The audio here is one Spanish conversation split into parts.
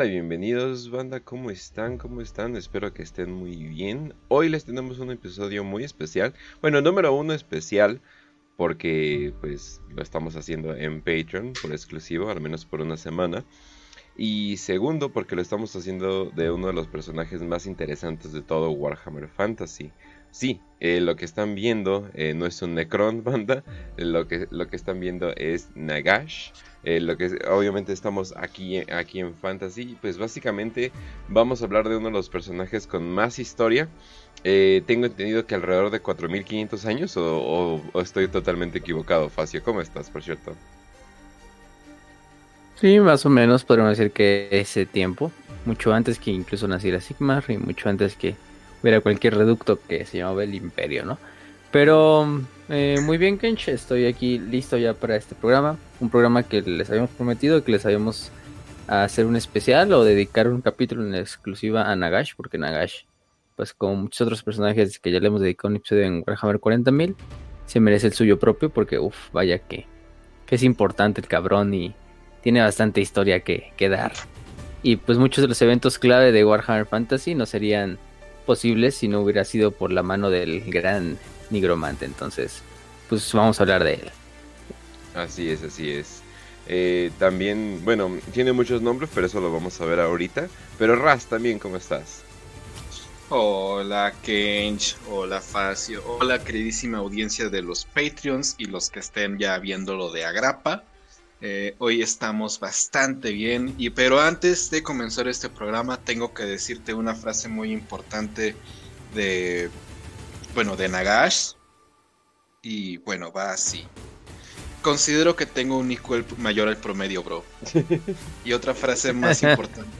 Hola bienvenidos, banda. ¿Cómo están? ¿Cómo están? Espero que estén muy bien. Hoy les tenemos un episodio muy especial. Bueno, número uno especial porque pues lo estamos haciendo en Patreon por exclusivo, al menos por una semana. Y segundo, porque lo estamos haciendo de uno de los personajes más interesantes de todo Warhammer Fantasy. Sí, eh, lo que están viendo eh, no es un Necron banda, lo que, lo que están viendo es Nagash. Eh, lo que obviamente estamos aquí, aquí en Fantasy, pues básicamente vamos a hablar de uno de los personajes con más historia. tengo entendido que alrededor de 4500 años, o, estoy totalmente equivocado, Facio. ¿Cómo estás, por cierto? Sí, más o menos podríamos decir que ese tiempo, mucho antes que incluso naciera Sigmar y mucho antes que hubiera cualquier reducto que se llamaba el Imperio, ¿no? Pero eh, muy bien, Kench, estoy aquí listo ya para este programa. Un programa que les habíamos prometido que les habíamos hacer un especial o dedicar un capítulo en exclusiva a Nagash, porque Nagash, pues como muchos otros personajes que ya le hemos dedicado un episodio en Warhammer 40.000, se merece el suyo propio porque, uff, vaya que, es importante el cabrón y tiene bastante historia que dar. Y pues muchos de los eventos clave de Warhammer Fantasy no serían posibles si no hubiera sido por la mano del gran nigromante. Entonces, pues vamos a hablar de él. Así es, así es. Eh, también, bueno, tiene muchos nombres, pero eso lo vamos a ver ahorita. Pero Raz, también, ¿cómo estás? Hola Kench, hola Facio, hola queridísima audiencia de los Patreons y los que estén ya viendo lo de Agrapa. Eh, hoy estamos bastante bien, y, pero antes de comenzar este programa tengo que decirte una frase muy importante de bueno, de Nagash. Y bueno, va así. Considero que tengo un IQ mayor al promedio, bro. y otra frase más importante,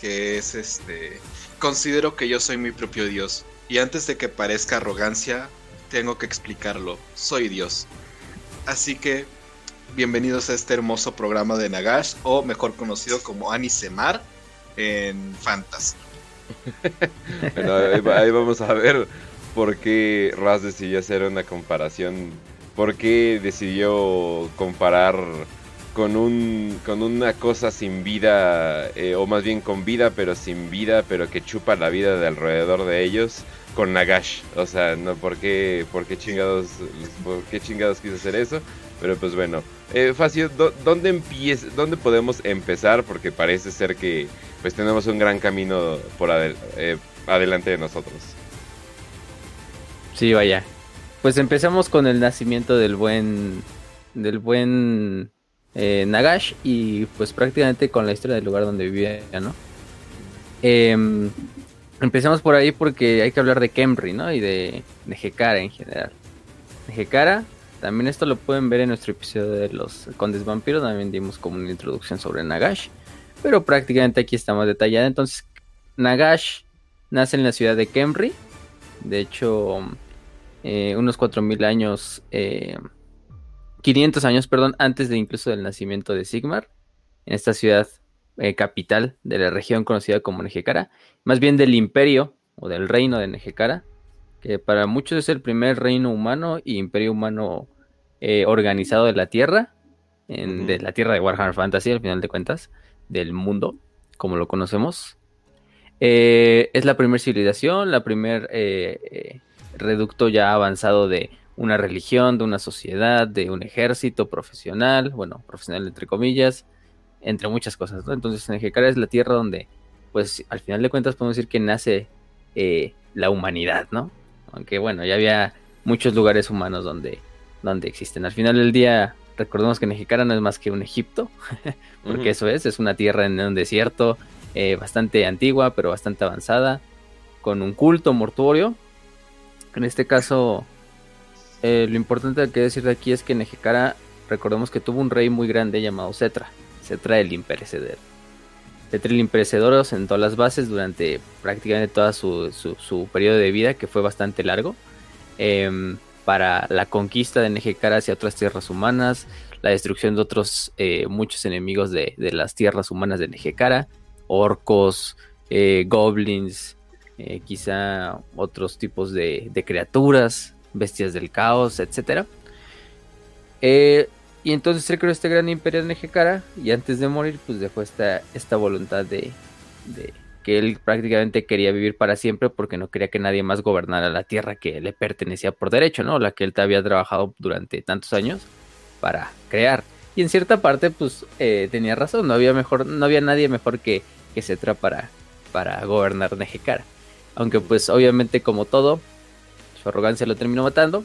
que es este, considero que yo soy mi propio Dios. Y antes de que parezca arrogancia, tengo que explicarlo. Soy Dios. Así que, bienvenidos a este hermoso programa de Nagash, o mejor conocido como Anisemar en Fantasy. bueno, ahí vamos a ver por qué Raz decidió hacer una comparación, por qué decidió comparar con un con una cosa sin vida eh, o más bien con vida pero sin vida pero que chupa la vida de alrededor de ellos con Nagash o sea no por qué por qué chingados por qué chingados quiso hacer eso pero pues bueno. Eh, Facio dónde empieza dónde podemos empezar porque parece ser que pues tenemos un gran camino por eh, adelante de nosotros Sí, vaya. Pues empezamos con el nacimiento del buen. del buen eh, Nagash. Y pues prácticamente con la historia del lugar donde vivía, ¿no? Em, empezamos por ahí porque hay que hablar de Kemri, ¿no? Y de, de Hekara en general. Hekara, también esto lo pueden ver en nuestro episodio de los Condes Vampiros. También dimos como una introducción sobre Nagash. Pero prácticamente aquí está más detallada. Entonces, Nagash nace en la ciudad de Kemri. De hecho, eh, unos 4.000 años, 500 eh, años, perdón, antes de incluso del nacimiento de Sigmar, en esta ciudad eh, capital de la región conocida como Nejecara, más bien del imperio o del reino de Nejecara, que para muchos es el primer reino humano y imperio humano organizado de la Tierra, de la Tierra de Warhammer Fantasy, al final de cuentas, del mundo, como lo conocemos. es la primera civilización, la primera reducto ya avanzado de una religión, de una sociedad, de un ejército profesional, bueno, profesional entre comillas, entre muchas cosas, ¿no? Entonces Nejecara es la tierra donde, pues al final de cuentas podemos decir que nace eh, la humanidad, ¿no? Aunque bueno, ya había muchos lugares humanos donde, donde existen. Al final del día, recordemos que Nejecara no es más que un Egipto, porque eso es, es una tierra en un desierto eh, bastante antigua, pero bastante avanzada, con un culto mortuorio, en este caso, eh, lo importante que decir de aquí es que Nejecara, recordemos que tuvo un rey muy grande llamado Cetra, Cetra el Imperecedor. Cetra el Imperecedor sentó las bases durante prácticamente todo su, periodo de vida, que fue bastante largo, em, para la conquista de Nejecara hacia otras tierras humanas, la destrucción de otros eh, muchos enemigos de, las tierras humanas de Nejecara, orcos, eh, goblins, eh, quizá otros tipos de, criaturas, bestias del caos, etc. Eh, Y entonces él creó este gran imperio de Nejecara y antes de morir pues dejó esta, voluntad de, que él prácticamente quería vivir para siempre porque no quería que nadie más gobernara la tierra que le pertenecía por derecho, ¿no? La que él había trabajado durante tantos años para crear. Y en cierta parte pues eh, tenía razón, no había, mejor, no había nadie mejor que, que para gobernar Nejecara. Aunque pues obviamente como todo, su arrogancia lo terminó matando.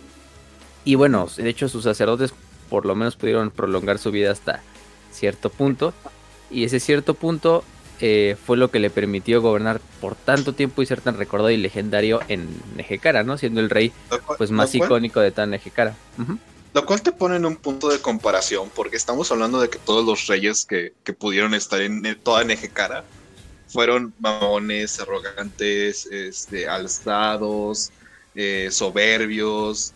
Y bueno, de hecho sus sacerdotes por lo menos pudieron prolongar su vida hasta cierto punto. Y ese cierto punto eh, fue lo que le permitió gobernar por tanto tiempo y ser tan recordado y legendario en Nejecara, ¿no? Siendo el rey pues más icónico de tan Nejecara. Lo cual te pone en un punto de comparación, porque estamos hablando de que todos los reyes que, pudieron estar en toda Nejecara fueron mamones, arrogantes, este, alzados, eh, soberbios.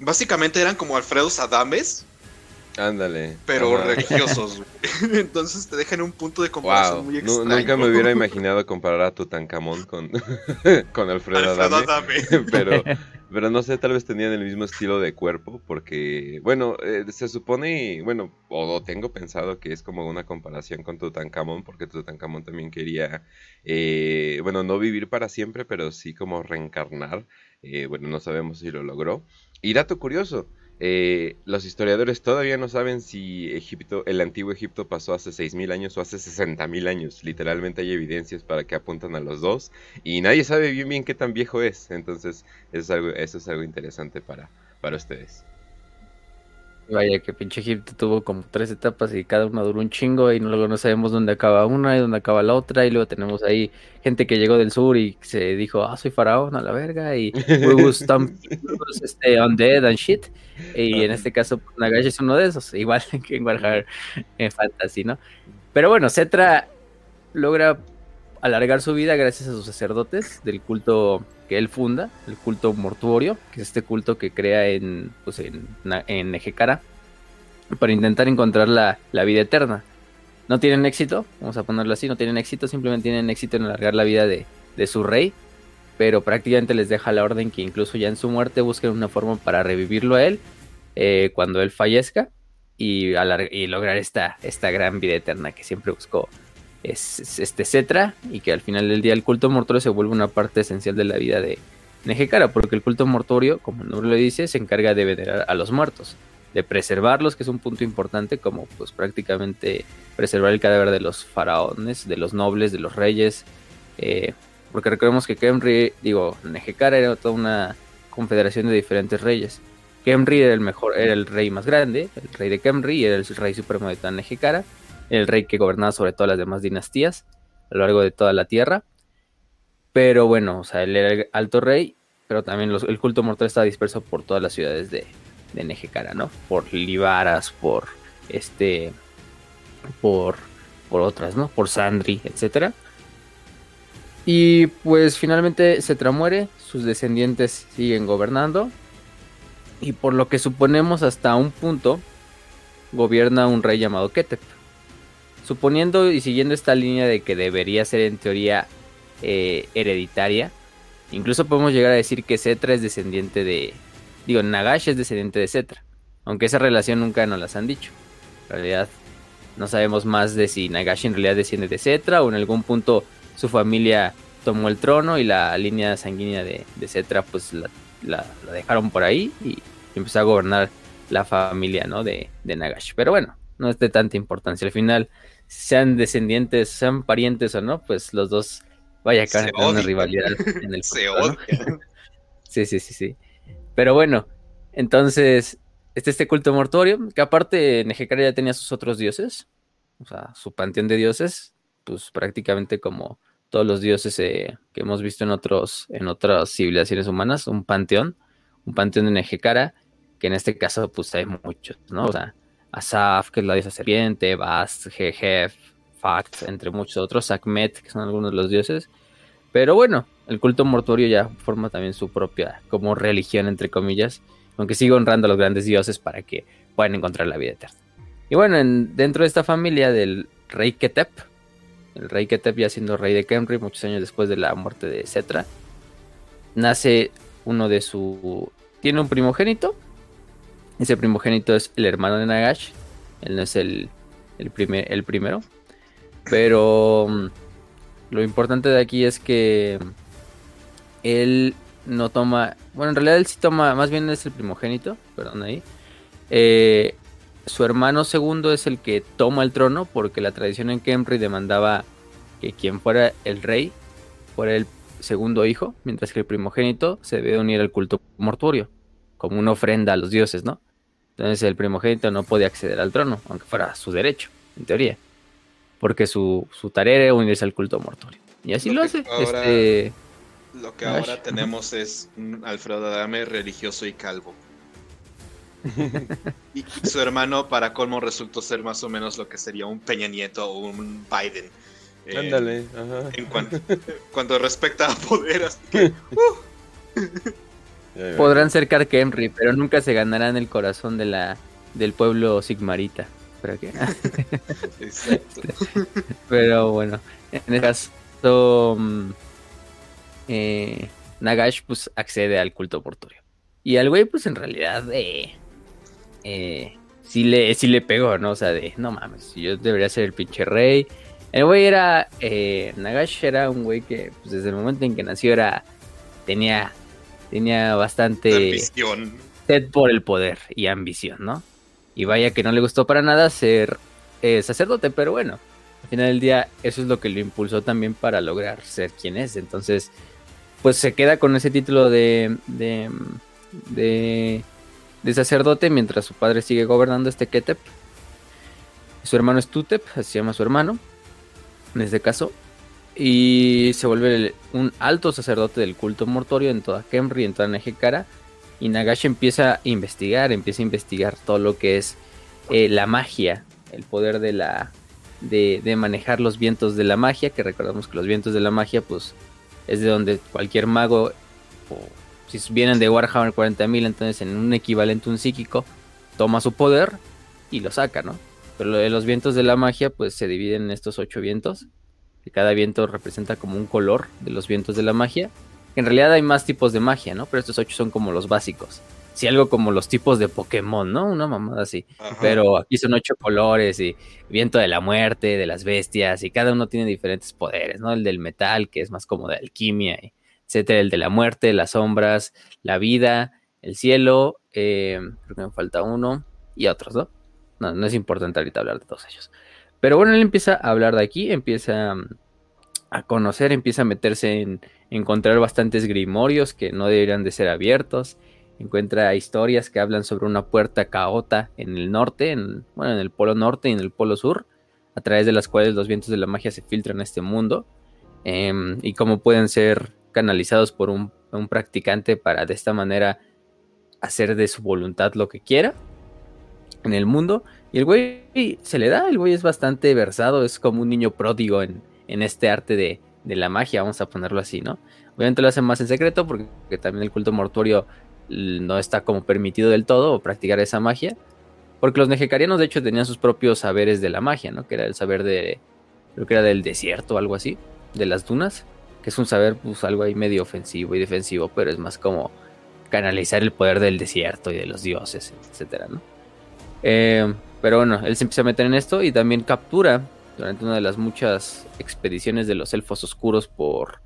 Básicamente eran como Alfredo Sadames, Ándale. Pero religiosos. Entonces te dejan un punto de comparación muy extraño. nunca me hubiera imaginado comparar a Tutankamón con, con Alfredo, Adame. pero, pero no sé, tal vez tenían el mismo estilo de cuerpo. Porque, bueno, eh, se supone, bueno, o, tengo pensado que es como una comparación con Tutankamón. Porque Tutankamón también quería, eh, bueno, no vivir para siempre, pero sí como reencarnar. Eh, bueno, no sabemos si lo logró. Y dato curioso. Eh, los historiadores todavía no saben si Egipto, el antiguo Egipto pasó hace 6.000 años o hace 60.000 años. Literalmente hay evidencias para que apuntan a los dos y nadie sabe bien bien qué tan viejo es. Entonces eso es algo, eso es algo interesante para, para ustedes. Vaya que pinche Egipto tuvo como tres etapas y cada una duró un chingo y luego no sabemos dónde acaba una y dónde acaba la otra y luego tenemos ahí gente que llegó del sur y se dijo, ah, soy faraón a la verga y we stomp este, undead and shit y en este caso pues, Nagash es uno de esos, igual que en Warhammer en Fantasy, ¿no? Pero bueno, Cetra logra alargar su vida gracias a sus sacerdotes del culto que él funda, el culto mortuorio, que es este culto que crea en, pues en, en Ejecara, para intentar encontrar la, vida eterna. No tienen éxito, vamos a ponerlo así, no tienen éxito, simplemente tienen éxito en alargar la vida de, su rey, pero prácticamente les deja la orden que incluso ya en su muerte busquen una forma para revivirlo a él eh, cuando él fallezca y, y lograr esta, esta gran vida eterna que siempre buscó es, este Cetra y que al final del día el culto mortuorio se vuelve una parte esencial de la vida de Nejecara, porque el culto mortuorio, como el nombre lo dice, se encarga de venerar a los muertos, de preservarlos, que es un punto importante, como pues prácticamente preservar el cadáver de los faraones, de los nobles, de los reyes, eh, porque recordemos que Kemri, digo, Nejecara era toda una confederación de diferentes reyes. Kemri era el mejor, era el rey más grande, el rey de Kemri, y era el rey supremo de Tan Nejecara el rey que gobernaba sobre todas las demás dinastías a lo largo de toda la tierra. Pero bueno, o sea, él era el alto rey, pero también el culto mortal estaba disperso por todas las ciudades de, de Nejecara, ¿no? Por Libaras, por este, por, por otras, ¿no? Por Sandri, etcétera. Y pues finalmente Cetra muere, sus descendientes siguen gobernando. Y por lo que suponemos hasta un punto, gobierna un rey llamado Ketep suponiendo y siguiendo esta línea de que debería ser en teoría eh, hereditaria, incluso podemos llegar a decir que Cetra es descendiente de, digo, Nagash es descendiente de Cetra, aunque esa relación nunca nos las han dicho. En realidad no sabemos más de si Nagash en realidad desciende de Cetra o en algún punto su familia tomó el trono y la línea sanguínea de, de Cetra pues la, dejaron por ahí y, empezó a gobernar la familia ¿no? de, de Nagash. Pero bueno, no es de tanta importancia. Al final sean descendientes, sean parientes o no, pues los dos, vaya, que van una rivalidad en el Se sí, sí, sí, sí. Pero bueno, entonces, este, este culto mortuorio, que aparte Nejecara ya tenía sus otros dioses, o sea, su panteón de dioses, pues prácticamente como todos los dioses eh, que hemos visto en otros, en otras civilizaciones humanas, un panteón, un panteón de Nejecara, que en este caso, pues hay muchos, ¿no? O sea, Asaf, que es la diosa serpiente, Bast, Jehef, Fact, entre muchos otros, Sakmet, que son algunos de los dioses. Pero bueno, el culto mortuorio ya forma también su propia, como religión, entre comillas, aunque sigue honrando a los grandes dioses para que puedan encontrar la vida eterna. Y bueno, dentro de esta familia del rey Ketep, el rey Ketep ya siendo rey de Kemri, muchos años después de la muerte de Cetra, nace uno de su... Tiene un primogénito, Ese primogénito es el hermano de Nagash. Él no es el, el, primer, el primero. Pero mm, lo importante de aquí es que él no toma. Bueno, en realidad él sí toma. Más bien es el primogénito. Perdón ahí. Eh, su hermano segundo es el que toma el trono. Porque la tradición en Kemri demandaba que quien fuera el rey fuera el segundo hijo. Mientras que el primogénito se debe unir al culto mortuorio. Como una ofrenda a los dioses, ¿no? Entonces el primogénito no podía acceder al trono. Aunque fuera su derecho, en teoría. Porque su, su tarea era unirse al culto mortuorio. Y así lo, hace. este lo que ahora tenemos es un Alfredo Adame religioso y calvo. y su hermano, para colmo, resultó ser más o menos lo que sería un Peña Nieto o un Biden. Eh, Ándale, En cuanto, respecta a poder, uh. Podrán ser Kark Henry, pero nunca se ganarán el corazón de la, del pueblo sigmarita. ¿Pero qué? Exacto. pero bueno, en este caso. Mm, eh, Nagash pues accede al culto portuario. Y al güey pues en realidad eh, eh, sí, le, sí le pegó, ¿no? O sea, de, no mames, yo debería ser el pinche rey. El güey era, eh, Nagash era un güey que pues, desde el momento en que nació era, tenía, tenía bastante ambición. sed por el poder y ambición, ¿no? Y vaya que no le gustó para nada ser eh, sacerdote, pero bueno, al final del día eso es lo que lo impulsó también para lograr ser quien es. Entonces, pues se queda con ese título de, de, de, sacerdote mientras su padre sigue gobernando este Ketep. Su hermano es Tutep, así se llama su hermano, en este caso. Y se vuelve un alto sacerdote del culto mortorio en toda Kemri, en toda Nejekara. Y Nagash empieza a investigar, empieza a investigar todo lo que es eh, la magia, el poder de la de, de, manejar los vientos de la magia, que recordamos que los vientos de la magia pues es de donde cualquier mago, o si vienen de Warhammer 40.000, entonces en un equivalente un psíquico, toma su poder y lo saca, ¿no? Pero los vientos de la magia, pues se dividen en estos ocho vientos, que cada viento representa como un color de los vientos de la magia. En realidad hay más tipos de magia, ¿no? Pero estos ocho son como los básicos. Si algo como los tipos de Pokémon, ¿no? Una mamada así. Pero aquí son ocho colores y viento de la muerte, de las bestias, y cada uno tiene diferentes poderes, ¿no? El del metal, que es más como de alquimia, etcétera. El de la muerte, las sombras, la vida, el cielo, eh, creo que me falta uno, y otros, ¿no? No, no es importante ahorita hablar de todos ellos. Pero bueno, él empieza a hablar de aquí, empieza a conocer, empieza a meterse en encontrar bastantes grimorios que no deberían de ser abiertos encuentra historias que hablan sobre una puerta caota en el norte, en, bueno, en el polo norte y en el polo sur, a través de las cuales los vientos de la magia se filtran a este mundo, em, y cómo pueden ser canalizados por un, practicante para de esta manera hacer de su voluntad lo que quiera en el mundo. Y el güey se le da, el güey es bastante versado, es como un niño pródigo en, este arte de, de, la magia, vamos a ponerlo así, ¿no? Obviamente lo hace más en secreto porque también el culto mortuorio no está como permitido del todo practicar esa magia. Porque los nejecarianos de hecho tenían sus propios saberes de la magia, ¿no? Que era el saber de, creo que era del desierto o algo así, de las dunas. Que es un saber pues algo ahí medio ofensivo y defensivo, pero es más como canalizar el poder del desierto y de los dioses, etcétera, ¿no? Eh, pero bueno, él se empieza a meter en esto y también captura durante una de las muchas expediciones de los elfos oscuros por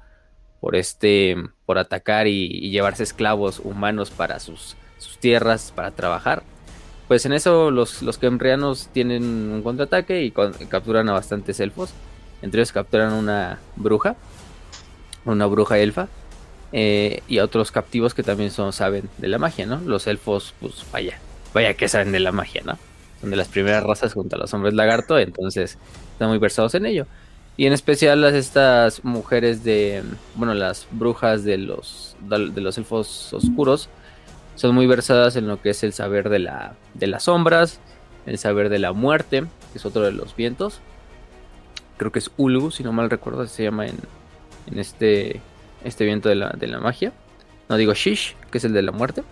por este por atacar y, llevarse esclavos humanos para sus, tierras para trabajar. Pues en eso los, los kemrianos tienen un contraataque y capturan a bastantes elfos. Entre ellos capturan una bruja, una bruja elfa, eh, y a otros captivos que también son, saben de la magia, ¿no? Los elfos, pues vaya, vaya que saben de la magia, ¿no? Son de las primeras razas junto a los hombres lagarto, entonces están muy versados en ello. Y en especial las estas mujeres de, bueno, las brujas de los, de los elfos oscuros son muy versadas en lo que es el saber de, la, de las sombras, el saber de la muerte, que es otro de los vientos. Creo que es Ulgu, si no mal recuerdo, se llama en, en este, este viento de la, de la magia. No digo Shish, que es el de la muerte.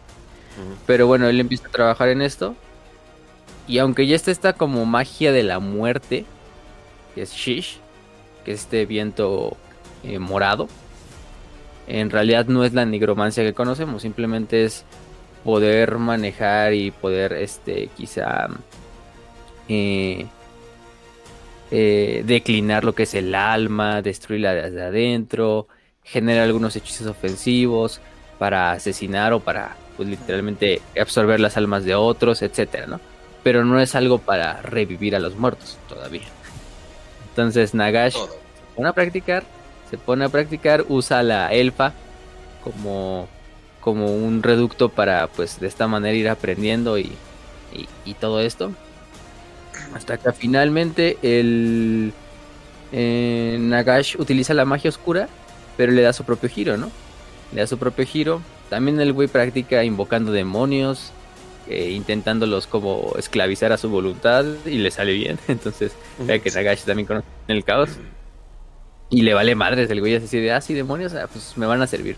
Pero bueno, él empieza a trabajar en esto. Y aunque ya está esta como magia de la muerte, que es Shish, que este viento eh, morado, en realidad no es la nigromancia que conocemos, simplemente es poder manejar y poder, este, quizá eh, eh, declinar lo que es el alma, destruirla desde adentro, generar algunos hechizos ofensivos para asesinar o para, pues, literalmente absorber las almas de otros, etcétera, ¿no? Pero no es algo para revivir a los muertos todavía. Entonces Nagash se pone a practicar, se pone a practicar, usa la elfa como, como un reducto para, pues, de esta manera ir aprendiendo y, y todo esto. Hasta que finalmente el eh, Nagash utiliza la magia oscura, pero le da su propio giro, ¿no? Le da su propio giro. También el güey practica invocando demonios, eh, intentándolos como esclavizar a su voluntad y le sale bien. Entonces, vea que Nagash también conoce el caos. Y le vale madres, el güey así de, ah, sí, demonios, ah, pues me van a servir.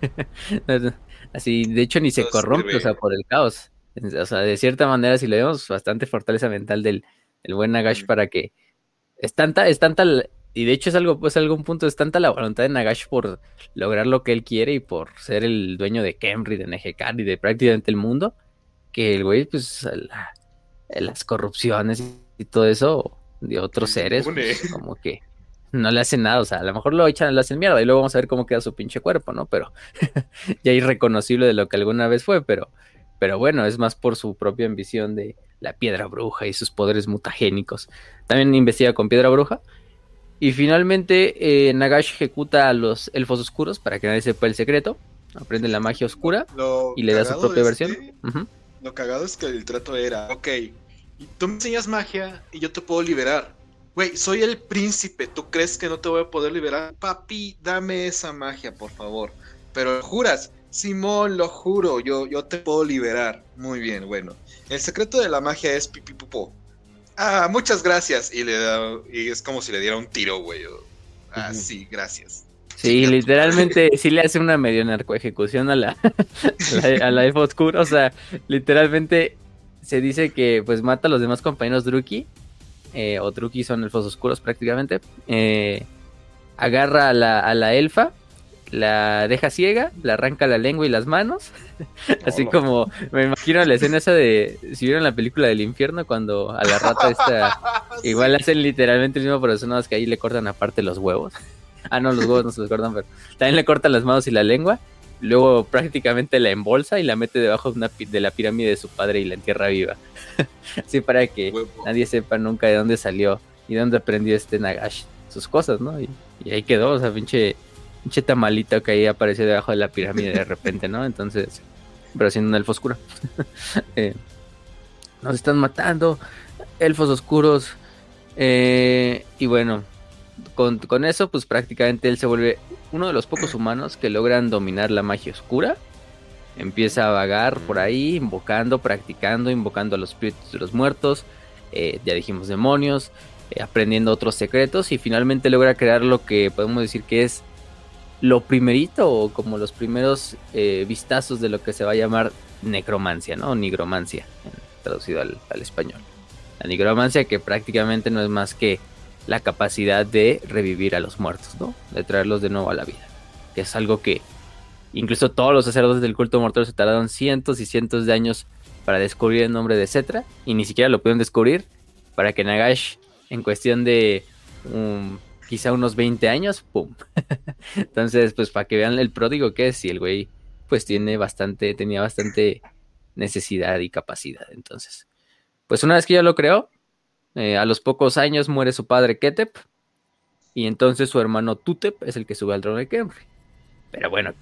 así, de hecho, ni se corrompe, o sea, por el caos. O sea, de cierta manera, si le vemos bastante fortaleza mental del, buen Nagash para que. Es tanta, es tanta. Y de hecho es algo, pues algún punto, es tanta la voluntad de Nagash por lograr lo que él quiere y por ser el dueño de Kemri, de Nejecar y de prácticamente el mundo, que el güey, pues, las corrupciones y todo eso de otros seres, pues, como que no le hacen nada, o sea, a lo mejor lo echan, lo hacen mierda y luego vamos a ver cómo queda su pinche cuerpo, ¿no? Pero ya irreconocible de lo que alguna vez fue, pero pero bueno, es más por su propia ambición de la piedra bruja y sus poderes mutagénicos. También investiga con piedra bruja. Y finalmente eh, Nagash ejecuta a los elfos oscuros para que nadie sepa el secreto. Aprende la magia oscura y le da su propia versión. Lo cagado es que el trato era, ok, tú me enseñas magia y yo te puedo liberar. Güey, soy el príncipe, ¿tú crees que no te voy a poder liberar? Papi, dame esa magia, por favor. Pero juras, Simón, lo juro, yo, yo te puedo liberar. Muy bien, bueno. El secreto de la magia es pipipupó. Ah, muchas gracias. Y le da, y es como si le diera un tiro, güey. Ah, sí, gracias. Sí, literalmente sí le hace una medio narcoejecución a la, a la, elfo oscuro. O sea, literalmente se dice que pues mata a los demás compañeros Druki. Eh, o Druki son elfos oscuros prácticamente. Eh, agarra a la, a la elfa la deja ciega, le arranca la lengua y las manos. Así como me imagino la escena esa de si vieron la película del infierno cuando a la rata esta igual hacen literalmente el mismo proceso, nada que ahí le cortan aparte los huevos. ah, no, los huevos no se los cortan, pero también le cortan las manos y la lengua. Luego prácticamente la embolsa y la mete debajo de, una, de la pirámide de su padre y la entierra viva. Así para que nadie sepa nunca de dónde salió y dónde aprendió este Nagash sus cosas, ¿no? Y, y ahí quedó, o sea, pinche pinche tamalito que ahí apareció debajo de la pirámide de repente, ¿no? Entonces, pero siendo un elfo oscuro. Eh, nos están matando, elfos oscuros. Eh, y bueno, con, eso, pues prácticamente él se vuelve uno de los pocos humanos que logran dominar la magia oscura. Empieza a vagar por ahí, invocando, practicando, invocando a los espíritus de los muertos. Eh, ya dijimos demonios, aprendiendo otros secretos y finalmente logra crear lo que podemos decir que es lo primerito o como los primeros eh, vistazos de lo que se va a llamar necromancia, ¿no? Nigromancia, traducido al, español. La nigromancia que prácticamente no es más que la capacidad de revivir a los muertos, ¿no? De traerlos de nuevo a la vida. Que es algo que incluso todos los sacerdotes del culto mortal se tardaron cientos y cientos de años para descubrir el nombre de Cetra y ni siquiera lo pudieron descubrir para que Nagash en cuestión de un quizá unos 20 años, ¡pum! Entonces, pues para que vean el pródigo que es, y el güey pues tiene bastante, tenía bastante necesidad y capacidad. Entonces, pues una vez que ya lo creó, eh, a los pocos años muere su padre Ketep, y entonces su hermano Tutep es el que sube al trono de Kemri. Pero bueno,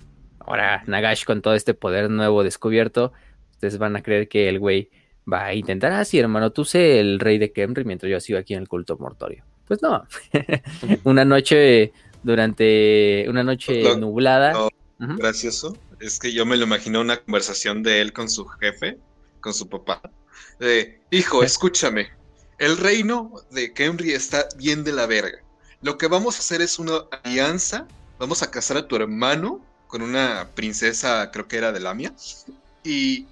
ahora Nagash con todo este poder nuevo descubierto, ustedes van a creer que el güey va a intentar, ah, sí, hermano, tú sé el rey de Kemri mientras yo sigo aquí en el culto mortorio. Pues no. una noche durante una noche nublada. Gracioso. Es que yo me lo imagino una conversación de él con su jefe, con su papá. De, hijo, escúchame. El reino de Kenry está bien de la verga. Lo que vamos a hacer es una alianza. Vamos a casar a tu hermano con una princesa, creo que era de Lamia. Y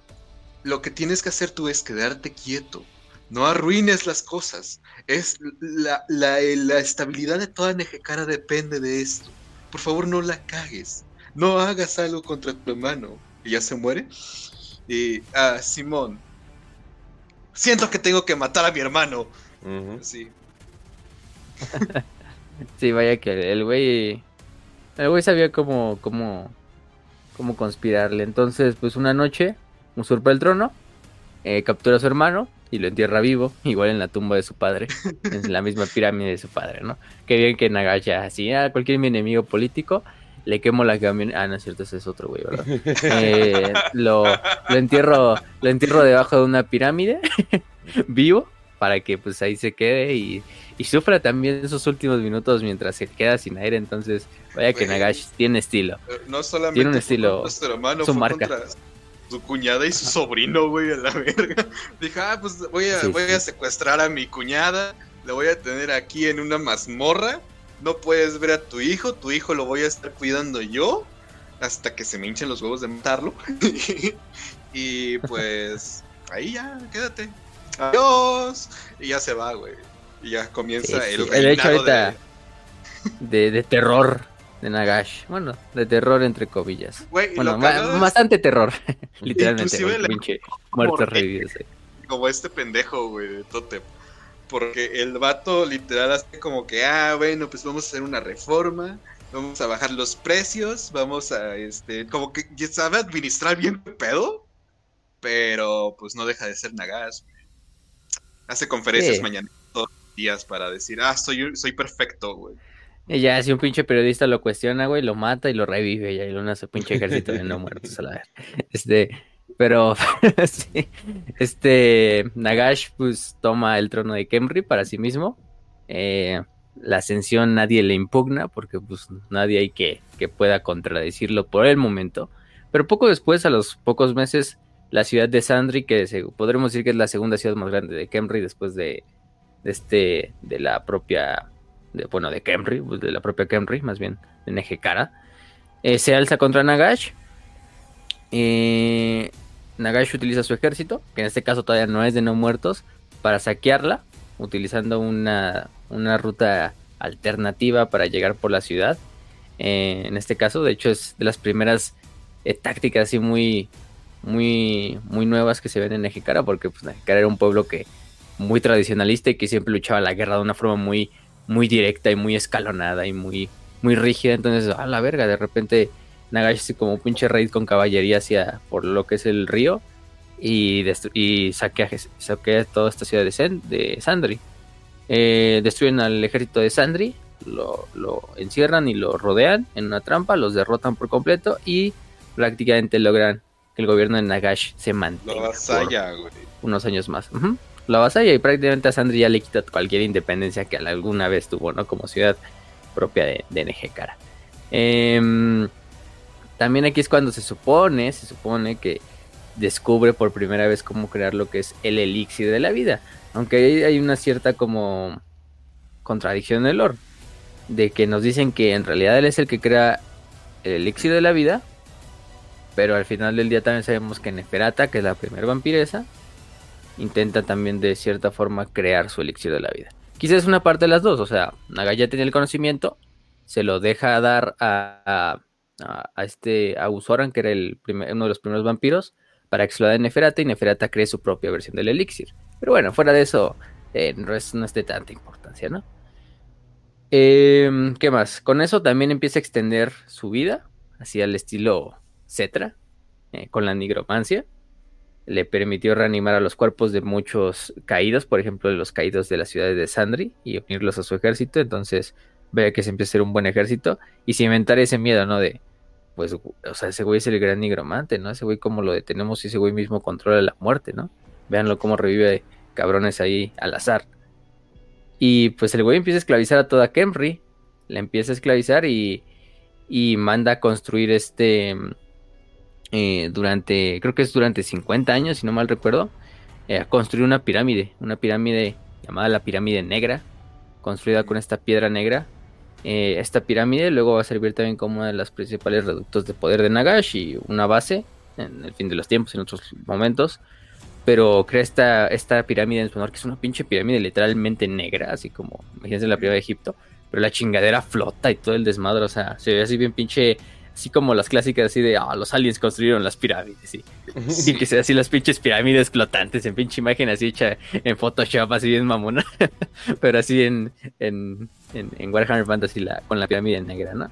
lo que tienes que hacer tú es quedarte quieto. No arruines las cosas. Es la, la, estabilidad de toda Nejecara depende de esto. Por favor, no la cagues. No hagas algo contra tu hermano. Y ya se muere. Y, ah, Simón, siento que tengo que matar a mi hermano. Ujú. Sí. Sí, vaya que el güey. El güey sabía cómo, cómo, cómo conspirarle. Entonces, pues una noche, usurpa el trono, eh, captura a su hermano y lo entierra vivo, igual en la tumba de su padre, en la misma pirámide de su padre, ¿no? Qué bien que Nagash así, a cualquier mi enemigo político, le quemo la camioneta. Ah, no es cierto, ese es otro güey, ¿verdad? Eh, lo, lo entierro, lo entierro debajo de una pirámide, vivo, para que pues ahí se quede y, y sufra también esos últimos minutos mientras se queda sin aire. Entonces, vaya que. Nagash tiene estilo. No solamente Tiene un estilo, su marca. contra su cuñada y su sobrino, güey, a la verga. Dije, ah, pues voy a, Sí, voy sí. a secuestrar a mi cuñada, la voy a tener aquí en una mazmorra. No puedes ver a tu hijo, tu hijo lo voy a estar cuidando yo hasta que se me hinchen los huevos de matarlo. y pues ahí ya, quédate. Adiós. Y ya se va, güey. Y ya comienza Sí, el. De hecho, ahorita- de... De, de terror de Nagash. Bueno, de terror entre comillas. Bueno, ma- es- bastante terror. Literalmente, pinche revividos. eh. como este pendejo, güey, de Totem. Porque el vato literal hace como que, ah, bueno, pues vamos a hacer una reforma, vamos a bajar los precios, vamos a, este, como que ya sabe administrar bien el pedo, pero pues no deja de ser Nagas. güey. Hace conferencias Sí. mañana todos los días para decir, ah, soy, soy perfecto, güey. Y ya, si un pinche periodista lo cuestiona, güey, lo mata y lo revive. Y lo hace pinche ejército de no muertos a la vez. Este, pero, sí, este, Nagash, pues toma el trono de Kemri para sí mismo. Eh, la ascensión nadie le impugna porque, pues, nadie hay que, que pueda contradecirlo por el momento. Pero poco después, a los pocos meses, la ciudad de Sandri, que se- podremos decir que es la segunda ciudad más grande de Kemri después de, de este, de la propia bueno, de Kemri, pues, de la propia Kemri, más bien, de Nejekara, eh, se alza contra Nagash. Eh, Nagash utiliza su ejército, que en este caso todavía no es de no muertos, para saquearla, utilizando una, una ruta alternativa para llegar por la ciudad. Eh, en este caso, de hecho, es de las primeras tácticas así muy, muy, muy nuevas que se ven en Nejekara, porque pues, era un pueblo que muy tradicionalista y que siempre luchaba la guerra de una forma muy, muy directa y muy escalonada y muy, muy rígida. Entonces, a la verga, de repente Nagash así como pinche raid con caballería hacia por lo que es el río y, y saquea, saquea toda esta ciudad de, Sen- de Sandri. Eh, destruyen al ejército de Sandri, lo, lo encierran y lo rodean en una trampa, los derrotan por completo y prácticamente logran que el gobierno de Nagash se mantenga vasalla, güey. unos años más. La vasalla y prácticamente a Sandri ya le quita cualquier independencia que alguna vez tuvo, ¿no? Como ciudad propia de, de. Em, también aquí es cuando se supone, se supone que descubre por primera vez cómo crear lo que es el elixir de la vida. Aunque hay, hay una cierta como contradicción en el lore. De que nos dicen que en realidad él es el que crea el elixir de la vida. Pero al final del día también sabemos que Neferata, que es la primera vampiresa, intenta también de cierta forma crear su elixir de la vida. Quizás es una parte de las dos, o sea, Nagaya tenía el conocimiento, se lo deja dar a, este a Usoran, que era el uno de los primeros vampiros, para que se lo dé Neferata y Neferata cree su propia versión del elixir. Pero bueno, fuera de eso, eh, no, es, no es de tanta importancia, ¿no? Em, ¿Qué más? Con eso también empieza a extender su vida hacia el estilo Cetra, eh, con la nigromancia le permitió reanimar a los cuerpos de muchos caídos, por ejemplo, los caídos de las ciudades de Sandri y unirlos a su ejército. Entonces, vea que se empieza a ser un buen ejército y sin inventar ese miedo, ¿no? De, pues, o sea, ese güey es el gran nigromante, ¿no? Ese güey, como lo detenemos y ese güey mismo controla la muerte, ¿no? Véanlo cómo revive cabrones ahí al azar. Y pues el güey empieza a esclavizar a toda Kemri, la empieza a esclavizar y, y manda a construir este eh, durante, creo que es durante 50 años, si no mal recuerdo, eh, construir una pirámide, una pirámide llamada la pirámide negra, construida con esta piedra negra. Eh, esta pirámide luego va a servir también como uno de los principales reductos de poder de Nagash y una base en el fin de los tiempos, en otros momentos. Pero crea esta, esta pirámide en su honor, que es una pinche pirámide literalmente negra, así como, imagínense la pirámide de Egipto. Pero la chingadera flota y todo el desmadre, o sea, se ve así bien pinche Así como las clásicas así de, ah, los aliens construyeron las pirámides, sí. Y que sea así las pinches pirámides flotantes en pinche imagen así hecha en Photoshop, así bien mamona. Pero así en, en, en, Warhammer Fantasy la, con la pirámide negra, ¿no?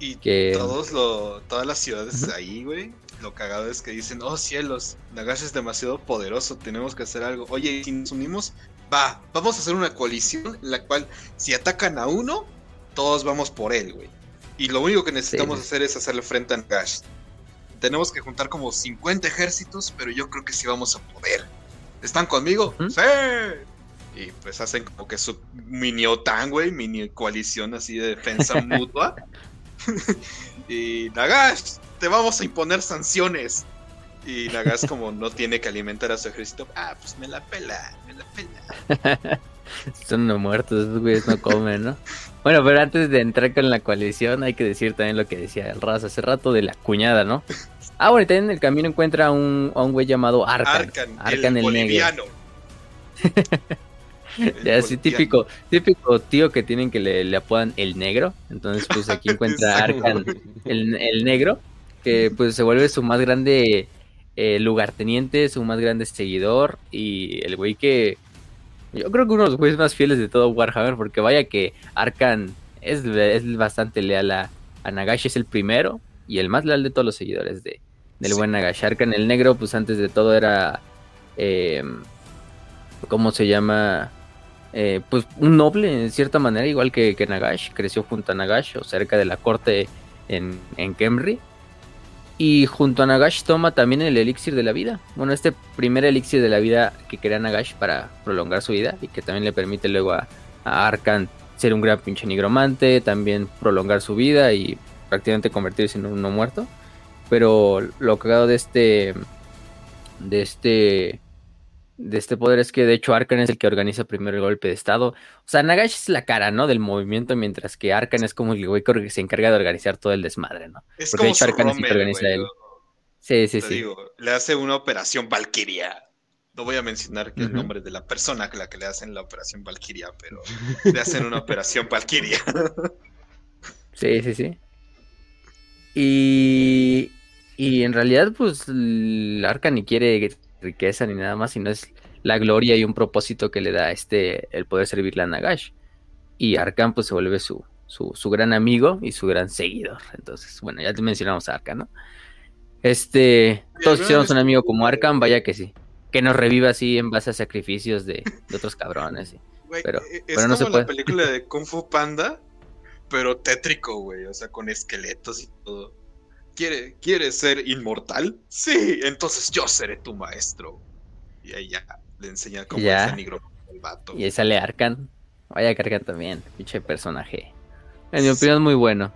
Y que... todos lo, todas las ciudades ahí, güey, lo cagado es que dicen, oh cielos, Nagash es demasiado poderoso, tenemos que hacer algo. Oye, si nos unimos, va, vamos a hacer una coalición en la cual si atacan a uno, todos vamos por él, güey. Y lo único que necesitamos hacer es hacerle frente a Nagash. Tenemos que juntar como 50 ejércitos, pero yo creo que sí vamos a poder. ¿Están conmigo? ¡Sí! Y pues hacen como que su mini OTAN, güey, mini coalición así de defensa mutua. y Nagash, te vamos a imponer sanciones. Y Nagash como no tiene que alimentar a su ejército, ah, pues me la pela, me la pela. Son no muertos, esos güeyes no comen, ¿no? Bueno, pero antes de entrar con la coalición, hay que decir también lo que decía el Raz hace rato de la cuñada, ¿no? Ah, bueno, también en el camino encuentra a un, a un güey llamado Arkan. Arkan, el, boliviano. ya, así típico, típico tío que tienen que le, le apodan el negro. Entonces, pues aquí encuentra a Arkan el, el, negro, que pues se vuelve su más grande eh, lugarteniente, su más grande seguidor. Y el güey que yo creo que uno de los güeyes más fieles de todo Warhammer, porque vaya que Arkan es, bastante leal a, Nagash, es el primero y el más leal de todos los seguidores de, del buen Nagash. Arkan el negro, pues antes de todo era, eh, ¿cómo se llama? Eh, pues un noble en cierta manera, igual que, que, Nagash, creció junto a Nagash o cerca de la corte en, en Kemri. Y junto a Nagash toma también el elixir de la vida. Bueno, este primer elixir de la vida que crea Nagash para prolongar su vida y que también le permite luego a, Arkan ser un gran pinche nigromante, también prolongar su vida y prácticamente convertirse en un no muerto. Pero lo cagado de este de este de este poder es que de hecho Arkan es el que organiza primero el golpe de estado. O sea, Nagash es la cara, ¿no? Del movimiento, mientras que Arkan es como el güey que se encarga de organizar todo el desmadre, ¿no? Es Porque como Arkan es el que organiza él. Sí, sí, sí. le hace una operación Valkyria. No voy a mencionar el nombre de la persona a la que le hacen la operación Valkyria, pero le hacen una operación Valkyria. sí, sí, sí. Y, y en realidad, pues, Arkan ni quiere riqueza ni nada más, sino es la gloria y un propósito que le da este el poder servirle a Nagash. Y Arkan pues se vuelve su, su, gran amigo y su gran seguidor. Entonces, bueno, ya te mencionamos a Arkan, ¿no? Este, todos hicimos un amigo como Arkan, vaya que sí. Que nos reviva así en base a sacrificios de, otros cabrones. pero, e, es como la película de Kung Fu Panda, pero tétrico, güey. O sea, con esqueletos y todo. ¿Quiere, ¿Quieres ser inmortal? Sí, entonces yo seré tu maestro. Y ahí ya le enseña cómo es el negro el vato. Y ahí sale Arkan. Vaya Arkan también, pinche personaje. En mi opinión es muy bueno.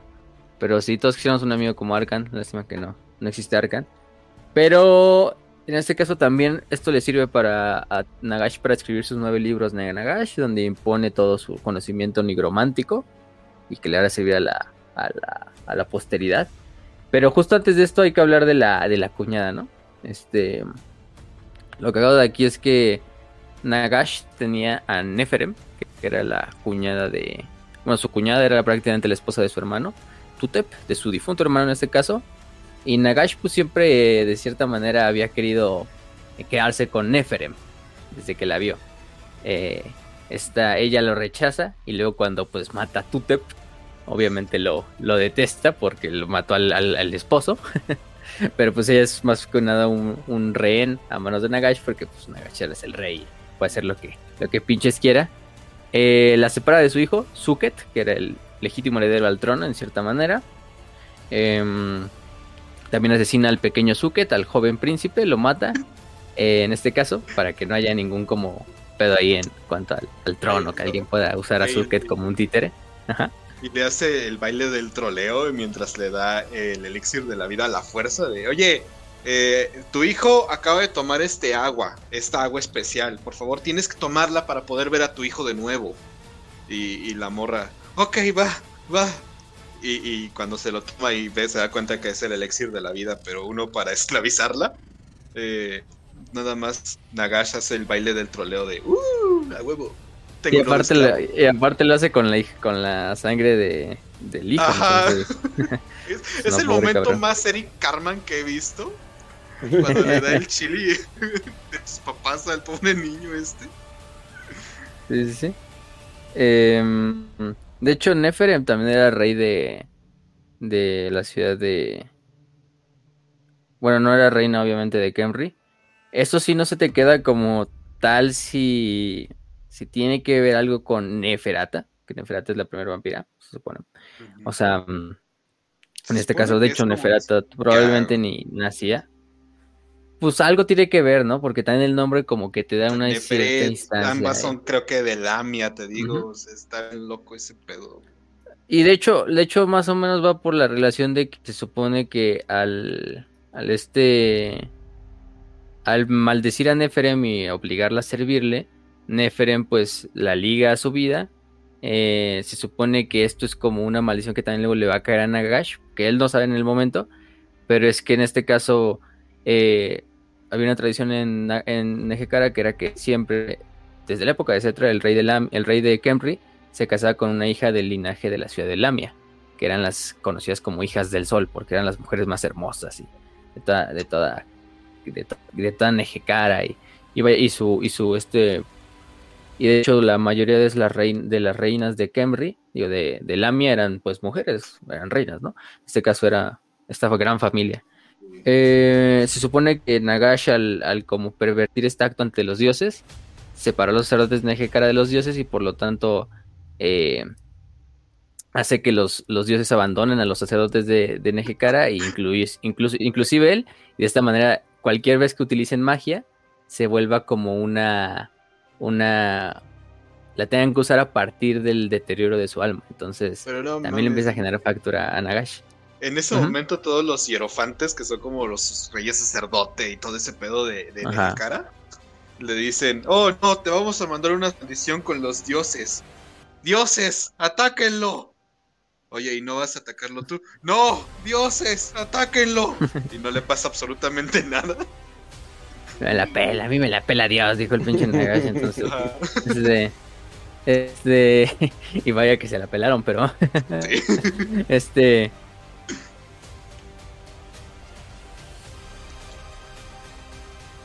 Pero si todos quisiéramos un amigo como Arkan, lástima que no, no existe Arkan. Pero en este caso también esto le sirve para Nagash para escribir sus nueve libros de Nagash, donde impone todo su conocimiento nigromántico y que le hará servir a la, a la, a la posteridad. Pero justo antes de esto hay que hablar de la, de la cuñada, ¿no? Este. Lo que hago de aquí es que Nagash tenía a Neferem, que era la cuñada de. Bueno, su cuñada era prácticamente la esposa de su hermano, Tutep, de su difunto hermano en este caso. Y Nagash, pues siempre de cierta manera había querido quedarse con Neferem, desde que la vio. Eh, esta, ella lo rechaza y luego cuando pues mata a Tutep, obviamente lo, lo detesta porque lo mató al, al, esposo. Pero pues ella es más que nada un, rehén a manos de Nagash porque pues Nagash es el rey, puede hacer lo que, lo que pinches quiera. Eh, la separa de su hijo, Suket, que era el legítimo heredero al trono en cierta manera. Em, también asesina al pequeño Suket, al joven príncipe, lo mata. Eh, en este caso, para que no haya ningún como pedo ahí en cuanto al, al trono, que alguien pueda usar a Suket como un títere. Ajá. Y le hace el baile del troleo mientras le da el elixir de la vida a la fuerza de, oye, eh, tu hijo acaba de tomar este agua, esta agua especial, por favor tienes que tomarla para poder ver a tu hijo de nuevo. Y, la morra, ok, va, va. Y, cuando se lo toma y ve, se da cuenta que es el elixir de la vida, pero uno para esclavizarla. Eh, nada más Nagash hace el baile del troleo de, ¡uh! A huevo tengo y, aparte lo, esclavo. y aparte lo hace con la, con la sangre de, del hijo. Ajá. Es, No, el momento cabrón. más Eric Carman que he visto. Cuando le da el chili de sus papás al pobre niño este. sí, sí, sí. Em, de hecho, Neferem también era rey de, de la ciudad de... Bueno, no era reina obviamente de Kemri. Eso sí no se te queda como tal si, si tiene que ver algo con Neferata, que Neferata es la primera vampira, se supone. O sea, mm, Se en este caso, de hecho, Neferata probablemente ni nacía. Pues algo tiene que ver, ¿no? Porque también el nombre como que te da una cierta instancia. ambas ahí. son creo que de Lamia, te digo. O sea, está loco ese pedo. Y de hecho, de hecho, más o menos va por la relación de que se supone que al, al este, al maldecir a Neferem y obligarla a servirle, Neferem pues la liga a su vida. Eh, se supone que esto es como una maldición que también luego le va a caer a Nagash, que él no sabe en el momento, pero es que en este caso eh, había una tradición en, en que era que siempre, desde la época de Cetra, el rey de, Lam- el rey de Kemri, se casaba con una hija del linaje de la ciudad de Lamia, que eran las conocidas como hijas del sol, porque eran las mujeres más hermosas y de toda, de toda, de, de toda Nejecara y, y, y su, y su este, y de hecho la mayoría de las, de las reinas de Kemri, digo, de, de Lamia eran pues mujeres, eran reinas, ¿no? En este caso era esta gran familia. Eh, se supone que Nagash al, al como pervertir este acto ante los dioses, separó a los sacerdotes de Nejecara de los dioses y por lo tanto eh, hace que los, los dioses abandonen a los sacerdotes de, de Nejecara e incluye- incluso, inclusive él, y de esta manera cualquier vez que utilicen magia se vuelva como una, una, la tengan que usar a partir del deterioro de su alma. Entonces Pero no, también le empieza a generar factura a Nagash. En ese momento todos los hierofantes, que son como los reyes sacerdote y todo ese pedo de. Neferkara, le dicen, oh no, te vamos a mandar una maldición con los dioses. Dioses, atáquenlo. Oye, ¿y no vas a atacarlo tú? No, dioses, atáquenlo. Y no le pasa absolutamente nada. Me la pela, a mí me la pela Dios, dijo el pinche Nagash. Entonces, este, este, y vaya que se la pelaron, pero este.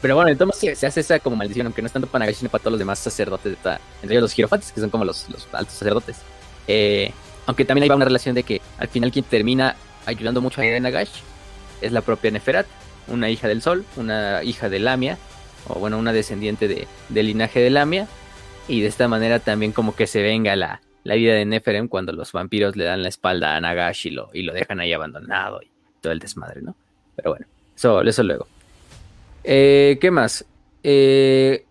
Pero bueno, entonces se hace esa como maldición, aunque no es tanto para Nagash, sino para todos los demás sacerdotes de entre ellos los hierofantes, que son como los, los altos sacerdotes. Eh, aunque también hay una relación de que al final quien termina ayudando mucho a Nagash es la propia Neferat, una hija del sol, una hija de Lamia, o bueno, una descendiente de, del linaje de Lamia, y de esta manera también como que se venga la, vida de Neferem cuando los vampiros le dan la espalda a Nagash y lo, dejan ahí abandonado y todo el desmadre, ¿no? Pero bueno, eso, eso luego. Eh, ¿Qué más? Eh,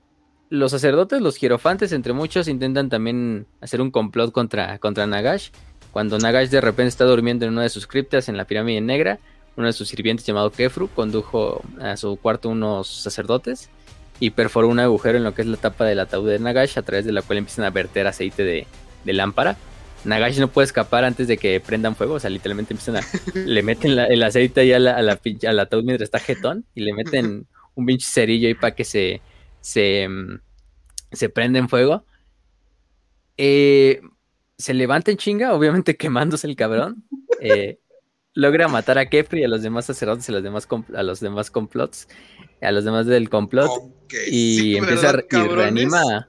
los sacerdotes, los hierofantes, entre muchos, intentan también hacer un complot contra Nagash. Cuando Nagash de repente está durmiendo en una de sus criptas en la pirámide negra, uno de sus sirvientes llamado Kefru condujo a su cuarto unos sacerdotes y perforó un agujero en lo que es la tapa del ataúd de Nagash, a través de la cual empiezan a verter aceite de, de lámpara. Nagash no puede escapar antes de que prendan fuego, o sea, literalmente empiezan a. le meten la- el aceite ahí a la, a la pinche- al ataúd mientras está jetón y le meten un pinche cerillo ahí para que se. se. mm, se prenda en fuego. Eh, se levanta en chinga, obviamente quemándose el cabrón. Eh, logra matar a Kefri y a los demás sacerdotes, a los demás, a los demás complots, a los demás del complot. Y sí, empieza a ¿verdad, y reanima.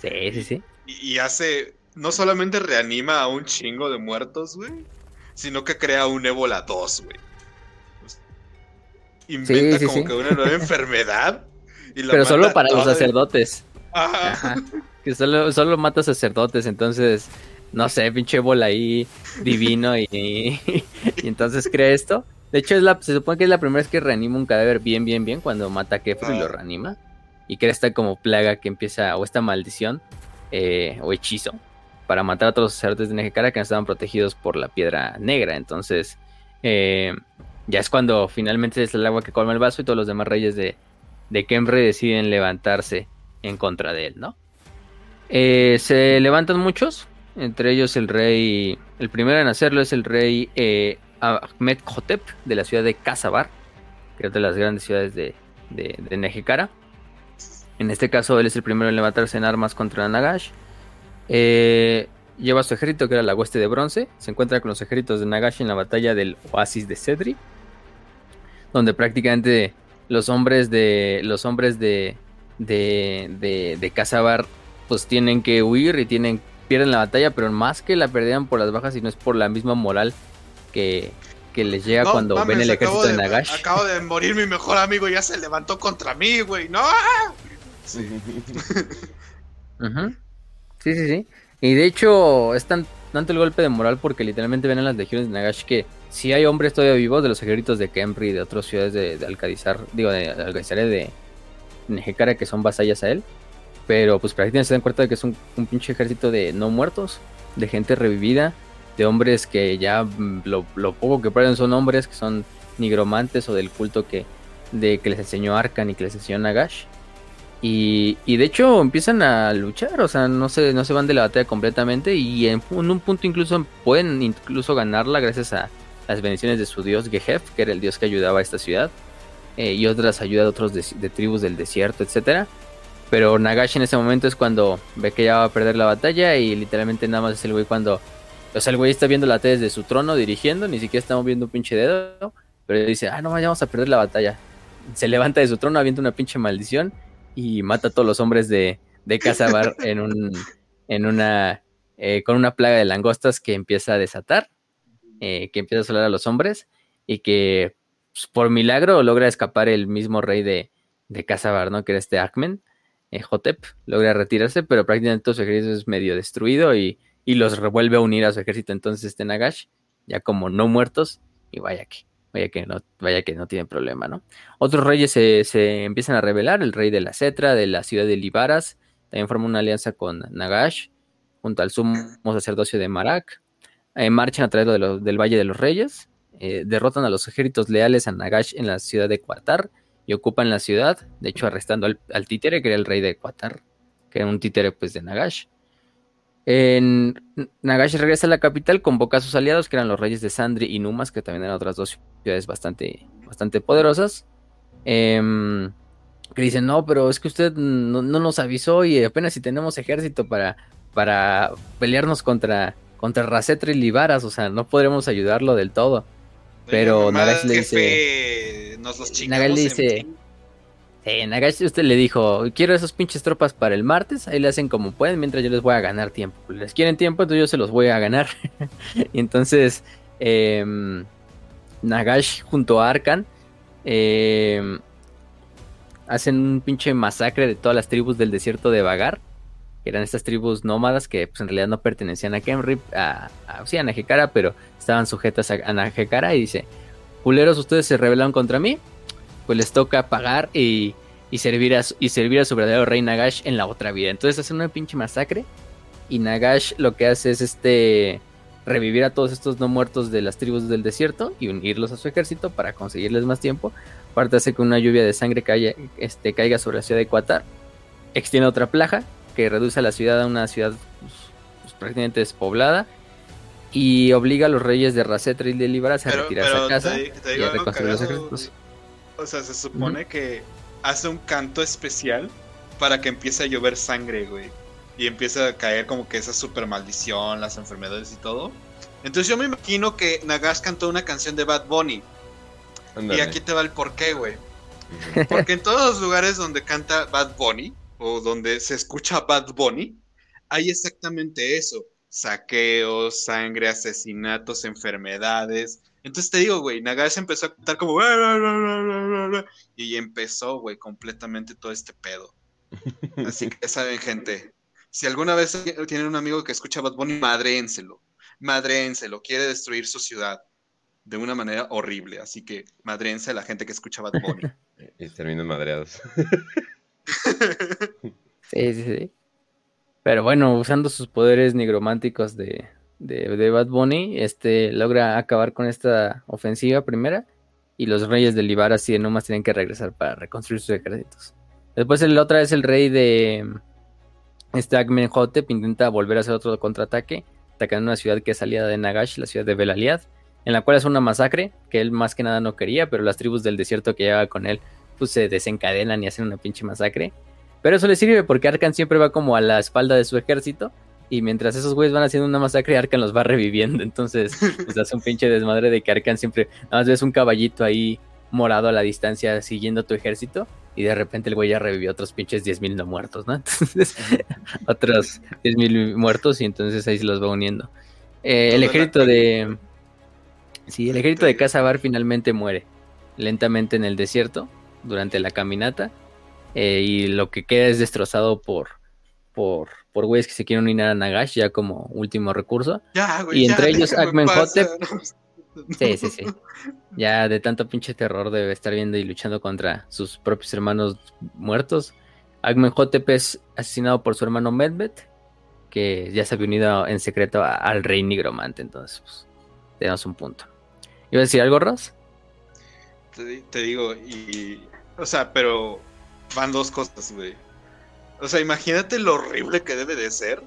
Sí, sí, sí. Y, y hace. No solamente reanima a un chingo de muertos, güey. Sino que crea un ébola 2, güey. Inventa Sí, sí, como que una nueva enfermedad. y la Pero solo para los sacerdotes. Ajá. Ajá. Que solo, solo mata sacerdotes, entonces, no sé, pinche bola ahí divino y, y entonces crea esto. De hecho, es la, se supone que es la primera vez que reanima un cadáver bien, bien, bien cuando mata a Kefro y lo Ah. reanima. Y crea esta como plaga que empieza, o esta maldición, eh, o hechizo, para matar a todos los sacerdotes de Nejecara que no estaban protegidos por la piedra negra. Entonces, eh, ya es cuando finalmente es el agua que colma el vaso y todos los demás reyes de, de Kemre deciden levantarse en contra de él, ¿no? Eh, se levantan muchos, entre ellos el rey, el primero en hacerlo es el rey eh, Ahmed Hotep de la ciudad de Casabar, que es de las grandes ciudades de, de. En este caso él es el primero en levantarse en armas contra Nagash. Eh, lleva su ejército, que era la hueste de bronce. Se encuentra con los ejércitos de Nagashi en la batalla del oasis de Cedri. Donde prácticamente los hombres de. Los hombres de. de. de, de Kazabar. Pues tienen que huir y tienen. Pierden la batalla. Pero más que la perdían por las bajas, sino es por la misma moral que. que les llega No cuando mames, ven el ejército de, Nagash. Acabo de morir mi mejor amigo y ya se levantó contra mí, güey. ¡No! Sí. Sí, sí, sí. Y de hecho, es tan, tanto el golpe de moral porque literalmente ven a las legiones de Nagash que si hay hombres todavía vivos de los ejércitos de Kemri y de otras ciudades de, de Alcadizar, digo, de Alcadizar de Nejekara que son vasallas a él. Pero pues prácticamente se dan cuenta de que es un, un pinche ejército de no muertos, de gente revivida, de hombres que ya mm, lo, poco que pueden son hombres que son nigromantes o del culto que, de, que les enseñó Arkan y que les enseñó Nagash. Y, y de hecho empiezan a luchar, o sea, no se, no se van de la batalla completamente y en, en un punto incluso pueden incluso ganarla gracias a las bendiciones de su dios Gehef, que era el dios que ayudaba a esta ciudad, eh, y otras ayudas de otros de, de tribus del desierto, etcétera. Pero Nagash en ese momento es cuando ve que ya va a perder la batalla y literalmente nada más es el güey cuando... O sea, el güey está viendo la T desde su trono dirigiendo, ni siquiera está moviendo un pinche dedo, pero dice, ah, no, ya vamos a perder la batalla. Se levanta de su trono, avienta una pinche maldición y mata a todos los hombres de, de Casabar en un, en una, eh, con una plaga de langostas que empieza a desatar, eh, que empieza a asolar a los hombres y que pues, por milagro logra escapar el mismo rey de, de Casabar, ¿no? Que era este Akmen, eh, logra retirarse, pero prácticamente todo su ejército es medio destruido y, y los revuelve a unir a su ejército entonces este Nagash, ya como no muertos, y vaya que, vaya que no, vaya que no tienen problema, ¿no? Otros reyes se, se empiezan a rebelar, el rey de la Cetra, de la ciudad de Libaras, también forma una alianza con Nagash, junto al sumo sacerdocio de Marak, eh, marchan a través de del Valle de los Reyes, eh, derrotan a los ejércitos leales a Nagash en la ciudad de Qatar y ocupan la ciudad, de hecho arrestando al, al títere, que era el rey de Qatar, que era un títere pues de Nagash. En, Nagash regresa a la capital, convoca a sus aliados, que eran los reyes de Sandri y Numas, que también eran otras dos ciudades bastante, bastante poderosas. Em, que dicen, no, pero es que usted no, no nos avisó y apenas si tenemos ejército para, para pelearnos contra, contra Racetra y Libaras, o sea, no podremos ayudarlo del todo. Pero Nagash le Nos los chingamos Nagash le dice, eh, Nagash usted le dijo, quiero esos pinches tropas para el martes, ahí le hacen como pueden, mientras yo les voy a ganar tiempo. Les quieren tiempo, entonces yo se los voy a ganar. y entonces, em, Nagash junto a Arkan em, hacen un pinche masacre de todas las tribus del desierto de Vagar, que eran estas tribus nómadas que pues, en realidad no pertenecían a Kenrip, a, sí, a Najekara, pero estaban sujetas a, a Najekara y dice, culeros, ustedes se rebelaron contra mí, pues les toca pagar y, y servir a, y servir a su verdadero rey Nagash en la otra vida. Entonces hacen una pinche masacre y Nagash lo que hace es este revivir a todos estos no muertos de las tribus del desierto y unirlos a su ejército para conseguirles más tiempo. Aparte hace que una lluvia de sangre caiga, este, caiga sobre la ciudad de Qatar. Extiende otra plaga que reduce a la ciudad a una ciudad pues, pues, prácticamente despoblada. Y obliga a los reyes de Racetra y de Libaras a Pero, retirarse pero a casa te, te y digo a algo reconstruir los cagado, ejércitos. O sea, se supone que hace un canto especial para que empiece a llover sangre, güey. Y empieza a caer como que esa super maldición, las enfermedades y todo. Entonces yo me imagino que Nagash cantó una canción de Bad Bunny. Y aquí te va el porqué, güey. Porque en todos los lugares donde canta Bad Bunny, o donde se escucha Bad Bunny, hay exactamente eso. Saqueos, sangre, asesinatos, enfermedades. Entonces te digo, güey, Nagash empezó a cantar como... Y empezó, güey, completamente todo este pedo. Así que saben, gente. Si alguna vez tienen un amigo que escucha Bad Bunny, madréenselo. Madréenselo. Quiere destruir su ciudad de una manera horrible. Así que madréense a la gente que escucha Bad Bunny. Y terminan madreados. Sí, sí, sí. Pero bueno, usando sus poderes nigrománticos de, de, de Bad Bunny, este logra acabar con esta ofensiva primera. Y los reyes de Libaras y de Numas tienen que regresar para reconstruir sus ejércitos. Después el otra vez el rey de este Amenhotep intenta volver a hacer otro contraataque, atacando una ciudad que es aliada de Nagash, la ciudad de Belaliad, en la cual es una masacre que él más que nada no quería, pero las tribus del desierto que lleva con él pues se desencadenan y hacen una pinche masacre. Pero eso le sirve porque Arkan siempre va como a la espalda de su ejército Y mientras esos güeyes van haciendo una masacre, Arkan los va reviviendo. Entonces, pues hace un pinche desmadre de que Arkan siempre. Nada más ves un caballito ahí morado a la distancia siguiendo tu ejército. Y de repente el güey ya revivió otros pinches 10.000 no muertos, ¿no? Entonces, otros 10.000 muertos y entonces ahí se los va uniendo. Eh, el ejército de. Sí, el ejército de Casabar finalmente muere lentamente en el desierto durante la caminata. Eh, y lo que queda es destrozado por, por, por güeyes que se quieren unir a Nagash ya como último recurso. y entre ellos Akmenhotep. Sí, sí, sí. Ya de tanto pinche terror debe estar viendo y luchando contra sus propios hermanos muertos. Akmenhotep es asesinado por su hermano Medbet, que ya se había unido en secreto al rey nigromante. Entonces, pues, tenemos un punto. ¿Iba a decir algo, Ross? Te, digo, y. O sea, pero van dos cosas, güey. O sea, imagínate lo horrible que debe de ser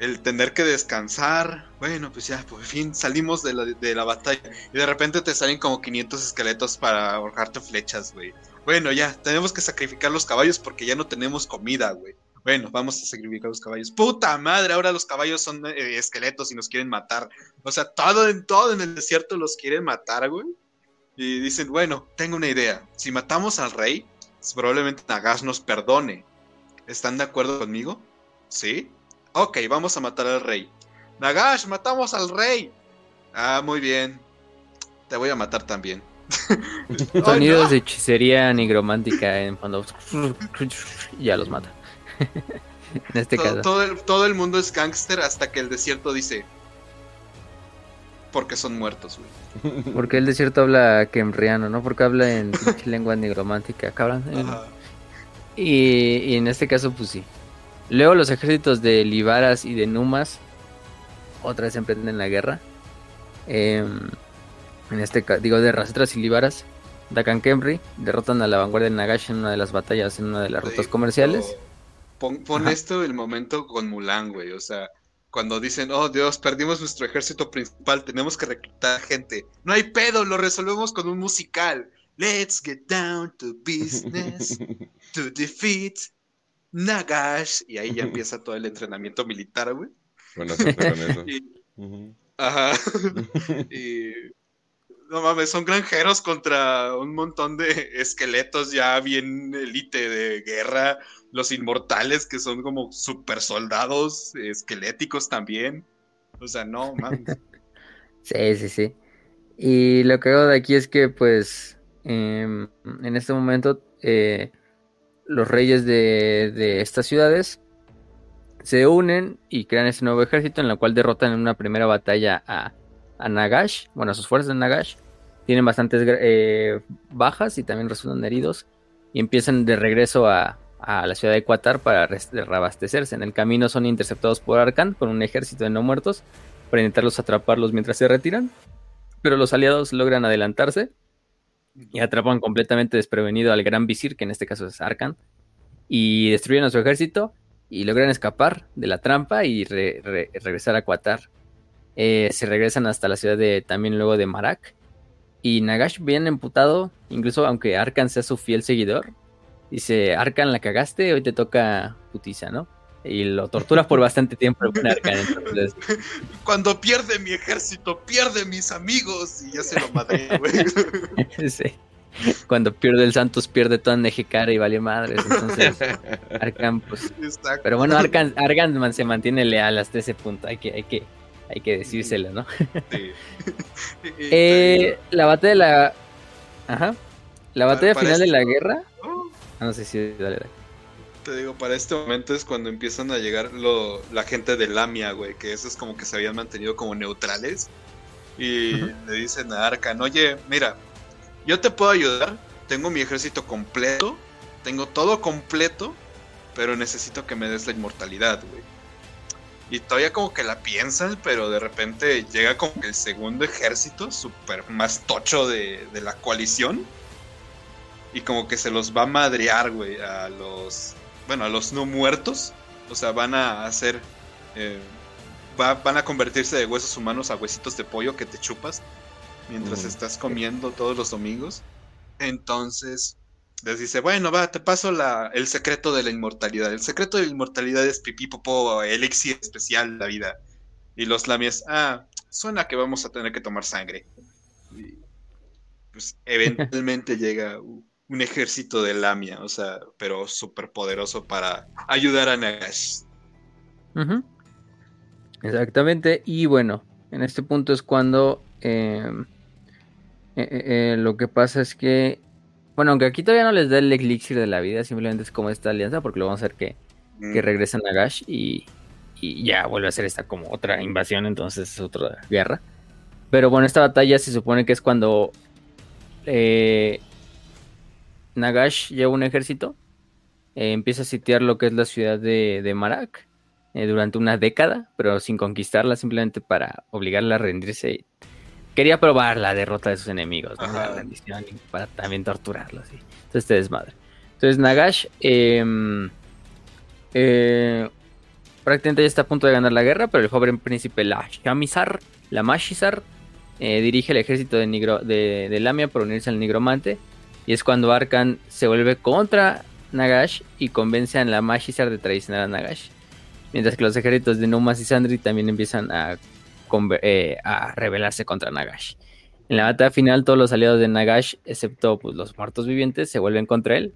el tener que descansar. Bueno, pues ya, por fin salimos de la, de la batalla. Y de repente te salen como 500 esqueletos para ahorrarte flechas, güey. Bueno, ya, tenemos que sacrificar los caballos porque ya no tenemos comida, güey. Bueno, vamos a sacrificar los caballos. Puta madre, ahora los caballos son eh, esqueletos y nos quieren matar. O sea, todo en todo en el desierto los quieren matar, güey. Y dicen, bueno, tengo una idea. Si matamos al rey, probablemente Nagash nos perdone. ¿Están de acuerdo conmigo? ¿Sí? Ok, vamos a matar al rey. Nagash, matamos al rey. Ah, muy bien. Te voy a matar también. Sonidos de hechicería nigromántica en fondo. ya los mata. en este todo, caso. Todo el, todo el mundo es gángster hasta que el desierto dice. Porque son muertos, güey. Porque el desierto habla kemriano, ¿no? Porque habla en lengua nigromántica, cabrón. Y, en este caso, pues sí. Luego los ejércitos de Libaras y de Numas otra vez emprenden la guerra. Em, en este caso, digo, de Rasetras y Libaras. Dakan Kemri derrotan a la vanguardia de Nagash en una de las batallas, en una de las rutas comerciales. Pon, pon esto el momento con Mulan, güey. O sea, cuando dicen, oh Dios, perdimos nuestro ejército principal, tenemos que reclutar gente. No hay pedo, lo resolvemos con un musical. Let's get down to business to defeat Nagash. Y ahí ya empieza todo el entrenamiento militar, güey. Bueno, con eso. Ajá. y no mames, son granjeros contra un montón de esqueletos ya bien elite de guerra los inmortales que son como super soldados esqueléticos también. O sea, no, mames. sí, sí, sí. Y lo que hago de aquí es que, pues, em, en este momento, eh, los reyes de, de, estas ciudades se unen y crean ese nuevo ejército en la cual derrotan en una primera batalla a, a Nagash, bueno, a sus fuerzas de Nagash. Tienen bastantes eh, bajas y también resultan heridos y empiezan de regreso a, a la ciudad de Qatar para reabastecerse. En el camino son interceptados por Arkan con un ejército de no muertos para intentarlos atraparlos mientras se retiran. Pero los aliados logran adelantarse y atrapan completamente desprevenido al gran visir, que en este caso es Arkan, y destruyen a su ejército y logran escapar de la trampa y regresar a Qatar. Eh, se regresan hasta la ciudad de también luego de Marak. Y Nagash bien emputado, incluso aunque Arkan sea su fiel seguidor, Dice, Arkan, la cagaste, hoy te toca putiza, ¿no? Y lo torturas por bastante tiempo Arkan. Cuando pierde mi ejército, pierde mis amigos. Y ya se lo madre, güey. sí. Cuando pierde el Santos, pierde toda Nejecara y vale madres. Entonces, Arkan, pues. Pero bueno, Arkan, Arkan se mantiene leal hasta ese punto. Hay que, hay que, hay que decírselo, ¿no? Sí. eh, la batalla de la. Ajá. La batalla final de la guerra no sé si dale, Te digo, para este momento es cuando empiezan a llegar lo, la gente de Lamia, güey, que esos como que se habían mantenido como neutrales. Y le dicen a Arkan, oye, mira, yo te puedo ayudar, tengo mi ejército completo, tengo todo completo, pero necesito que me des la inmortalidad, güey. Y todavía como que la piensan, pero de repente llega como que el segundo ejército, súper más tocho de, de la coalición y como que se los va a madrear, güey, a los, bueno, a los no muertos. O sea, van a hacer, eh, van a convertirse de huesos humanos a huesitos de pollo que te chupas mientras estás comiendo todos los domingos. Entonces, les dice, bueno, va, te paso la, el secreto de la inmortalidad. El secreto de la inmortalidad es pipí, popó, elixir especial de la vida. Y los lamias, ah, suena que vamos a tener que tomar sangre. Y, pues eventualmente llega un ejército de lamia, o sea, pero súper poderoso para ayudar a Nagash. Exactamente, y bueno, en este punto es cuando em, eh, eh, eh, lo que pasa es que, bueno, aunque aquí todavía no les da el elixir de la vida, simplemente es como esta alianza, porque lo vamos a hacer que, que mm. regresen a Nagash y, y ya vuelve a ser esta como otra invasión, entonces es otra guerra. Pero bueno, esta batalla se supone que es cuando eh, Nagash lleva un ejército, eh, empieza a sitiar lo que es la ciudad de, de Marak eh, durante una década, pero sin conquistarla, simplemente para obligarla a rendirse. Quería probar la derrota de sus enemigos, la rendición, para también torturarlos. Entonces, este desmadre. Entonces, Nagash em, eh, prácticamente ya está a punto de ganar la guerra, pero el joven príncipe la Shamizar, la Mashizar, dirige el ejército de, de, de Lamia por unirse al nigromante y es cuando Arkan se vuelve contra Nagash y convence a la Mashizar de traicionar a Nagash. Mientras que los ejércitos de Numas y Sandri también empiezan a, eh, a rebelarse contra Nagash. En la batalla final, todos los aliados de Nagash, excepto pues, los muertos vivientes, se vuelven contra él.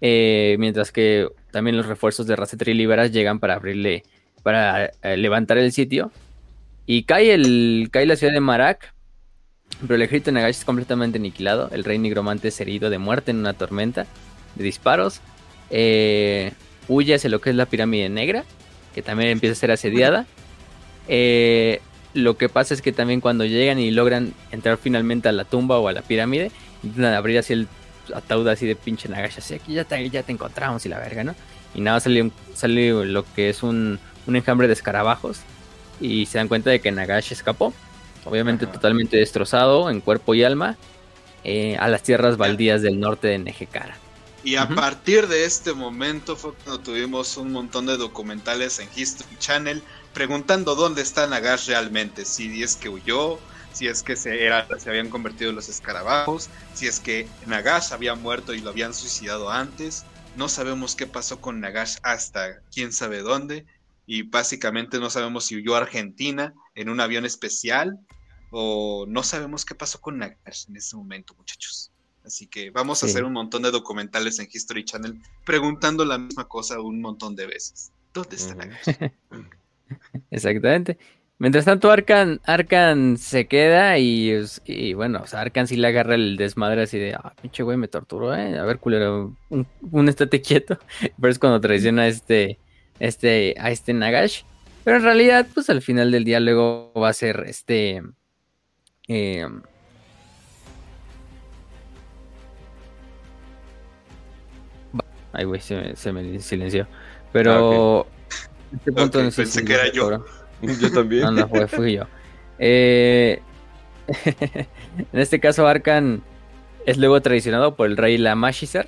Eh, mientras que también los refuerzos de Rasetri Liberas llegan para abrirle, para eh, levantar el sitio. Y cae, el, cae la ciudad de Marak, pero el ejército de Nagash es completamente aniquilado. El rey nigromante es herido de muerte en una tormenta de disparos. Huye hacia lo que es la pirámide negra, que también empieza a ser asediada. Eh, lo que pasa es que también cuando llegan y logran entrar finalmente a la tumba o a la pirámide, intentan abrir así el ataúd así de pinche Nagash, así aquí ya te, ya te encontramos y la verga, ¿no? Y nada, sale, sale lo que es un, un enjambre de escarabajos y se dan cuenta de que Nagash escapó obviamente totalmente destrozado en cuerpo y alma, eh, a las tierras baldías del norte de Nejecara. Y a partir de este momento fue cuando tuvimos un montón de documentales en History Channel preguntando dónde está Nagash realmente, si es que huyó, si es que se, era, se habían convertido en los escarabajos, si es que Nagash había muerto y lo habían suicidado antes. No sabemos qué pasó con Nagash hasta quién sabe dónde. Y básicamente no sabemos si huyó a Argentina en un avión especial o no sabemos qué pasó con Nagash en ese momento, muchachos. Así que vamos a hacer un montón de documentales en History Channel preguntando la misma cosa un montón de veces. ¿Dónde está Nagash? Exactamente. Mientras tanto, Arkan, Arkan se queda y, bueno, o sea, Arkan sí le agarra el desmadre así de, ah, pinche güey, me torturó, eh. A ver, culero, un, un estate quieto. Pero es cuando traiciona a este, este, a este Nagash. Pero en realidad, pues al final del día luego va a ser este... Eh, ay, güey, se, me silenció. Pero... Ah, este punto no sé pensé que era yo. yo también. No, no, fue, fui yo. Eh, en este caso, Arkan es luego traicionado por el rey Lamashizar,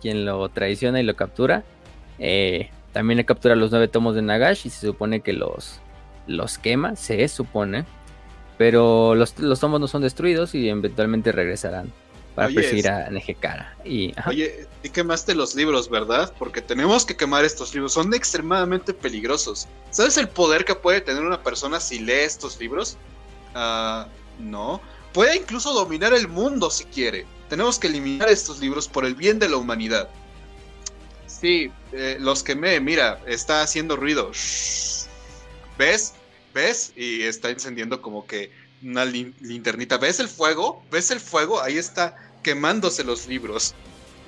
quien lo traiciona y lo captura. Eh, también le captura los nueve tomos de Nagash y se supone que los, los quema, se supone. Pero los, tomos no son destruidos y eventualmente regresarán para perseguir a Nejekara. Y, Oye, y quemaste los libros, ¿verdad? Porque tenemos que quemar estos libros. Son extremadamente peligrosos. ¿Sabes el poder que puede tener una persona si lee estos libros? Ah, no. Puede incluso dominar el mundo si quiere. Tenemos que eliminar estos libros por el bien de la humanidad. Sí, eh, los quemé, mira, está haciendo ruido. ¿Ves? ¿Ves? Y está encendiendo como que una linternita. ¿Ves el fuego? ¿Ves el fuego? Ahí está quemándose los libros.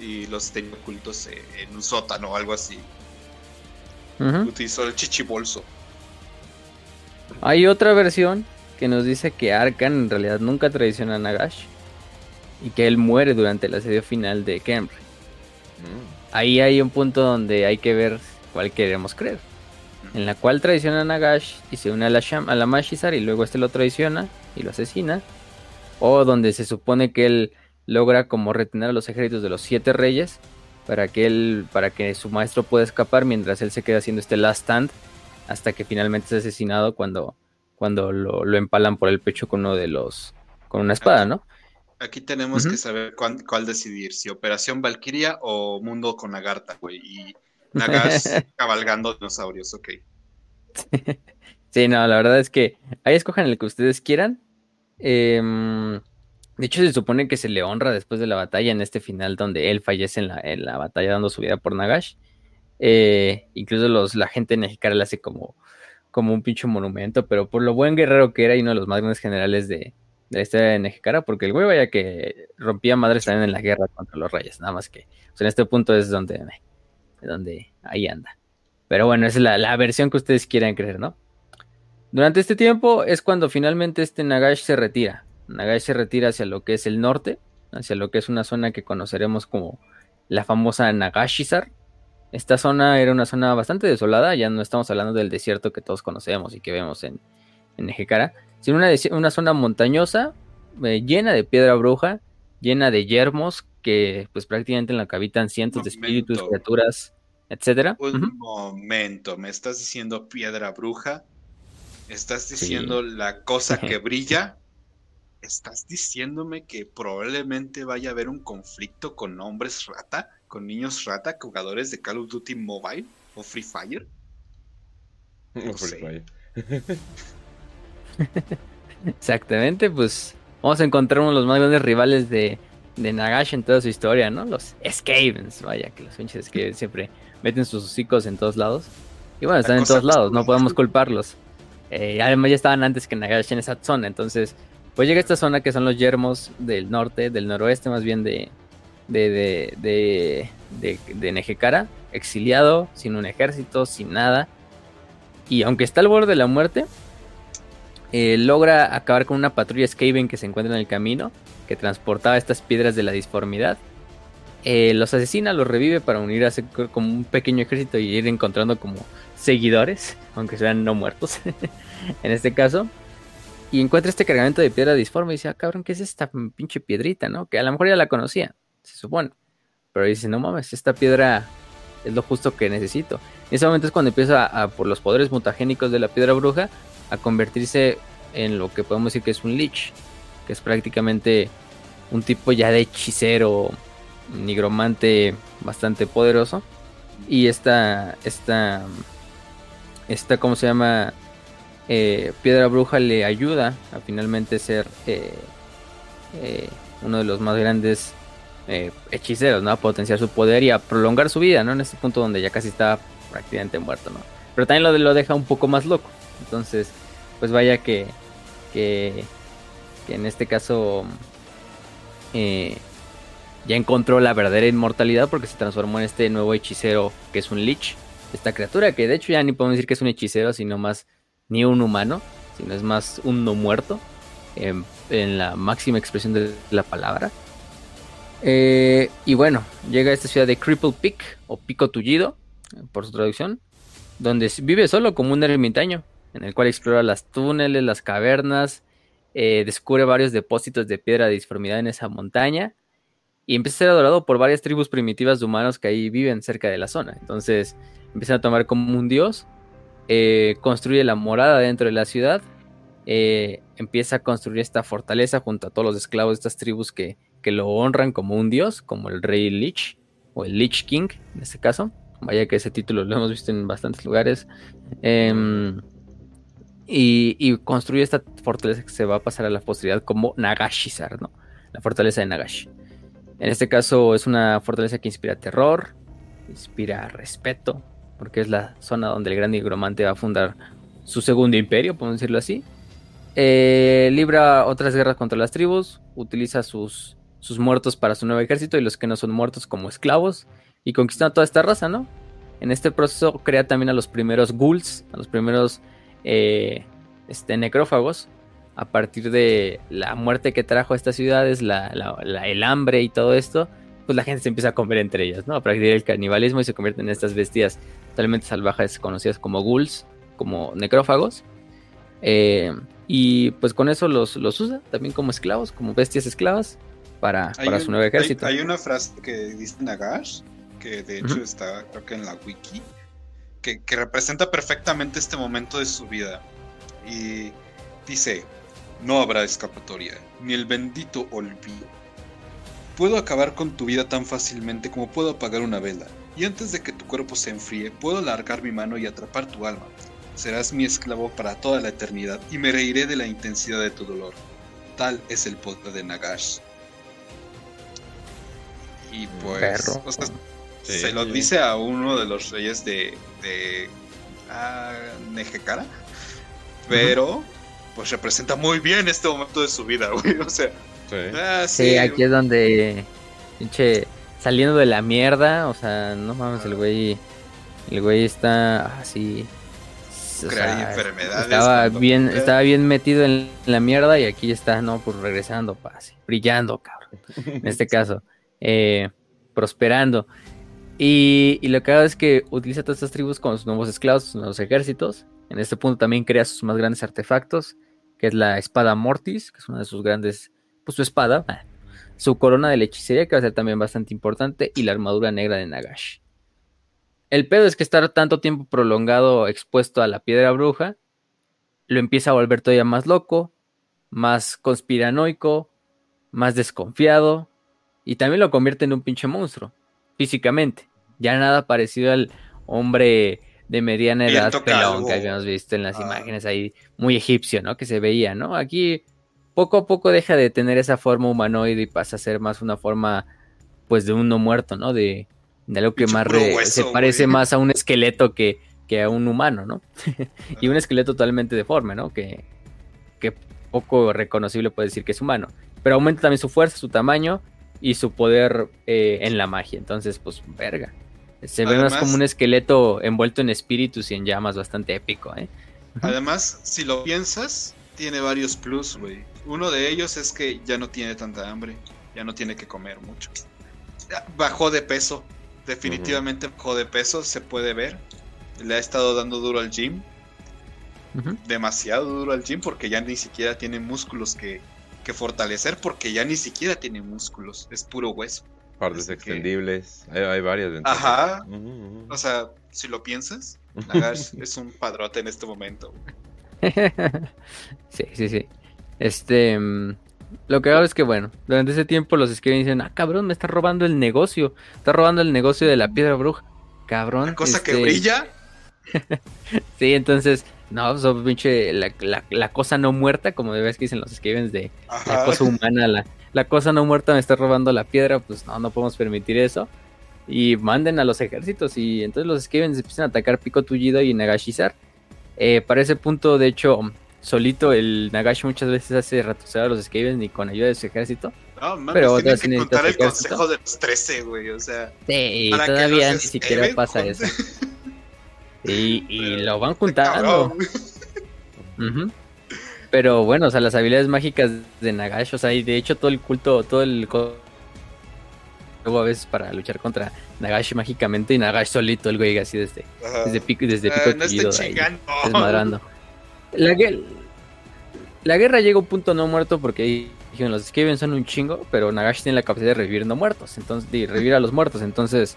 Y los tenía ocultos en un sótano o algo así. Utilizó el chichibolso. Hay otra versión que nos dice que Arkan en realidad nunca traiciona a Nagash. Y que él muere durante el asedio final de Kemri. Mm ahí hay un punto donde hay que ver cuál queremos creer. En la cual traiciona a Nagash y se une a la, Sham, a la Mashizar y luego este lo traiciona y lo asesina. O donde se supone que él logra como retener a los ejércitos de los siete reyes para que él, para que su maestro pueda escapar mientras él se queda haciendo este last stand hasta que finalmente es asesinado cuando, cuando lo, lo, empalan por el pecho con uno de los, con una espada, ¿no? Aquí tenemos que saber cuál, decidir, si Operación Valkyria o Mundo con Agartha, güey. Y Nagas cabalgando dinosaurios, ok. Sí, no, la verdad es que ahí escojan el que ustedes quieran. Em, de hecho, se supone que se le honra después de la batalla en este final donde él fallece en la, en la batalla dando su vida por Nagash. Eh, incluso los, la gente en le hace como, como un pinche monumento, pero por lo buen guerrero que era y uno de los más grandes generales de, de la historia de porque el güey vaya que rompía madres también en la guerra contra los reyes, nada más que pues, en este punto es donde, donde ahí anda. Pero bueno, esa es la, la versión que ustedes quieran creer, ¿no? Durante este tiempo es cuando finalmente este Nagash se retira. Nagash se retira hacia lo que es el norte, hacia lo que es una zona que conoceremos como la famosa Nagashizar. Esta zona era una zona bastante desolada, ya no estamos hablando del desierto que todos conocemos y que vemos en, en Ejekara, sino una, una zona montañosa, eh, llena de piedra bruja, llena de yermos que pues prácticamente en la que habitan cientos de espíritus, criaturas, etcétera. Un momento, ¿me estás diciendo piedra bruja? ¿Estás diciendo la cosa que brilla? ¿Estás diciéndome que probablemente vaya a haber un conflicto con hombres rata, con niños rata, jugadores de Call of Duty Mobile o Free Fire? Free Fire. Exactamente, pues vamos a encontrar uno de los más grandes rivales de, de Nagash en toda su historia, ¿no? Los Skavens, vaya, que los pinches Skavens siempre meten sus hocicos en todos lados. Y bueno, están en todos lados, no podemos culparlos. Eh, además ya estaban antes que Nagash en esa zona, entonces pues llega esta zona que son los yermos del norte, del noroeste más bien de, de, de, de, de, de Nejekara, exiliado, sin un ejército, sin nada. Y aunque está al borde de la muerte, eh, logra acabar con una patrulla Skaven que se encuentra en el camino, que transportaba estas piedras de la disformidad. Eh, los asesina, los revive para unirse como un pequeño ejército y ir encontrando como seguidores, aunque sean no muertos en este caso. Y encuentra este cargamento de piedra disforme y dice, ah, cabrón, ¿qué es esta pinche piedrita, no? Que a lo mejor ya la conocía, se supone. Pero dice, no mames, esta piedra es lo justo que necesito. En ese momento es cuando empieza por los poderes mutagénicos de la piedra bruja a convertirse en lo que podemos decir que es un lich, que es prácticamente un tipo ya de hechicero, nigromante bastante poderoso. Y esta, esta, esta, ¿cómo se llama? Eh, Piedra Bruja le ayuda a finalmente ser eh, eh, uno de los más grandes hechiceros, ¿no? A potenciar su poder y a prolongar su vida, ¿no? En este punto donde ya casi está prácticamente muerto, ¿no? Pero también lo, lo deja un poco más loco. Entonces, pues vaya que, que, en este caso eh, ya encontró la verdadera inmortalidad porque se transformó en este nuevo hechicero que es un lich. Esta criatura que de hecho ya ni podemos decir que es un hechicero, sino más ni un humano, sino es más un no muerto en, la máxima expresión de la palabra. Eh, y bueno, llega a esta ciudad de Cripple Peak o Pico Tullido, por su traducción, donde vive solo como un ermitaño en el cual explora las túneles, las cavernas, eh, descubre varios depósitos de piedra de disformidad en esa montaña y empieza a ser adorado por varias tribus primitivas de humanos que ahí viven cerca de la zona. Entonces empieza a tomar como un dios, eh, construye la morada dentro de la ciudad, eh, empieza a construir esta fortaleza junto a todos los esclavos de estas tribus que, que lo honran como un dios, como el rey Lich o el Lich King en este caso. Vaya que ese título lo hemos visto en bastantes lugares. Em, y, construye esta fortaleza que se va a pasar a la posteridad como Nagashizar, ¿no? La fortaleza de Nagashi. En este caso es una fortaleza que inspira terror, inspira respeto, porque es la zona donde el gran nigromante va a fundar su segundo imperio, podemos decirlo así. Eh, libra otras guerras contra las tribus, utiliza sus, sus muertos para su nuevo ejército y los que no son muertos como esclavos y conquista toda esta raza, ¿no? En este proceso crea también a los primeros ghouls, a los primeros eh, este, necrófagos a partir de la muerte que trajo a estas ciudades, la, el hambre y todo esto, pues la gente se empieza a comer entre ellas, ¿no? A partir del canibalismo y se convierten en estas bestias totalmente salvajes conocidas como ghouls, como necrófagos. Eh, y pues con eso los, los, usa también como esclavos, como bestias esclavas para, para su nuevo ejército. Hay, una frase que dice Nagash, que de hecho está creo que en la wiki, que, representa perfectamente este momento de su vida. Y dice, No habrá escapatoria, ni el bendito olvido. Puedo acabar con tu vida tan fácilmente como puedo apagar una vela, y antes de que tu cuerpo se enfríe, puedo largar mi mano y atrapar tu alma. Serás mi esclavo para toda la eternidad y me reiré de la intensidad de tu dolor. Tal es el poder de Nagash. Y pues, o sea, se lo dice a uno de los reyes de, de ah, Nejekara, pero pues representa muy bien este momento de su vida, güey. O sea, ah, sí. aquí es donde, pinche, saliendo de la mierda, o sea, no mames, el güey, el güey está así. enfermedades. Estaba bien, estaba bien metido en la mierda y aquí está, no, pues regresando, así, brillando, cabrón. En este caso, eh, prosperando. Y, lo que hago es que utiliza todas estas tribus con sus nuevos esclavos, sus nuevos ejércitos. En este punto también crea sus más grandes artefactos, que es la espada Mortis, que es una de sus grandes, pues su espada, su corona de la hechicería, que va a ser también bastante importante, y la armadura negra de Nagash. El pedo es que estar tanto tiempo prolongado expuesto a la piedra bruja, lo empieza a volver todavía más loco, más conspiranoico, más desconfiado, y también lo convierte en un pinche monstruo, físicamente. Ya nada parecido al hombre de mediana edad pelón que habíamos visto en las ah. imágenes ahí, muy egipcio, ¿no? Que se veía, ¿no? Aquí poco a poco deja de tener esa forma humanoide y pasa a ser más una forma, pues, de un no muerto, ¿no? De, de algo que más se parece más a un esqueleto que, que a un humano, ¿no? y un esqueleto totalmente deforme, ¿no? Que, que poco reconocible puede decir que es humano. Pero aumenta también su fuerza, su tamaño y su poder eh, en la magia. Entonces, pues, verga. Se ve más como un esqueleto envuelto en espíritus y en llamas, bastante épico, ¿eh? Además, si lo piensas, tiene varios plus, güey. Uno de ellos es que ya no tiene tanta hambre, ya no tiene que comer mucho. Bajó de peso, definitivamente bajó de peso, se puede ver. Le ha estado dando duro al gym. Demasiado duro al gym porque ya ni siquiera tiene músculos que, que fortalecer porque ya ni siquiera tiene músculos, es puro hueso. Partes extendibles, hay, varias ventajas. Ajá. O sea, si lo piensas, Nagash es un padrote en este momento. sí, sí, sí. Este. Mm, lo que hago es que, bueno, durante ese tiempo los escriben y dicen: Ah, cabrón, me está robando el negocio. Está robando el negocio de la piedra bruja. Cabrón. La cosa que este brilla. sí, entonces no, pues, pinche, la, cosa no muerta, como de vez que dicen los escribens de la cosa humana, la, la cosa no muerta me está robando la piedra, pues no, no podemos permitir eso. Y manden a los ejércitos y entonces los escribens empiezan a atacar Pico Tullido y Nagashizar. Eh, para ese punto, de hecho, solito el Nagashi muchas veces hace retroceder a los Skavens ni con ayuda de su ejército. No, man, pero tienen que contar el consejo de los 13, güey, o sea. Sí, todavía ni siquiera pasa eso. Y, lo van juntando. Pero bueno, o sea, las habilidades mágicas de Nagash, o sea, y de hecho todo el culto, todo el luego a veces para luchar contra Nagash mágicamente y Nagash solito, el güey así desde, desde pico, desde pico uh, no desmadrando. La, la guerra llega a un punto no muerto porque dijeron los Skaven son un chingo, pero Nagash tiene la capacidad de revivir no muertos, entonces de revivir a los muertos, entonces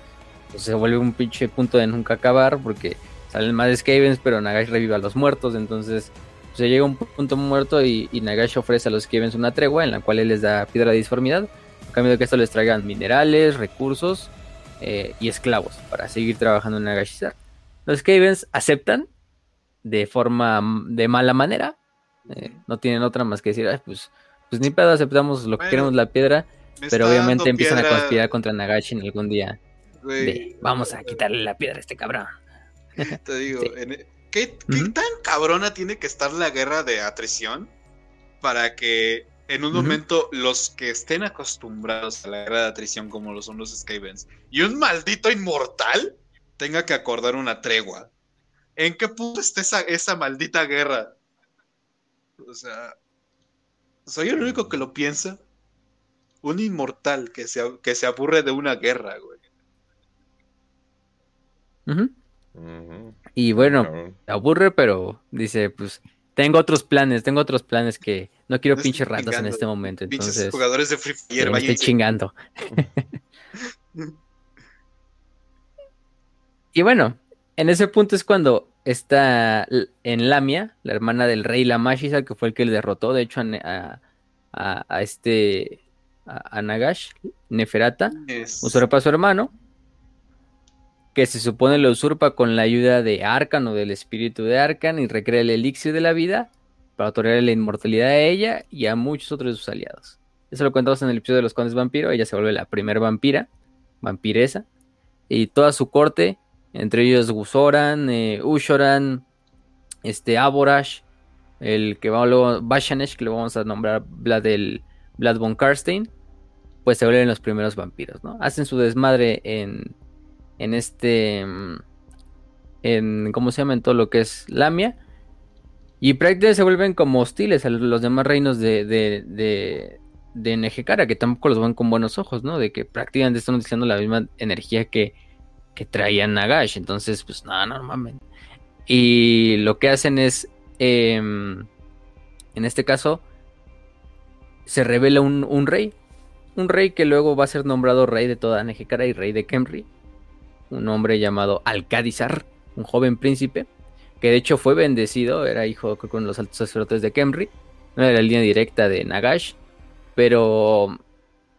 pues, se vuelve un pinche punto de nunca acabar porque Salen más Skavens, pero Nagash revive a los muertos. Entonces se llega a un punto muerto y, Nagash ofrece a los Skavens una tregua en la cual él les da piedra de disformidad. A cambio de que esto les traigan minerales, recursos eh, y esclavos para seguir trabajando en Nagashizar. Los Skavens aceptan de forma de mala manera. Eh, no tienen otra más que decir, pues, pues ni pedo, aceptamos lo que queremos la piedra. Pero obviamente empiezan a conspirar contra Nagash en algún día. vamos a quitarle la piedra a este cabrón. Te digo, e, ¿qué, tan cabrona tiene que estar la guerra de atrición para que en un momento los que estén acostumbrados a la guerra de atrición como lo son los Skavens y un maldito inmortal tenga que acordar una tregua? ¿En qué punto está esa, esa maldita guerra? O sea, soy el único que lo piensa. Un inmortal que se, que se aburre de una guerra, güey. Y bueno, aburre, pero dice, pues tengo otros planes, tengo otros planes que no quiero pinches ratas en este momento. Entonces, jugadores de Free Fire, me estoy chingando. y bueno, en ese punto es cuando está en Lamia, la hermana del rey Lamashisa, que fue el que le derrotó, de hecho, a, a, este, a, Nagash, Neferata, usurpa a su hermano, que se supone lo usurpa con la ayuda de Arkan o del espíritu de Arkan y recrea el elixir de la vida para otorgarle la inmortalidad a ella y a muchos otros de sus aliados. Eso lo contamos en el episodio de los condes vampiro, ella se vuelve la primera vampira, vampiresa, y toda su corte, entre ellos Gusoran, eh, Ushoran, este, Aborash, el que va luego, Bashanesh, que le vamos a nombrar Vlad, el, Vlad von Karstein, pues se vuelven los primeros vampiros, ¿no? Hacen su desmadre en, en este, en, ¿cómo se llama? En todo lo que es Lamia. Y prácticamente se vuelven como hostiles a los demás reinos de, de, de, de que tampoco los ven con buenos ojos, ¿no? De que prácticamente están utilizando la misma energía que, que traía Nagash. Entonces, pues nada, normalmente. Y lo que hacen es, em, en este caso, se revela un, rey. Un rey que luego va a ser nombrado rey de toda Nejecara y rey de Kemri. Un hombre llamado Alcádizar, un joven príncipe, que de hecho fue bendecido, era hijo con los altos sacerdotes de Kemri. No era la línea directa de Nagash, pero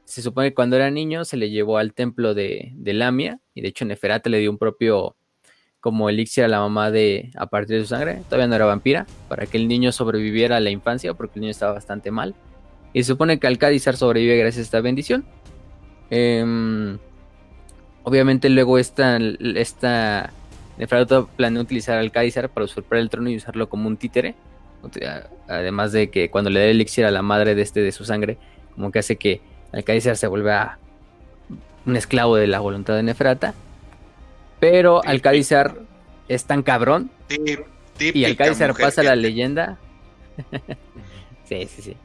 se supone que cuando era niño se le llevó al templo de, de Lamia, y de hecho Neferata le dio un propio como elixir a la mamá de a partir de su sangre, todavía no era vampira, para que el niño sobreviviera a la infancia, porque el niño estaba bastante mal. Y se supone que Alcádizar sobrevive gracias a esta bendición. Em, obviamente luego esta, esta planea utilizar Alcádizar para usurpar el trono y usarlo como un títere. Además de que cuando le da el elixir a la madre de este de su sangre, como que hace que Alcádizar se vuelva un esclavo de la voluntad de Neferata. Pero Alcádizar es tan cabrón. y Alcádizar pasa la leyenda. sí, sí, sí.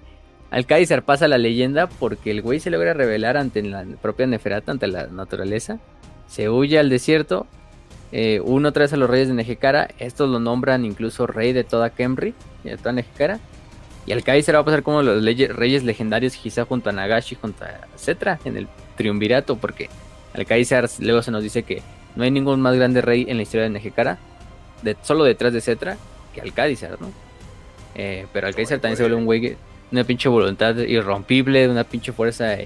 Alcádizar pasa la leyenda porque el güey se logra revelar ante la propia Neferata, ante la naturaleza. Se huye al desierto. Eh, uno trae a los reyes de Nejecara. Estos lo nombran incluso rey de toda Kemri y de toda Nejecara. Y Alcádizar va a pasar como los reyes legendarios, quizá junto a Nagashi, junto a Cetra, en el triunvirato, porque Alcádizar luego se nos dice que no hay ningún más grande rey en la historia de Nejecara, de, solo detrás de Cetra, que Alcádizar, ¿no? Eh, pero Alcádizar también se vuelve un güey, de una pinche voluntad irrompible, una pinche fuerza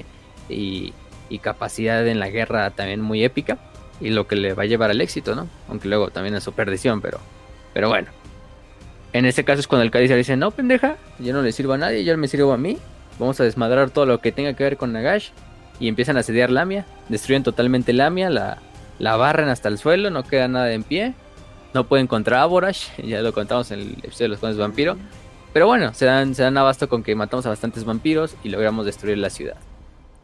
y, capacidad en la guerra también muy épica, y lo que le va a llevar al éxito, ¿no? Aunque luego también a su perdición, pero, pero bueno. En este caso es cuando Alcádizar dice, no, pendeja, yo no le sirvo a nadie, yo me sirvo a mí, vamos a desmadrar todo lo que tenga que ver con Nagash, y empiezan a asediar Lamia, destruyen totalmente Lamia, la, la barren hasta el suelo, no queda nada en pie. No pueden contra Aborash, ya lo contamos en el episodio de los condes vampiro. Pero bueno, se dan, se dan abasto con que matamos a bastantes vampiros y logramos destruir la ciudad.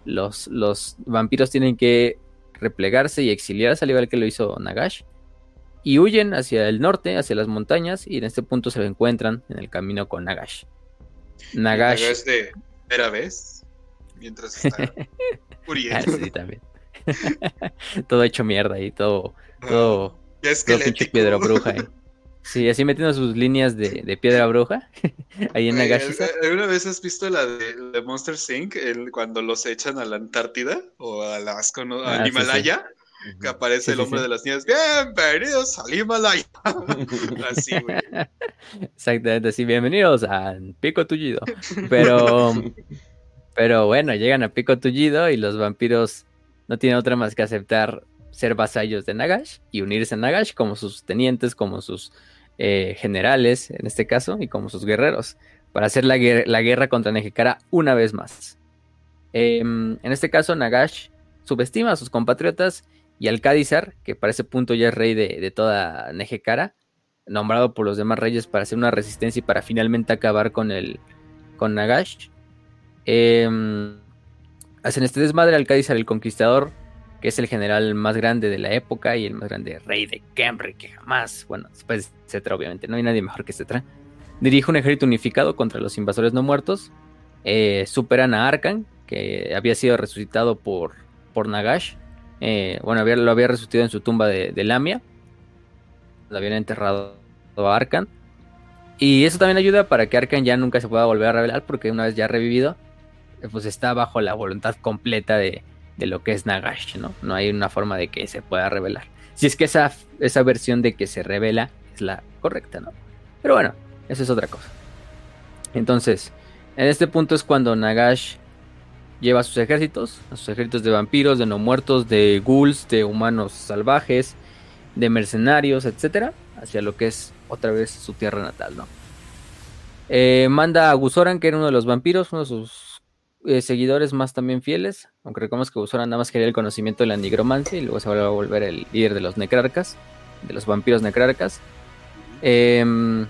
Los, los vampiros tienen que replegarse y exiliarse, al igual que lo hizo Nagash. Y huyen hacia el norte, hacia las montañas, y en este punto se encuentran en el camino con Nagash. Nagash. ¿Nagash de primera vez? Mientras está muriendo. Ah, sí, también. todo hecho mierda y todo, todo, todo pinche piedra bruja. ¿eh? Sí, así metiendo sus líneas de, piedra bruja ahí en Nagashi. ¿Alguna vez has visto la de, Monster Inc? cuando los echan a la Antártida o a Alaska, ¿no? al ah, Himalaya? Que aparece el hombre de las nieves. Bienvenidos al Himalaya. así, güey. Exactamente, así. Bienvenidos a Pico Tullido. Pero, pero bueno, llegan a Pico Tullido y los vampiros no tiene otra más que aceptar ser vasallos de Nagash y unirse a Nagash como sus tenientes, como sus eh, generales en este caso y como sus guerreros para hacer la, guerra contra Nejecara una vez más. Em, en este caso Nagash subestima a sus compatriotas y al que para ese punto ya es rey de, toda Nejecara, nombrado por los demás reyes para hacer una resistencia y para finalmente acabar con el con Nagash. Eh, hacen este desmadre al Cádiz el Conquistador, que es el general más grande de la época y el más grande rey de Cambridge que jamás, bueno, después de Cetra obviamente, no hay nadie mejor que Cetra, dirige un ejército unificado contra los invasores no muertos, eh, superan a Arkan, que había sido resucitado por, por Nagash, eh, bueno, lo había resucitado en su tumba de, Lamia, lo habían enterrado a Arkan, y eso también ayuda para que Arkan ya nunca se pueda volver a revelar, porque una vez ya revivido, pues está bajo la voluntad completa de, lo que es Nagash, ¿no? No hay una forma de que se pueda revelar. Si es que esa, esa versión de que se revela es la correcta, ¿no? Pero bueno, eso es otra cosa. Entonces, en este punto es cuando Nagash lleva a sus ejércitos, a sus ejércitos de vampiros, de no muertos, de ghouls, de humanos salvajes, de mercenarios, etcétera, hacia lo que es otra vez su tierra natal, ¿no? Eh, manda a Gusoran, que era uno de los vampiros, uno de sus eh, seguidores más también fieles, aunque recordemos que Gusoran nada más quería el conocimiento de la nigromancia y luego se va a volver el líder de los necrarcas, de los vampiros necrarcas. Em,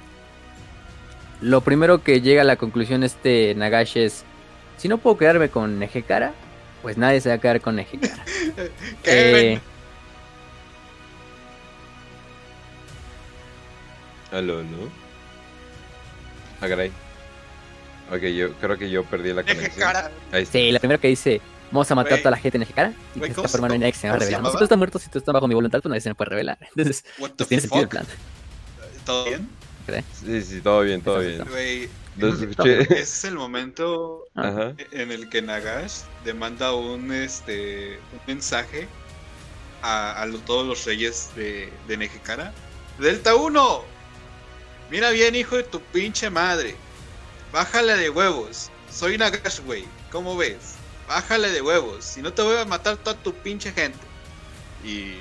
lo primero que llega a la conclusión este Nagash es, si no puedo quedarme con Nejekara, pues nadie se va a quedar con Nejekara. ¿Qué? Eh, Aló, ¿no? Ah, caray. Ok, yo creo que yo perdí la conexión. cara. Ahí está. Sí, la primera que dice, vamos a matar a toda la gente en Nejekara. Y ¿cómo esta forma se- no hay nadie se va a revelar. Si tú estás muerto, si tú estás bajo mi voluntad, pues nadie se me puede revelar. Entonces, pues tiene sentido el plan. ¿Todo bien? ¿crees? Sí, sí, todo bien, todo bien. Ese es el momento Ah. Ajá. en el que Nagash demanda un este un mensaje a, a lo- todos los reyes de, de Nejekara. Delta 1, mira bien hijo de tu pinche madre, bájale de huevos, soy Nagash güey, ¿cómo ves? Bájale de huevos, si no te voy a matar toda tu pinche gente. Y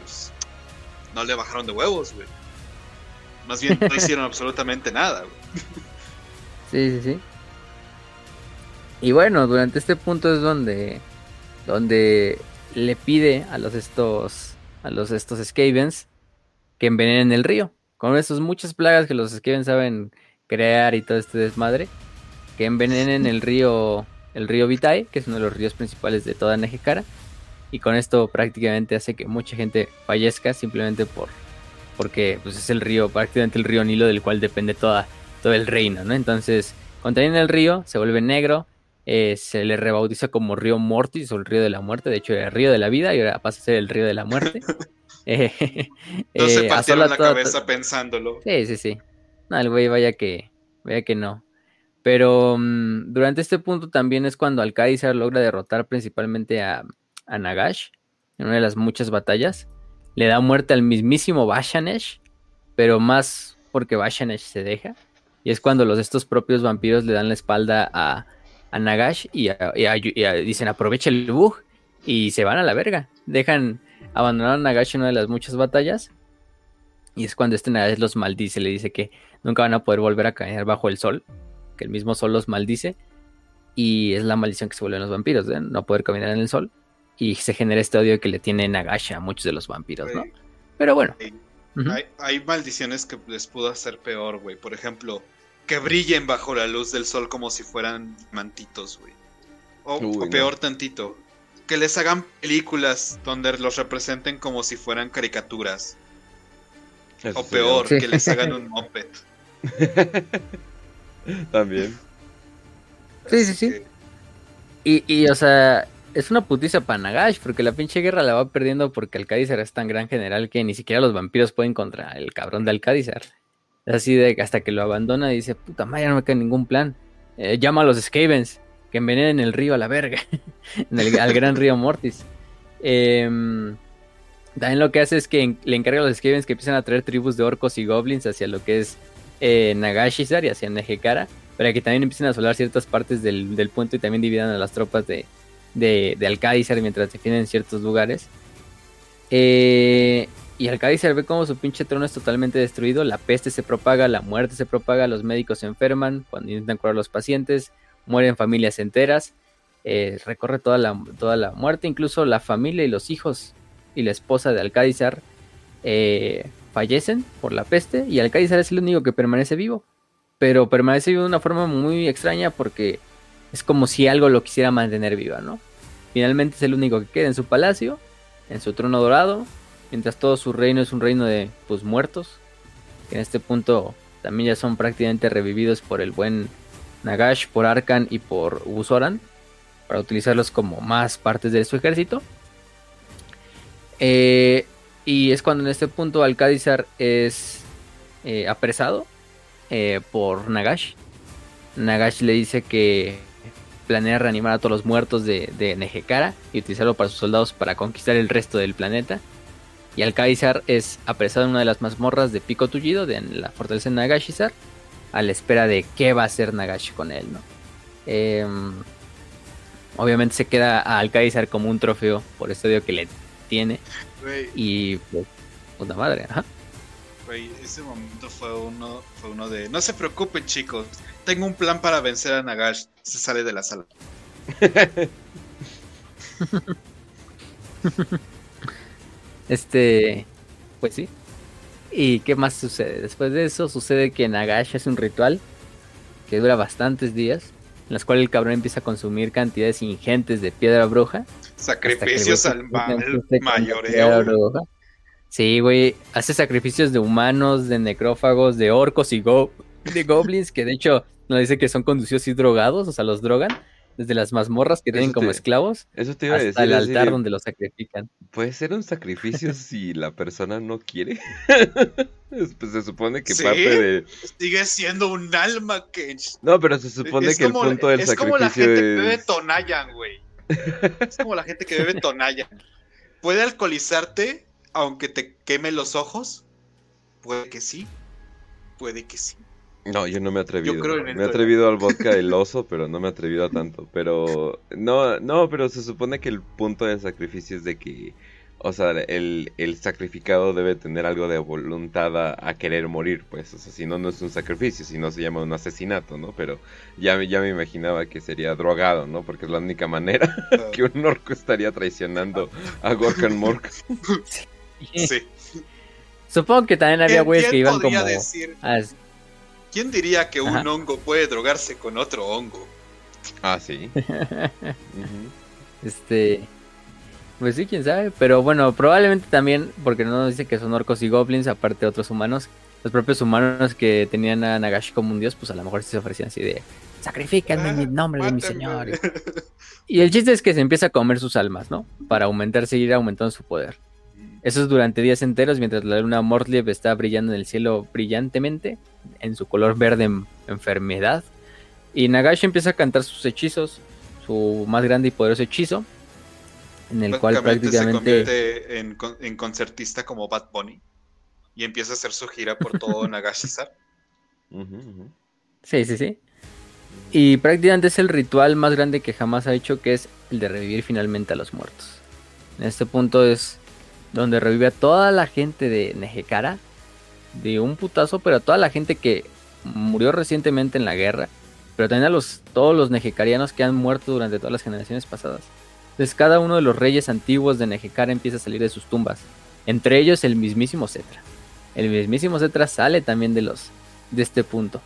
pues no le bajaron de huevos, güey. Más bien no hicieron absolutamente nada, güey. Sí, sí, sí. Y bueno, durante este punto es donde, donde le pide a los estos, a los estos Skavens que envenenen el río. Con esas muchas plagas que los Skavens saben crear y todo este desmadre, que envenenen el río, el río Vitae, que es uno de los ríos principales de toda Nejekara. Y con esto prácticamente hace que mucha gente fallezca simplemente por, porque pues, es el río, prácticamente el río Nilo del cual depende toda, todo el reino, ¿no? Entonces, contaminan el río, se vuelve negro, eh, se le rebautiza como río Mortis o el río de la muerte, de hecho era el río de la vida y ahora pasa a ser el río de la muerte. Eh, No se eh, partieron la toda- cabeza pensándolo. Sí, sí, sí. No, el güey vaya que, vaya que no. Pero mm, durante este punto también es cuando Alcáizar logra derrotar principalmente a, a Nagash en una de las muchas batallas. Le da muerte al mismísimo Bashanesh, pero más porque Bashanesh se deja. Y es cuando los estos propios vampiros le dan la espalda a, a Nagash y, y y dicen aprovecha el bug y se van a la verga. Dejan abandonar a Nagash en una de las muchas batallas. Y es cuando este Nagash los maldice, le dice que nunca van a poder volver a caer bajo el sol, que el mismo sol los maldice. Y es la maldición que se vuelven los vampiros, de no poder caminar en el sol. Y se genera este odio que le tiene Nagash a muchos de los vampiros, ¿no? Pero bueno. hay, ujú. hay- hay maldiciones que les pudo hacer peor, güey. Por ejemplo, que brillen bajo la luz del sol como si fueran mantitos, güey. O, Uy, o no. peor tantito, que les hagan películas donde los representen como si fueran caricaturas. Eso O peor, Sí. que les hagan un moped. También. Sí, sí, sí. Y, y, o sea, es una putiza para Nagash, porque la pinche guerra la va perdiendo porque Alcádizar es tan gran general que ni siquiera los vampiros pueden contra el cabrón de Alcádizar. Es así de que hasta que lo abandona y dice, puta madre, no me queda ningún plan. Eh, llama a los Skavens, que envenenen el río a la verga, en el- al gran río Mortis. Em, también lo que hace es que en- le encarga a los Skavens que empiecen a traer tribus de orcos y goblins hacia lo que es eh, Nagashizar y hacia Nejekara, para que también empiecen a asolar ciertas partes del, del puente y también dividan a las tropas de, de, de mientras defienden ciertos lugares. Eh, y Alcádizar ve como su pinche trono es totalmente destruido, la peste se propaga, la muerte se propaga, los médicos se enferman cuando intentan curar a los pacientes, mueren familias enteras, eh, recorre toda la, toda la muerte, incluso la familia y los hijos y la esposa de Alcádizar eh, fallecen por la peste y Alcádizar es el único que permanece vivo, pero permanece vivo de una forma muy extraña porque es como si algo lo quisiera mantener viva, ¿no? Finalmente es el único que queda en su palacio, en su trono dorado, mientras todo su reino es un reino de pues muertos, que en este punto también ya son prácticamente revividos por el buen Nagash, por Arkan y por Usoran, para utilizarlos como más partes de su ejército. Eh, y es cuando en este punto Alcádizar es eh, apresado eh, por Nagash. Nagash le dice que planea reanimar a todos los muertos de, de y utilizarlo para sus soldados para conquistar el resto del planeta. Y Alcaizar es apresado en una de las mazmorras de Pico Tullido, de la fortaleza de Nagashizar, a la espera de qué va a hacer Nagashi con él, ¿no? Em, obviamente se queda a Alcaizar como un trofeo por este odio que le tiene. Y pues, puta madre, ajá. ese momento fue uno, fue uno de. No se preocupen, chicos. Tengo un plan para vencer a Nagash. Se sale de la sala. este. Pues sí. ¿Y qué más sucede? Después de eso sucede que Nagash hace un ritual que dura bastantes días, en los cuales el cabrón empieza a consumir cantidades ingentes de piedra bruja. Sacrificios al mayoreo. Sí, güey, hace sacrificios de humanos, de necrófagos, de orcos y de goblins, que de hecho nos dice que son conducidos y drogados, o sea, los drogan desde las mazmorras que tienen como esclavos eso te iba a hasta el altar donde los sacrifican. ¿Puede ser un sacrificio si la persona no quiere? pues se supone que parte de... Sigue siendo un alma, que No, pero se supone que el punto del sacrificio es... como la gente que bebe Tonayan, güey. Es como la gente que bebe Tonayan. ¿Puede alcoholizarte aunque te queme los ojos? Puede que sí. Puede que sí. No, yo no me he atrevido. me he atrevido al vodka del oso, pero no me he atrevido a tanto. Pero no, no, pero se supone que el punto del sacrificio es de que, o sea, el, sacrificado debe tener algo de voluntad a, querer morir, pues. O sea, si no, no es un sacrificio, si no se llama un asesinato, ¿no? Pero ya, ya me imaginaba que sería drogado, ¿no? Porque es la única manera que un orco estaría traicionando a Gorkan Mork. Sí. Supongo que también había güeyes que iban como... ¿Quién diría que un hongo puede drogarse con otro hongo? Ah, sí. Este. Pues sí, quién sabe. Pero bueno, probablemente también, porque no nos dice que son orcos y goblins, aparte de otros humanos. Los propios humanos que tenían a Nagashi como un dios, pues a lo mejor se ofrecían así de sacrifíquenme en nombre de mi señor. Y el chiste es que se empieza a comer sus almas, ¿no? Para aumentar, seguir aumentando su poder. Eso es durante días enteros mientras la luna Mortliev está brillando en el cielo brillantemente, en su color verde enfermedad. Y Nagashi empieza a cantar sus hechizos, su más grande y poderoso hechizo, en el cual prácticamente... Se convierte en, concertista como Bad Bunny y empieza a hacer su gira por todo Nagashisar. Sí, sí, sí. Y prácticamente es el ritual más grande que jamás ha hecho, que es el de revivir finalmente a los muertos. En este punto es donde revive a toda la gente de Nejekara, de un putazo, pero a toda la gente que murió recientemente en la guerra, pero también a los, todos los nejekarianos que han muerto durante todas las generaciones pasadas. Entonces cada uno de los reyes antiguos de Nejekara empieza a salir de sus tumbas, entre ellos el mismísimo Cetra. El mismísimo Cetra sale también de los de este punto.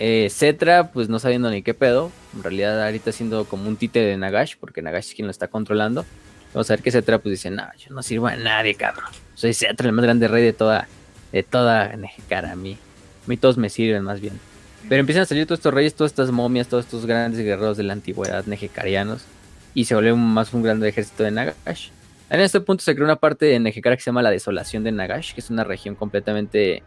Eh, Cetra, pues no sabiendo ni qué pedo, en realidad ahorita siendo como un títere de Nagash, porque Nagash es quien lo está controlando. Vamos a ver que Cetra pues dice, no, yo no sirvo a nadie, cabrón. Soy Cetra, el más grande rey de toda, de toda Nejekara. A mí, a mí todos me sirven más bien. Pero empiezan a salir todos estos reyes, todas estas momias, todos estos grandes guerreros de la antigüedad nejekarianos. Y se vuelve más un gran ejército de Nagash. En este punto se crea una parte de Nejekara que se llama la Desolación de Nagash, que es una región completamente,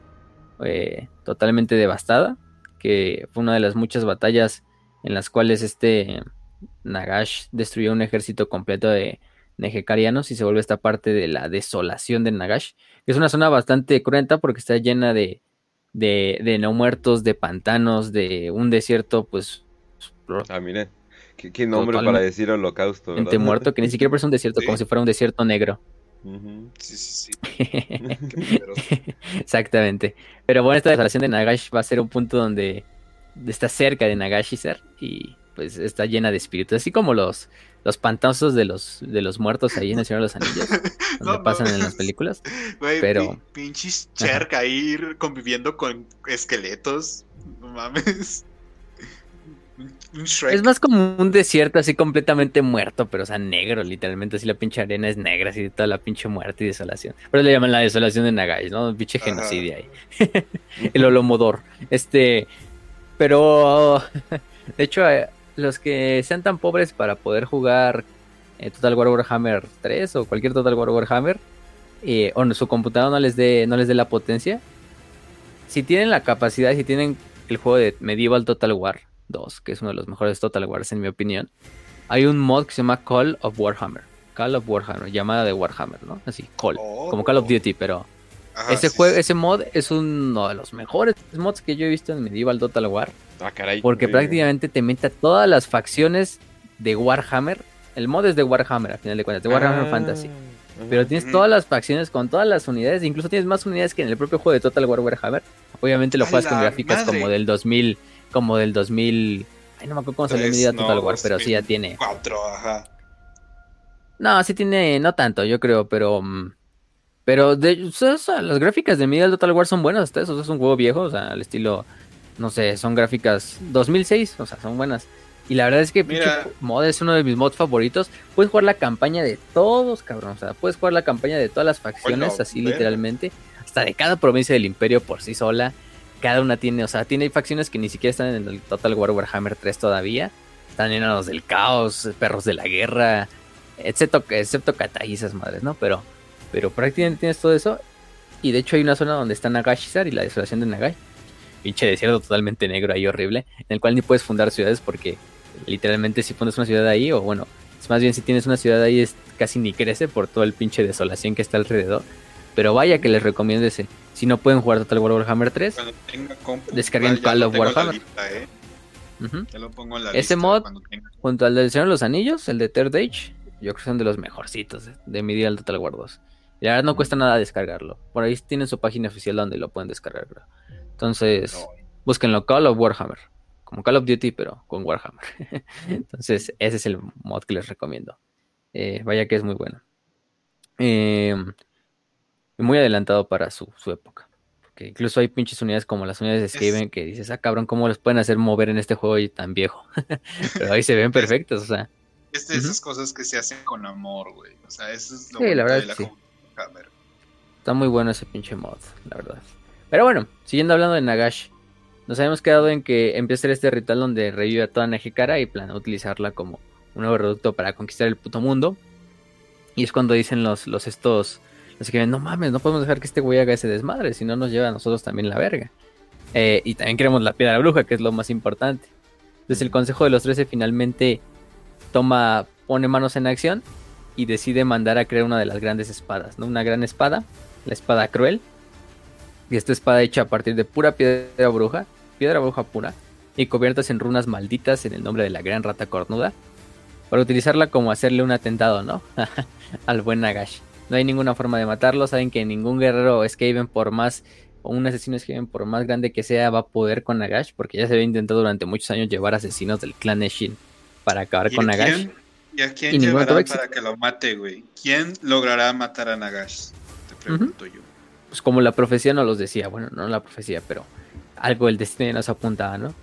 eh, totalmente devastada. Que fue una de las muchas batallas en las cuales este Nagash destruyó un ejército completo de nejekarianos y se vuelve esta parte de la desolación de Nagash, que es una zona bastante cruenta porque está llena de, de, no muertos, de pantanos, de un desierto, pues... Ah, qué, nombre para decir holocausto. Gente muerto, que ni siquiera parece un desierto, como si fuera un desierto negro. Sí, sí, sí. Exactamente. Pero bueno, esta desolación de Nagash va a ser un punto donde está cerca de Nagashizar y pues está llena de espíritus, así como los los pantazos de los de los muertos ahí en el Señor de los Anillos, donde pasan en las películas. pero pinches cerca ahí conviviendo con esqueletos, no mames. Es más como un desierto así completamente muerto, pero o sea, negro, literalmente. Así la pinche arena es negra, así toda la pinche muerte y desolación. Pero le llaman la desolación de Nagai, ¿no? Un pinche genocidio ahí. El Olomodor. Este. Pero. De hecho, eh, los que sean tan pobres para poder jugar eh, Total War Warhammer 3 o cualquier Total War Warhammer, eh, o su computadora no les dé no les dé la potencia, si tienen la capacidad, si tienen el juego de Medieval Total War 2, que es uno de los mejores Total Wars en mi opinión, hay un mod que se llama Call of Warhammer. Call of Warhammer, llamada de Warhammer, ¿no? Así, Call, Oh. como Call of Duty, pero Ajá, ese sí, juego, sí. ese mod es uno de los mejores mods que yo he visto en Medieval Total War, Ah, caray. porque prácticamente te mete a todas las facciones de Warhammer. El mod es de Warhammer, a final de cuentas, de. Warhammer Ah, Fantasy. Pero tienes todas las facciones con todas las unidades, incluso tienes más unidades que en el propio juego de Total War Warhammer. Obviamente lo ¡A juegas con gráficas madre! como del 2000, como del 2000. Ay, no me acuerdo cómo salió medida Total War, pero sí ya tiene. Cuatro, ajá. No, sí tiene, no tanto, yo creo, pero. mm, Pero de, o sea, las gráficas de Medieval Total War son buenas hasta eso. o sea, es un juego viejo, o sea, al estilo. No sé, son gráficas 2006, o sea, son buenas. Y la verdad es que Mira. mod es uno de mis mods favoritos. Puedes jugar la campaña de todos, cabrón. O sea, puedes jugar la campaña de todas las facciones, así literalmente. Hasta de cada provincia del imperio por sí sola. Cada una tiene, o sea, tiene facciones que ni siquiera están en el Total War Warhammer 3 todavía. Están enanos del caos, perros de la guerra, excepto, excepto Katai y esas madres, ¿no? Pero, pero prácticamente tienes todo eso. Y de hecho hay una zona donde está Nagashizar y la desolación de Nagai. Pinche desierto totalmente negro ahí horrible, en el cual ni puedes fundar ciudades porque literalmente si pones una ciudad ahí, o bueno, es más bien si tienes una ciudad ahí es casi ni crece por todo el pinche desolación que está alrededor. Pero vaya que les recomiendo ese. Si no pueden jugar Total War Warhammer 3, Cuando tenga compu, Descarguen Call of Warhammer. lista, ¿eh? Ya lo pongo en la Ese lista mod- junto al del Señor de los Anillos, el de Third Age, yo creo que son de los mejorcitos de, de Medieval Total War 2. Y la verdad no cuesta nada descargarlo. Por ahí tienen su página oficial donde lo pueden descargar, creo. Entonces, No, búsquenlo Call of Warhammer. Como Call of Duty, pero con Warhammer. Entonces, ese es el mod que les recomiendo. Eh, vaya que es muy bueno. Eh, y muy adelantado para su, su época. Porque incluso hay pinches unidades como las unidades de Skaven que dices, ah, cabrón, ¿cómo los pueden hacer mover en este juego y tan viejo? pero ahí se ven perfectos, o sea. Es de esas cosas que se hacen con amor, güey. O sea, eso es lo Sí, la verdad de la sí. Está muy bueno ese pinche mod, la verdad. Pero bueno, siguiendo hablando de Nagash, nos habíamos quedado en que empieza a hacer este ritual donde revive a toda Najikara y planea utilizarla como un nuevo reducto para conquistar el puto mundo. Y es cuando dicen los, los estos, los que no mames, no podemos dejar que este güey haga ese desmadre, si no nos lleva a nosotros también la verga. Eh, y también queremos la piedra bruja, que es lo más importante. Entonces el Consejo de los Trece finalmente toma, pone manos en acción y decide mandar a crear una de las grandes espadas, ¿no? Una gran espada, la espada cruel. Y esta espada hecha a partir de pura piedra bruja, piedra bruja pura, y cubiertas en runas malditas en el nombre de la gran rata cornuda, para utilizarla como hacerle un atentado, ¿no? Al buen Nagash. No hay ninguna forma de matarlo, saben que ningún guerrero Skaven por más, o un asesino Skaven por más grande que sea, va a poder con Nagash, porque ya se había intentado durante muchos años llevar asesinos del clan Eshin para acabar ¿Y con Nagash. quién- ¿Y a quién Y éxito. para que lo mate, güey? ¿Quién logrará matar a Nagash? Te pregunto yo. pues como la profecía nos los decía, bueno, no la profecía, pero algo el destino nos apuntaba, ¿no?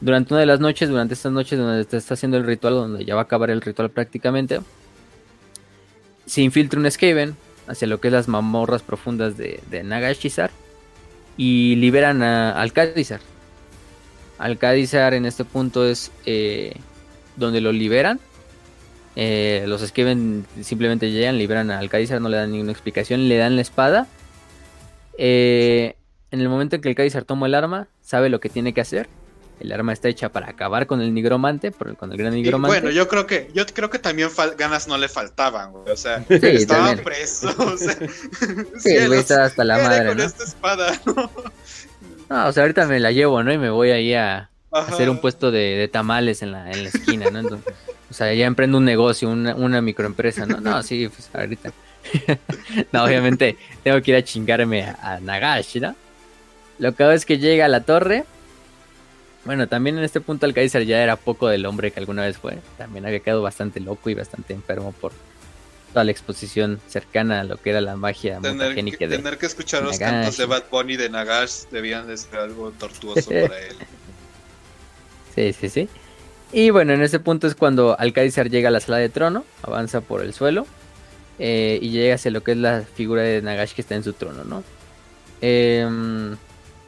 Durante una de las noches, durante estas noches donde te está haciendo el ritual, donde ya va a acabar el ritual prácticamente, se infiltra un Skaven hacia lo que es las mamorras profundas de, de Nagashizar y liberan a Alcázar. Alcázar en este punto es eh, donde lo liberan. Eh, los Skaven simplemente llegan, liberan a Alcázar, no le dan ninguna explicación, le dan la espada. Eh, en el momento en que Alcázar toma el arma, sabe lo que tiene que hacer. El arma está hecha para acabar con el nigromante, por- con el gran Y nigromante. bueno, yo creo que yo creo que también ganas no le faltaban, güey. O sea, Sí, estaba también. preso. O sea, Sí, el güey estaba hasta la ¿qué haré madre, con ¿no? esta espada, ¿no? No, o sea, ahorita me la llevo, ¿no? Y me voy ahí a, hacer un puesto de, de tamales en la, en la esquina, ¿no? Entonces, o sea, ya emprendo un negocio, una, una microempresa, ¿no? No, sí, pues ahorita. no, obviamente tengo que ir a chingarme a, a Nagash, ¿no? Lo que hago es que llega a la torre. Bueno, también en este punto Kaiser ya era poco del hombre que alguna vez fue. También había quedado bastante loco y bastante enfermo por toda la exposición cercana a lo que era la magia Tener que, de... tener que escuchar los cantos de Bad Bunny de Nagash debían de ser algo tortuoso para él. Sí, sí, sí. Y bueno, en ese punto es cuando Alcázar llega a la sala de trono, avanza por el suelo eh, y llega hacia lo que es la figura de Nagash que está en su trono, ¿no? Em,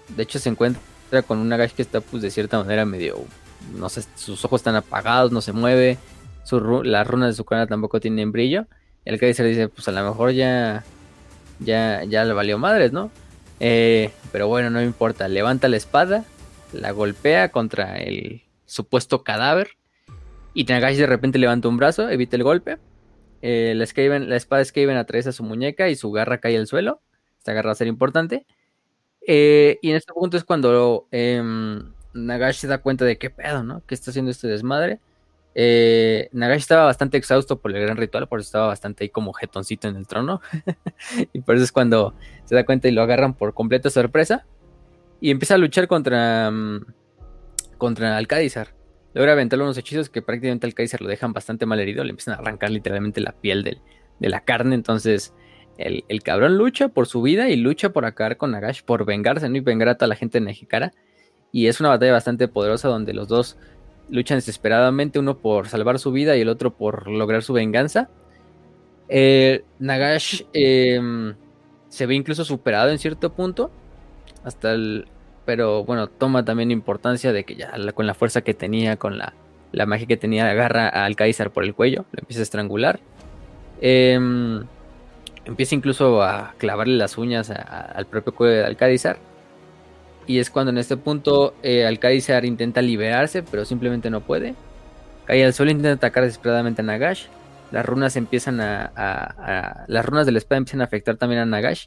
de hecho se encuentra con un Nagash que está pues de cierta manera medio, no sé, sus ojos están apagados, no se mueve, su las runas de su cara tampoco tienen brillo. El Alcázar dice, pues a lo mejor ya, ya, ya le valió madres, ¿no? Eh, pero bueno, no importa, levanta la espada, la golpea contra el supuesto cadáver. Y Nagashi de repente levanta un brazo, evita el golpe. eh, la, Skaven, la espada Skaven atraviesa su muñeca y su garra cae al suelo. Esta garra va a ser importante. Eh, y en este punto es cuando em, Nagash se da cuenta de qué pedo, ¿no? ¿Qué está haciendo este desmadre? Eh, Nagash estaba bastante exhausto por el gran ritual, por eso estaba bastante ahí como jetoncito en el trono. y por eso es cuando se da cuenta y lo agarran por completa sorpresa. Y empieza a luchar contra, mm, contra Alcádizar. Logra aventarle unos hechizos que prácticamente Alcádizar lo dejan bastante mal herido. Le empiezan a arrancar literalmente la piel de la carne. Entonces el, cabrón lucha por su vida y lucha por acabar con Nagash, por vengarse ¿no? y vengar a toda la gente de Nejikara. Y es una batalla bastante poderosa donde los dos luchan desesperadamente, uno por salvar su vida y el otro por lograr su venganza. Eh, Nagash em, se ve incluso superado en cierto punto, hasta el, pero bueno, toma también importancia de que ya con la fuerza que tenía, con la, la magia que tenía, agarra al Kaiser por el cuello, lo empieza a estrangular. Em, empieza incluso a clavarle las uñas al propio cuello de Alcádizar. Y es cuando en este punto eh, intenta liberarse, pero simplemente no puede. Cae al suelo intenta atacar desesperadamente a Nagash. Las runas empiezan a, Las runas de la espada empiezan a afectar también a Nagash.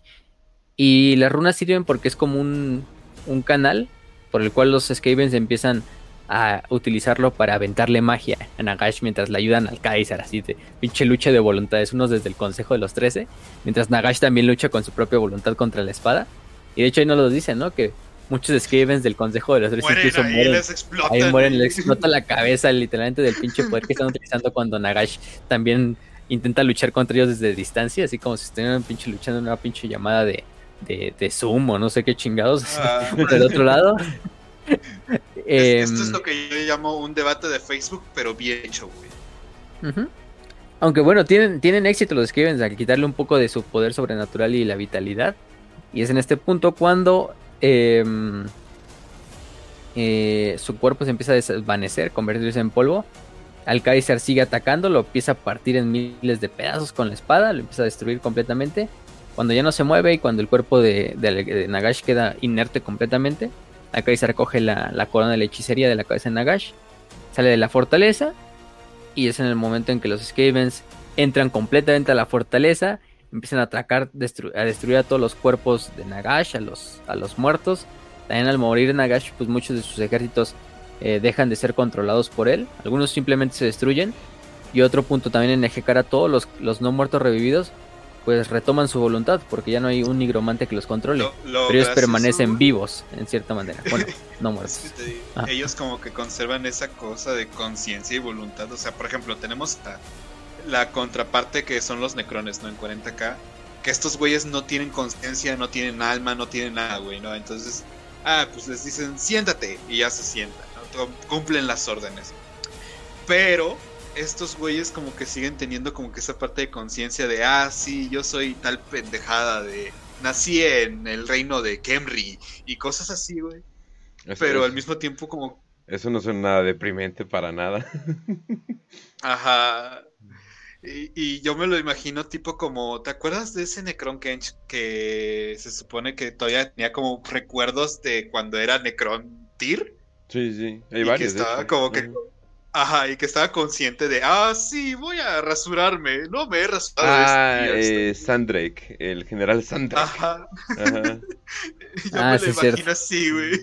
Y las runas sirven porque es como un, un canal por el cual los Skavens empiezan a utilizarlo para aventarle magia a Nagash mientras le ayudan al Kaiser, así de pinche lucha de voluntades, unos desde el Consejo de los Trece, mientras Nagash también lucha con su propia voluntad contra la espada. Y de hecho ahí nos lo dicen, ¿no? Que muchos Skavens del Consejo de los Trece incluso ahí mueren. Les explotan. Ahí mueren, les explota la cabeza literalmente del pinche poder que están utilizando cuando Nagash también intenta luchar contra ellos desde distancia, así como si estuvieran pinche luchando en una pinche llamada de, de, de Zoom o no sé qué chingados ah. del otro lado. Esto es em, lo que yo llamo un debate de Facebook, pero bien hecho, güey. Aunque bueno, tienen, tienen éxito los Skavens a quitarle un poco de su poder sobrenatural y la vitalidad. Y es en este punto cuando em, eh, su cuerpo se empieza a desvanecer, convertirse en polvo. Al Kaiser sigue atacando, lo empieza a partir en miles de pedazos con la espada, lo empieza a destruir completamente. Cuando ya no se mueve y cuando el cuerpo de Nagash queda inerte completamente, se recoge la, la, corona de la hechicería de la cabeza de Nagash, sale de la fortaleza y es en el momento en que los Skavens entran completamente a la fortaleza, empiezan a atacar, a destruir a todos los cuerpos de Nagash, a los, a los muertos. También al morir Nagash, pues muchos de sus ejércitos eh, dejan de ser controlados por él. Algunos simplemente se destruyen. Y otro punto también en ejecar a todos los, los no muertos revividos pues retoman su voluntad porque ya no hay un nigromante que los controle. pero ellos permanecen vivos en cierta manera. Bueno, no muertos. ellos como que conservan esa cosa de conciencia y voluntad. O sea, por ejemplo, tenemos la contraparte que son los necrones, ¿no? En 40k. Que estos güeyes no tienen conciencia, no tienen alma, no tienen nada, güey, ¿no? Entonces, ah, pues les dicen, siéntate. Y ya se sientan, ¿no? Cumplen las órdenes. Pero estos güeyes como que siguen teniendo como que esa parte de conciencia de, ah, sí, yo soy tal pendejada de, nací en el reino de Kemri y cosas así, güey. Pero al mismo tiempo como... Eso no suena nada deprimente para nada. Ajá. Y, yo me lo imagino tipo como, ¿te acuerdas de ese Necron Kench que se supone que todavía tenía como recuerdos de cuando era Necron Tyr? Sí, sí, hay varios. Que estaba como que Ajá, y que estaba consciente de, ah, sí, voy a rasurarme. No me he rasurado. Ah, eh, Sandrake, el general Sandrake. Ajá. Ajá. Yo ah, me lo imagino así, güey.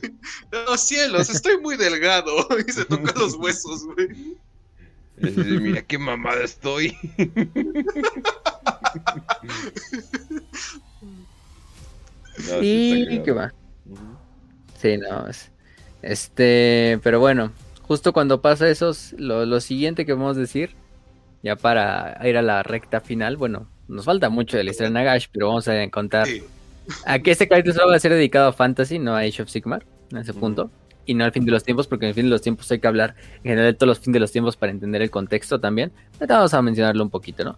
No, cielos, estoy muy delgado. Y se toca los huesos, güey. Mira qué mamada estoy. y qué va. Sí, no, este, pero bueno, justo cuando pasa eso, lo, siguiente que vamos a decir, ya para ir a la recta final, bueno, nos falta mucho de la historia de Nagash, pero vamos a encontrar. Aquí este capítulo solo va a ser dedicado a Fantasy, no a Age of Sigmar, en ese punto. Y no al fin de los tiempos, porque en el fin de los tiempos hay que hablar en general de todos los fines de los tiempos para entender el contexto también. Ahorita vamos a mencionarlo un poquito, ¿no?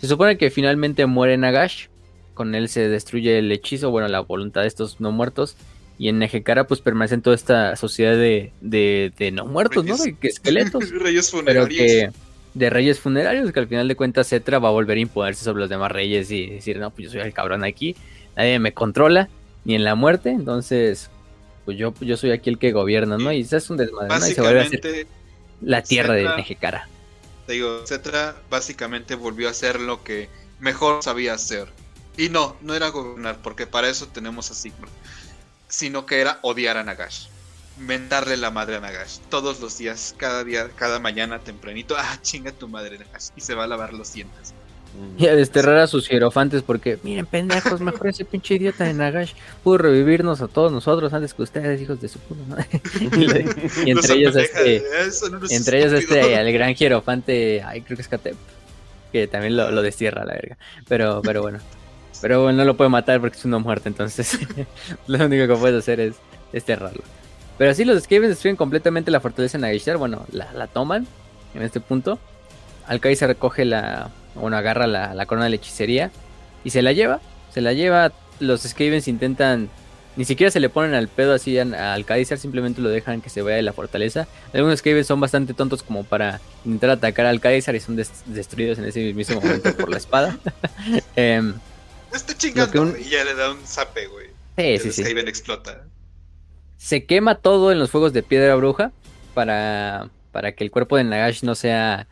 Se supone que finalmente muere Nagash, con él se destruye el hechizo, bueno, la voluntad de estos no muertos, y en Nejekara pues permanecen toda esta sociedad de, de, no muertos, ¿no? De esqueletos. reyes funerarios. de reyes funerarios, que al final de cuentas Cetra va a volver a imponerse sobre los demás reyes y decir, no, pues yo soy el cabrón aquí, nadie me controla, ni en la muerte, entonces, pues yo, yo soy aquí el que gobierna, ¿no? Y eso es un desmadre, ¿no? Y se vuelve a hacer la tierra de Nejekara. Te digo, Cetra básicamente volvió a hacer lo que mejor sabía hacer. Y no, no era gobernar, porque para eso tenemos a Sigmar. Sino que era odiar a Nagash. Mentarle la madre a Nagash. Todos los días, cada día, cada mañana tempranito. Ah, chinga tu madre Nagash. Y se va a lavar los dientes. Y a desterrar a sus hierofantes porque, miren, pendejos, mejor ese pinche idiota de Nagash pudo revivirnos a todos nosotros antes que ustedes, hijos de su puta madre. y, entre ellos este, entre ellos este, el gran hierofante, ay, creo que es Katep, que también lo, lo destierra la verga. Pero, pero bueno. Pero bueno, no lo puede matar porque es una muerte, entonces lo único que puede hacer es desterrarlo. Pero así los Skavens destruyen completamente la fortaleza de Nagashar, bueno, la, toman en este punto. Alcaide recoge la, bueno, agarra la, corona de hechicería y se la lleva. Se la lleva. Los Skavens intentan. Ni siquiera se le ponen al pedo así al Kaiser, simplemente lo dejan que se vaya de la fortaleza. Algunos Skavens son bastante tontos como para intentar atacar al Kaiser y son destruidos en ese mismo momento por la espada. eh, Está chingando y ya le da un zape, güey. Sí, sí, sí. explota. Se quema todo en los fuegos de piedra bruja para, para que el cuerpo de Nagash no sea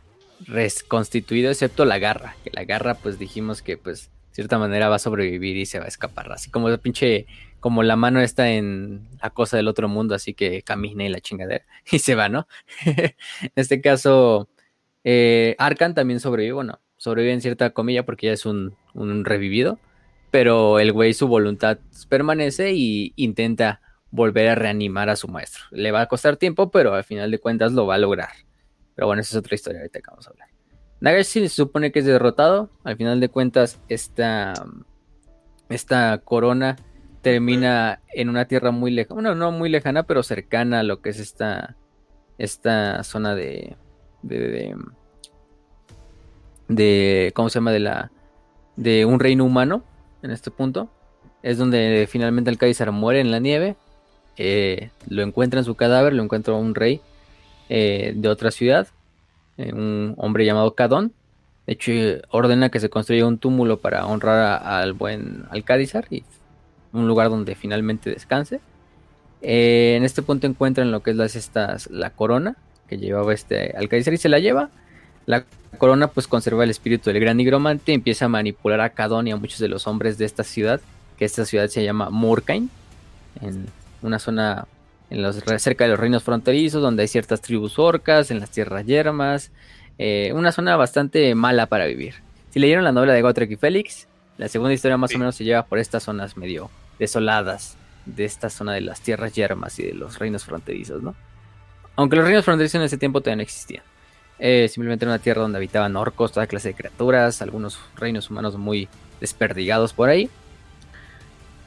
reconstituido excepto la garra, que la garra pues dijimos que pues de cierta manera va a sobrevivir y se va a escapar, así como la pinche, como la mano está en la cosa del otro mundo, así que camina y la chingadera y se va, ¿no? en este caso, eh, Arkan también sobrevive, bueno, sobrevive en cierta comilla porque ya es un, un revivido, pero el güey su voluntad permanece y intenta volver a reanimar a su maestro. Le va a costar tiempo, pero al final de cuentas lo va a lograr. Pero bueno, esa es otra historia ahorita que vamos a hablar. Nagash se supone que es derrotado. Al final de cuentas, esta, esta corona termina en una tierra muy lejana. Bueno, no muy lejana, pero cercana a lo que es esta, esta zona de, de, de, ¿Cómo se llama? De la. De un reino humano. En este punto. Es donde finalmente el Kaiser muere en la nieve. Eh, lo encuentra en su cadáver. Lo encuentra un rey eh, de otra ciudad, eh, un hombre llamado Cadón. De hecho, ordena que se construya un túmulo para honrar al buen Alcádizar y un lugar donde finalmente descanse. En este punto encuentran lo que es las, estas, la corona que llevaba este Alcádizar y se la lleva. La corona pues conserva el espíritu del gran nigromante y empieza a manipular a Cadón y a muchos de los hombres de esta ciudad, que esta ciudad se llama Murkain, en una zona en los, cerca de los reinos fronterizos, donde hay ciertas tribus orcas, en las tierras yermas, eh, una zona bastante mala para vivir. Si leyeron la novela de Gotrek y Félix, la segunda historia más o menos se lleva por estas zonas medio desoladas de esta zona de las tierras yermas y de los reinos fronterizos, ¿no? Aunque los reinos fronterizos en ese tiempo todavía no existían. Eh, simplemente era una tierra donde habitaban orcos, toda clase de criaturas, algunos reinos humanos muy desperdigados por ahí.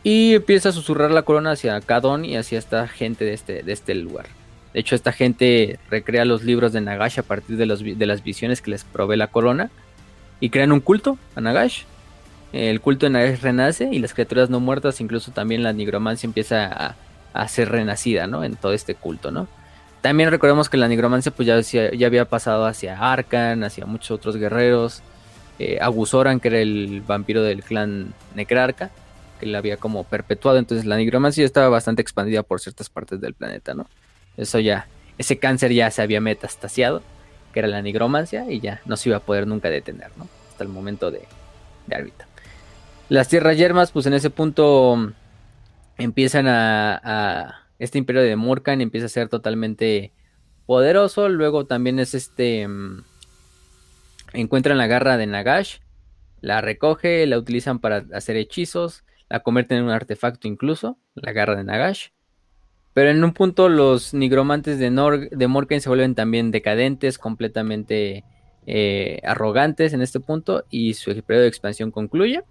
Y empieza a susurrar la corona hacia Kadon y hacia esta gente de este, de este lugar. De hecho, esta gente recrea los libros de Nagash a partir de, los, de las visiones que les provee la corona. Y crean un culto a Nagash. El culto de Nagash renace y las criaturas no muertas, incluso también la nigromancia empieza a, ser renacida, ¿no? En todo este culto, ¿no? También recordemos que la nigromancia pues ya, ya había pasado hacia Arkan, hacia muchos otros guerreros. Eh, Agusoran, que era el vampiro del clan Necrarca que la había como perpetuado. Entonces la nigromancia estaba bastante expandida por ciertas partes del planeta, ¿no? Eso ya, ese cáncer ya se había metastasiado, que era la nigromancia, y ya no se iba a poder nunca detener, ¿no? Hasta el momento de, de. Las tierras yermas, pues en ese punto mm, empiezan a, Este imperio de Murkan empieza a ser totalmente poderoso. Luego también es este... Mm, encuentran la garra de Nagash, la recoge, la utilizan para hacer hechizos la convierten en un artefacto incluso, la garra de Nagash. Pero en un punto los nigromantes de, Nor se vuelven también decadentes, completamente eh, arrogantes en este punto y su periodo de expansión concluye.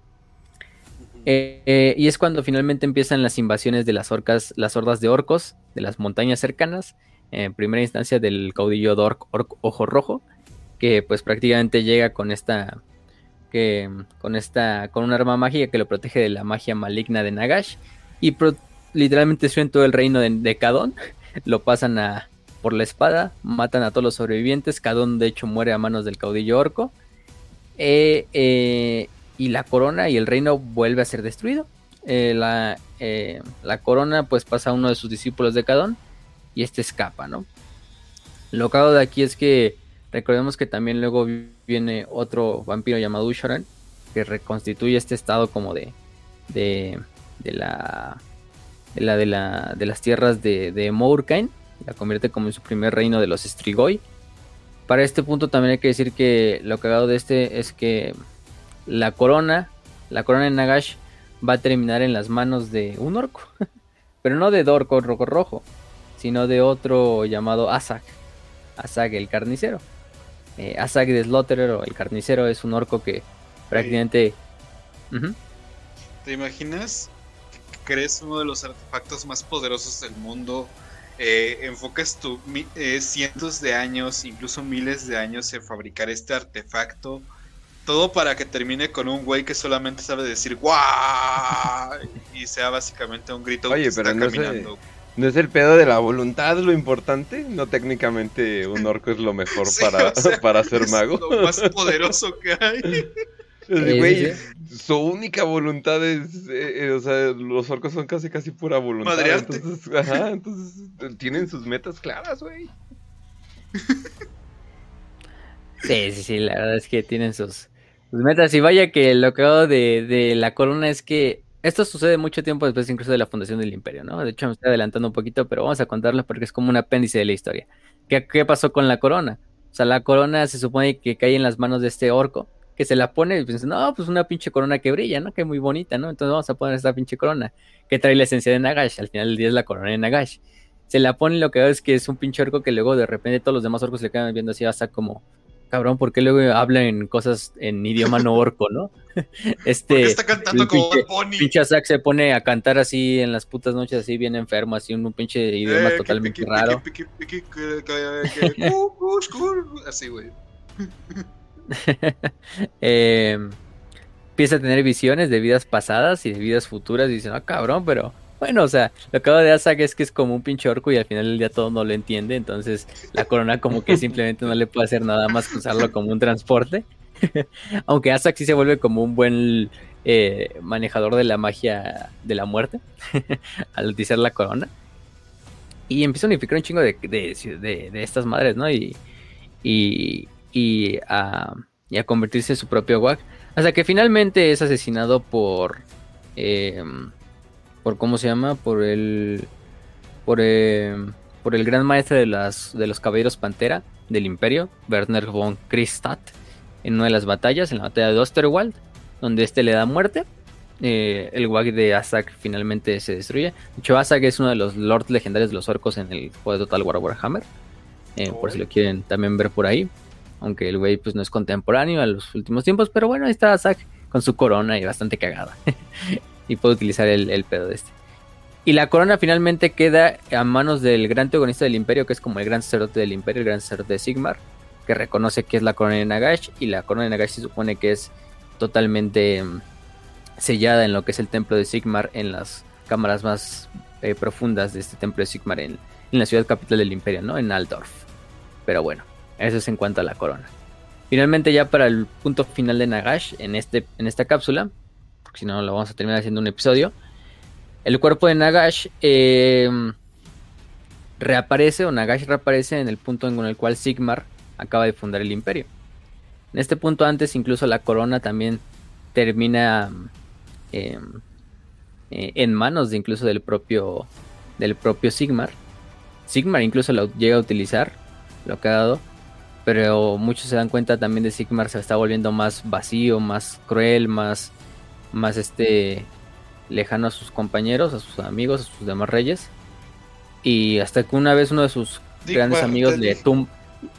Eh, eh, y es cuando finalmente empiezan las invasiones de las orcas, las hordas de orcos de las montañas cercanas. En primera instancia del caudillo Dork Ojo Rojo, que pues prácticamente llega con esta con esta con un arma mágica que lo protege de la magia maligna de Nagash y literalmente suben todo el reino de, de Kadon, lo pasan a por la espada, matan a todos los sobrevivientes, Kadon de hecho muere a manos del caudillo orco eh, eh, y la corona y el reino vuelve a ser destruido. Eh, la, la, corona pues pasa a uno de sus discípulos de Kadon y este escapa, ¿no? Lo hago de aquí es que Recordemos que también luego viene otro vampiro llamado Ushoran, que reconstituye este estado como de, de, de la, de la, de la, de las tierras de, de Mourkain, la convierte como en su primer reino de los Strigoi. Para este punto también hay que decir que lo cagado de este es que la corona, la corona de Nagash va a terminar en las manos de un orco, pero no de Dorco Rojo Rojo, sino de otro llamado Asak, Asak el carnicero. Eh, Asak de Slaughterer o el carnicero es un orco que prácticamente... ¿Te imaginas que crees uno de los artefactos más poderosos del mundo? Eh, enfocas tu, eh, cientos de años, incluso miles de años en fabricar este artefacto. Todo para que termine con un güey que solamente sabe decir ¡guau! Y sea básicamente un grito Oye, pero no caminando. ¿No es el pedo de la voluntad lo importante? No técnicamente un orco es lo mejor para, para ser mago. lo más poderoso que hay. Güey, su única voluntad es, eh, eh, o sea, los orcos son casi casi pura voluntad. Entonces, ajá, entonces tienen sus metas claras, güey. Sí, sí, sí, la verdad es que tienen sus, metas. Y vaya que lo que hago de, de la corona es que esto sucede mucho tiempo después incluso de la fundación del imperio, ¿no? De hecho me estoy adelantando un poquito, pero vamos a contarlo porque es como un apéndice de la historia. ¿Qué, qué pasó con la corona? O sea, la corona se supone que cae en las manos de este orco, que se la pone y piensa, no, pues una pinche corona que brilla, ¿no? Que muy bonita, ¿no? Entonces vamos a poner esta pinche corona, que trae la esencia de Nagash, al final del día es la corona de Nagash. Se la pone y lo que veo es que es un pinche orco que luego de repente todos los demás orcos le quedan viendo así hasta como, cabrón, ¿por qué luego hablan cosas en idioma no orco, no? Este. está cantando como pinche, pinche se pone a cantar así en las putas noches, así bien enfermo, así un, pinche idioma eh, totalmente raro. así, güey. eh, empieza a tener visiones de vidas pasadas y de vidas futuras y dicen, ah, cabrón, pero bueno, o sea, lo que hago de Asak es que es como un pinche orco y al final del día todo no lo entiende, entonces la corona como que simplemente no le puede hacer nada más que usarlo como un transporte. Aunque Asak sí se vuelve como un buen eh, manejador de la magia de la muerte al utilizar la corona. Y empieza a unificar un chingo de, de, estas madres, ¿no? Y, y, y, a, y, a, convertirse en su propio Wag. Hasta que finalmente es asesinado por... Eh, por cómo se llama, por el por, eh, por el gran maestro de las de los caballeros Pantera del Imperio, Werner von Christadt, en una de las batallas, en la batalla de Osterwald, donde este le da muerte. Eh, el wag de Asak finalmente se destruye. De hecho, Asak es uno de los lords legendarios de los orcos en el juego de Total War Warhammer. Eh, por si lo quieren también ver por ahí. Aunque el güey pues no es contemporáneo a los últimos tiempos. Pero bueno, ahí está Asak con su corona y bastante cagada. y puede utilizar el, pedo de este. Y la corona finalmente queda a manos del gran teogonista del imperio, que es como el gran sacerdote del imperio, el gran sacerdote de Sigmar, que reconoce que es la corona de Nagash. Y la corona de Nagash se supone que es totalmente mm, sellada en lo que es el templo de Sigmar, en las cámaras más eh, profundas de este templo de Sigmar, en, en, la ciudad capital del imperio, ¿no? En Aldorf. Pero bueno, eso es en cuanto a la corona. Finalmente ya para el punto final de Nagash, en, este, en esta cápsula, si no lo vamos a terminar haciendo un episodio. El cuerpo de Nagash eh, reaparece, o Nagash reaparece en el punto en el cual Sigmar acaba de fundar el imperio. En este punto antes incluso la corona también termina eh, eh, en manos de incluso del propio del propio Sigmar. Sigmar incluso lo llega a utilizar, lo que ha dado, pero muchos se dan cuenta también de Sigmar se está volviendo más vacío, más cruel, más más este lejano a sus compañeros, a sus amigos, a sus demás reyes. Y hasta que una vez uno de sus grandes amigos le,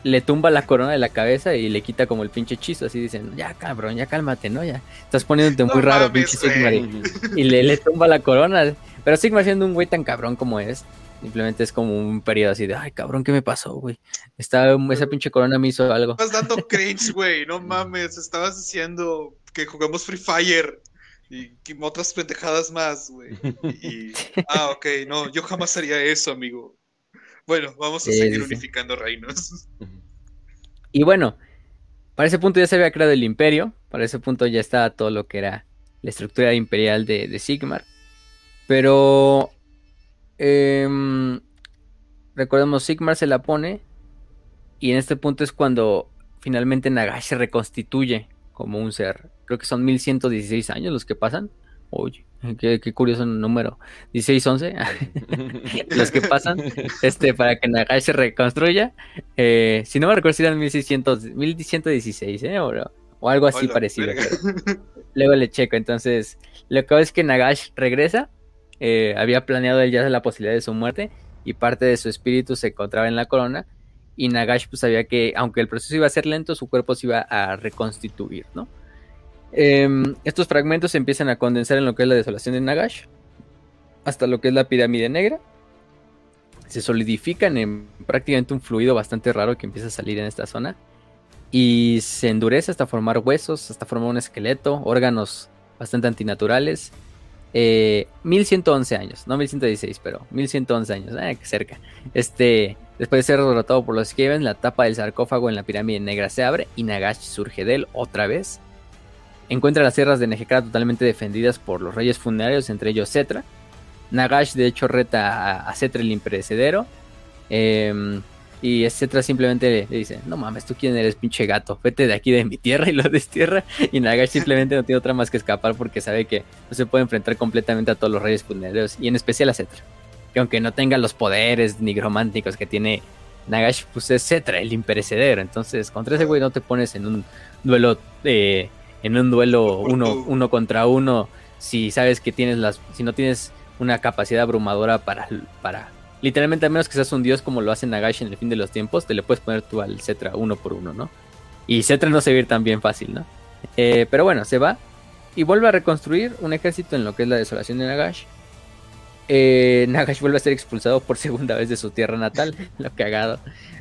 le tumba la corona de la cabeza y le quita como el pinche hechizo, así dicen, ya cabrón, ya cálmate, ¿no? Ya estás poniéndote muy raro, pinche Sigmar. Y, le, le, tumba la corona. Pero Sigmar siendo un güey tan cabrón como es, simplemente es como un periodo así de, ay cabrón, ¿qué me pasó, güey? Esta, esa pinche corona me hizo algo. Estás dando cringe, güey, no mames, estabas diciendo que jugamos Free Fire y otras pendejadas más, güey. Y, ah, ok, no, yo jamás haría eso, amigo. Bueno, vamos a seguir unificando reinos. Y bueno, para ese punto ya se había creado el imperio, para ese punto ya estaba todo lo que era la estructura imperial de, Sigmar. Pero eh, recordemos, Sigmar se la pone Y en este punto es cuando finalmente Nagash se reconstituye como un ser. Creo que son 1116 años los que pasan. Oye, qué, curioso número. 16, 11. los que pasan este, para que Nagash se reconstruya. Eh, si no me recuerdo si eran 1600, 1116, ¿eh? O, algo así parecido. luego le checo. Entonces, lo que es que Nagash regresa. Eh, había planeado ya la posibilidad de su muerte y parte de su espíritu se encontraba en la corona y Nagash pues sabía que aunque el proceso iba a ser lento, su cuerpo se iba a reconstituir, ¿no? Em, estos fragmentos se empiezan a condensar en lo que es la desolación de Nagash, hasta lo que es la pirámide negra. Se solidifican en prácticamente un fluido bastante raro que empieza a salir en esta zona. Y se endurece hasta formar huesos, hasta formar un esqueleto, órganos bastante antinaturales. 1111 eh, años, no 1116, pero 1111 años, eh, cerca. Este, después de ser derrotado por los Skavens, la tapa del sarcófago en la pirámide negra se abre y Nagash surge de él otra vez. Encuentra las sierras de Nejecara totalmente defendidas por los reyes funerarios, entre ellos Cetra. Nagash de hecho reta a, Cetra el imperecedero. Eh, y etcétera simplemente le, dice, no mames, tú quién eres, pinche gato, vete de aquí de mi tierra y lo destierra. Y Nagash simplemente no tiene otra más que escapar porque sabe que no se puede enfrentar completamente a todos los reyes funerarios y en especial a Cetra. Que aunque no tenga los poderes nigrománticos que tiene Nagash, pues es Cetra, el imperecedero. Entonces, contra ese güey no te pones en un duelo, eh, en un duelo uno, uno contra uno si sabes que tienes las, si no tienes una capacidad abrumadora para, para literalmente a menos que seas un dios como lo hace Nagash en el fin de los tiempos, te le puedes poner tú al Cetra uno por uno, ¿no? Y Cetra no se va a ir tan bien fácil, ¿no? Eh, pero bueno, se va y vuelve a reconstruir un ejército en lo que es la desolación de Nagash. Eh, Nagash vuelve a ser expulsado por segunda vez de su tierra natal, lo cagado.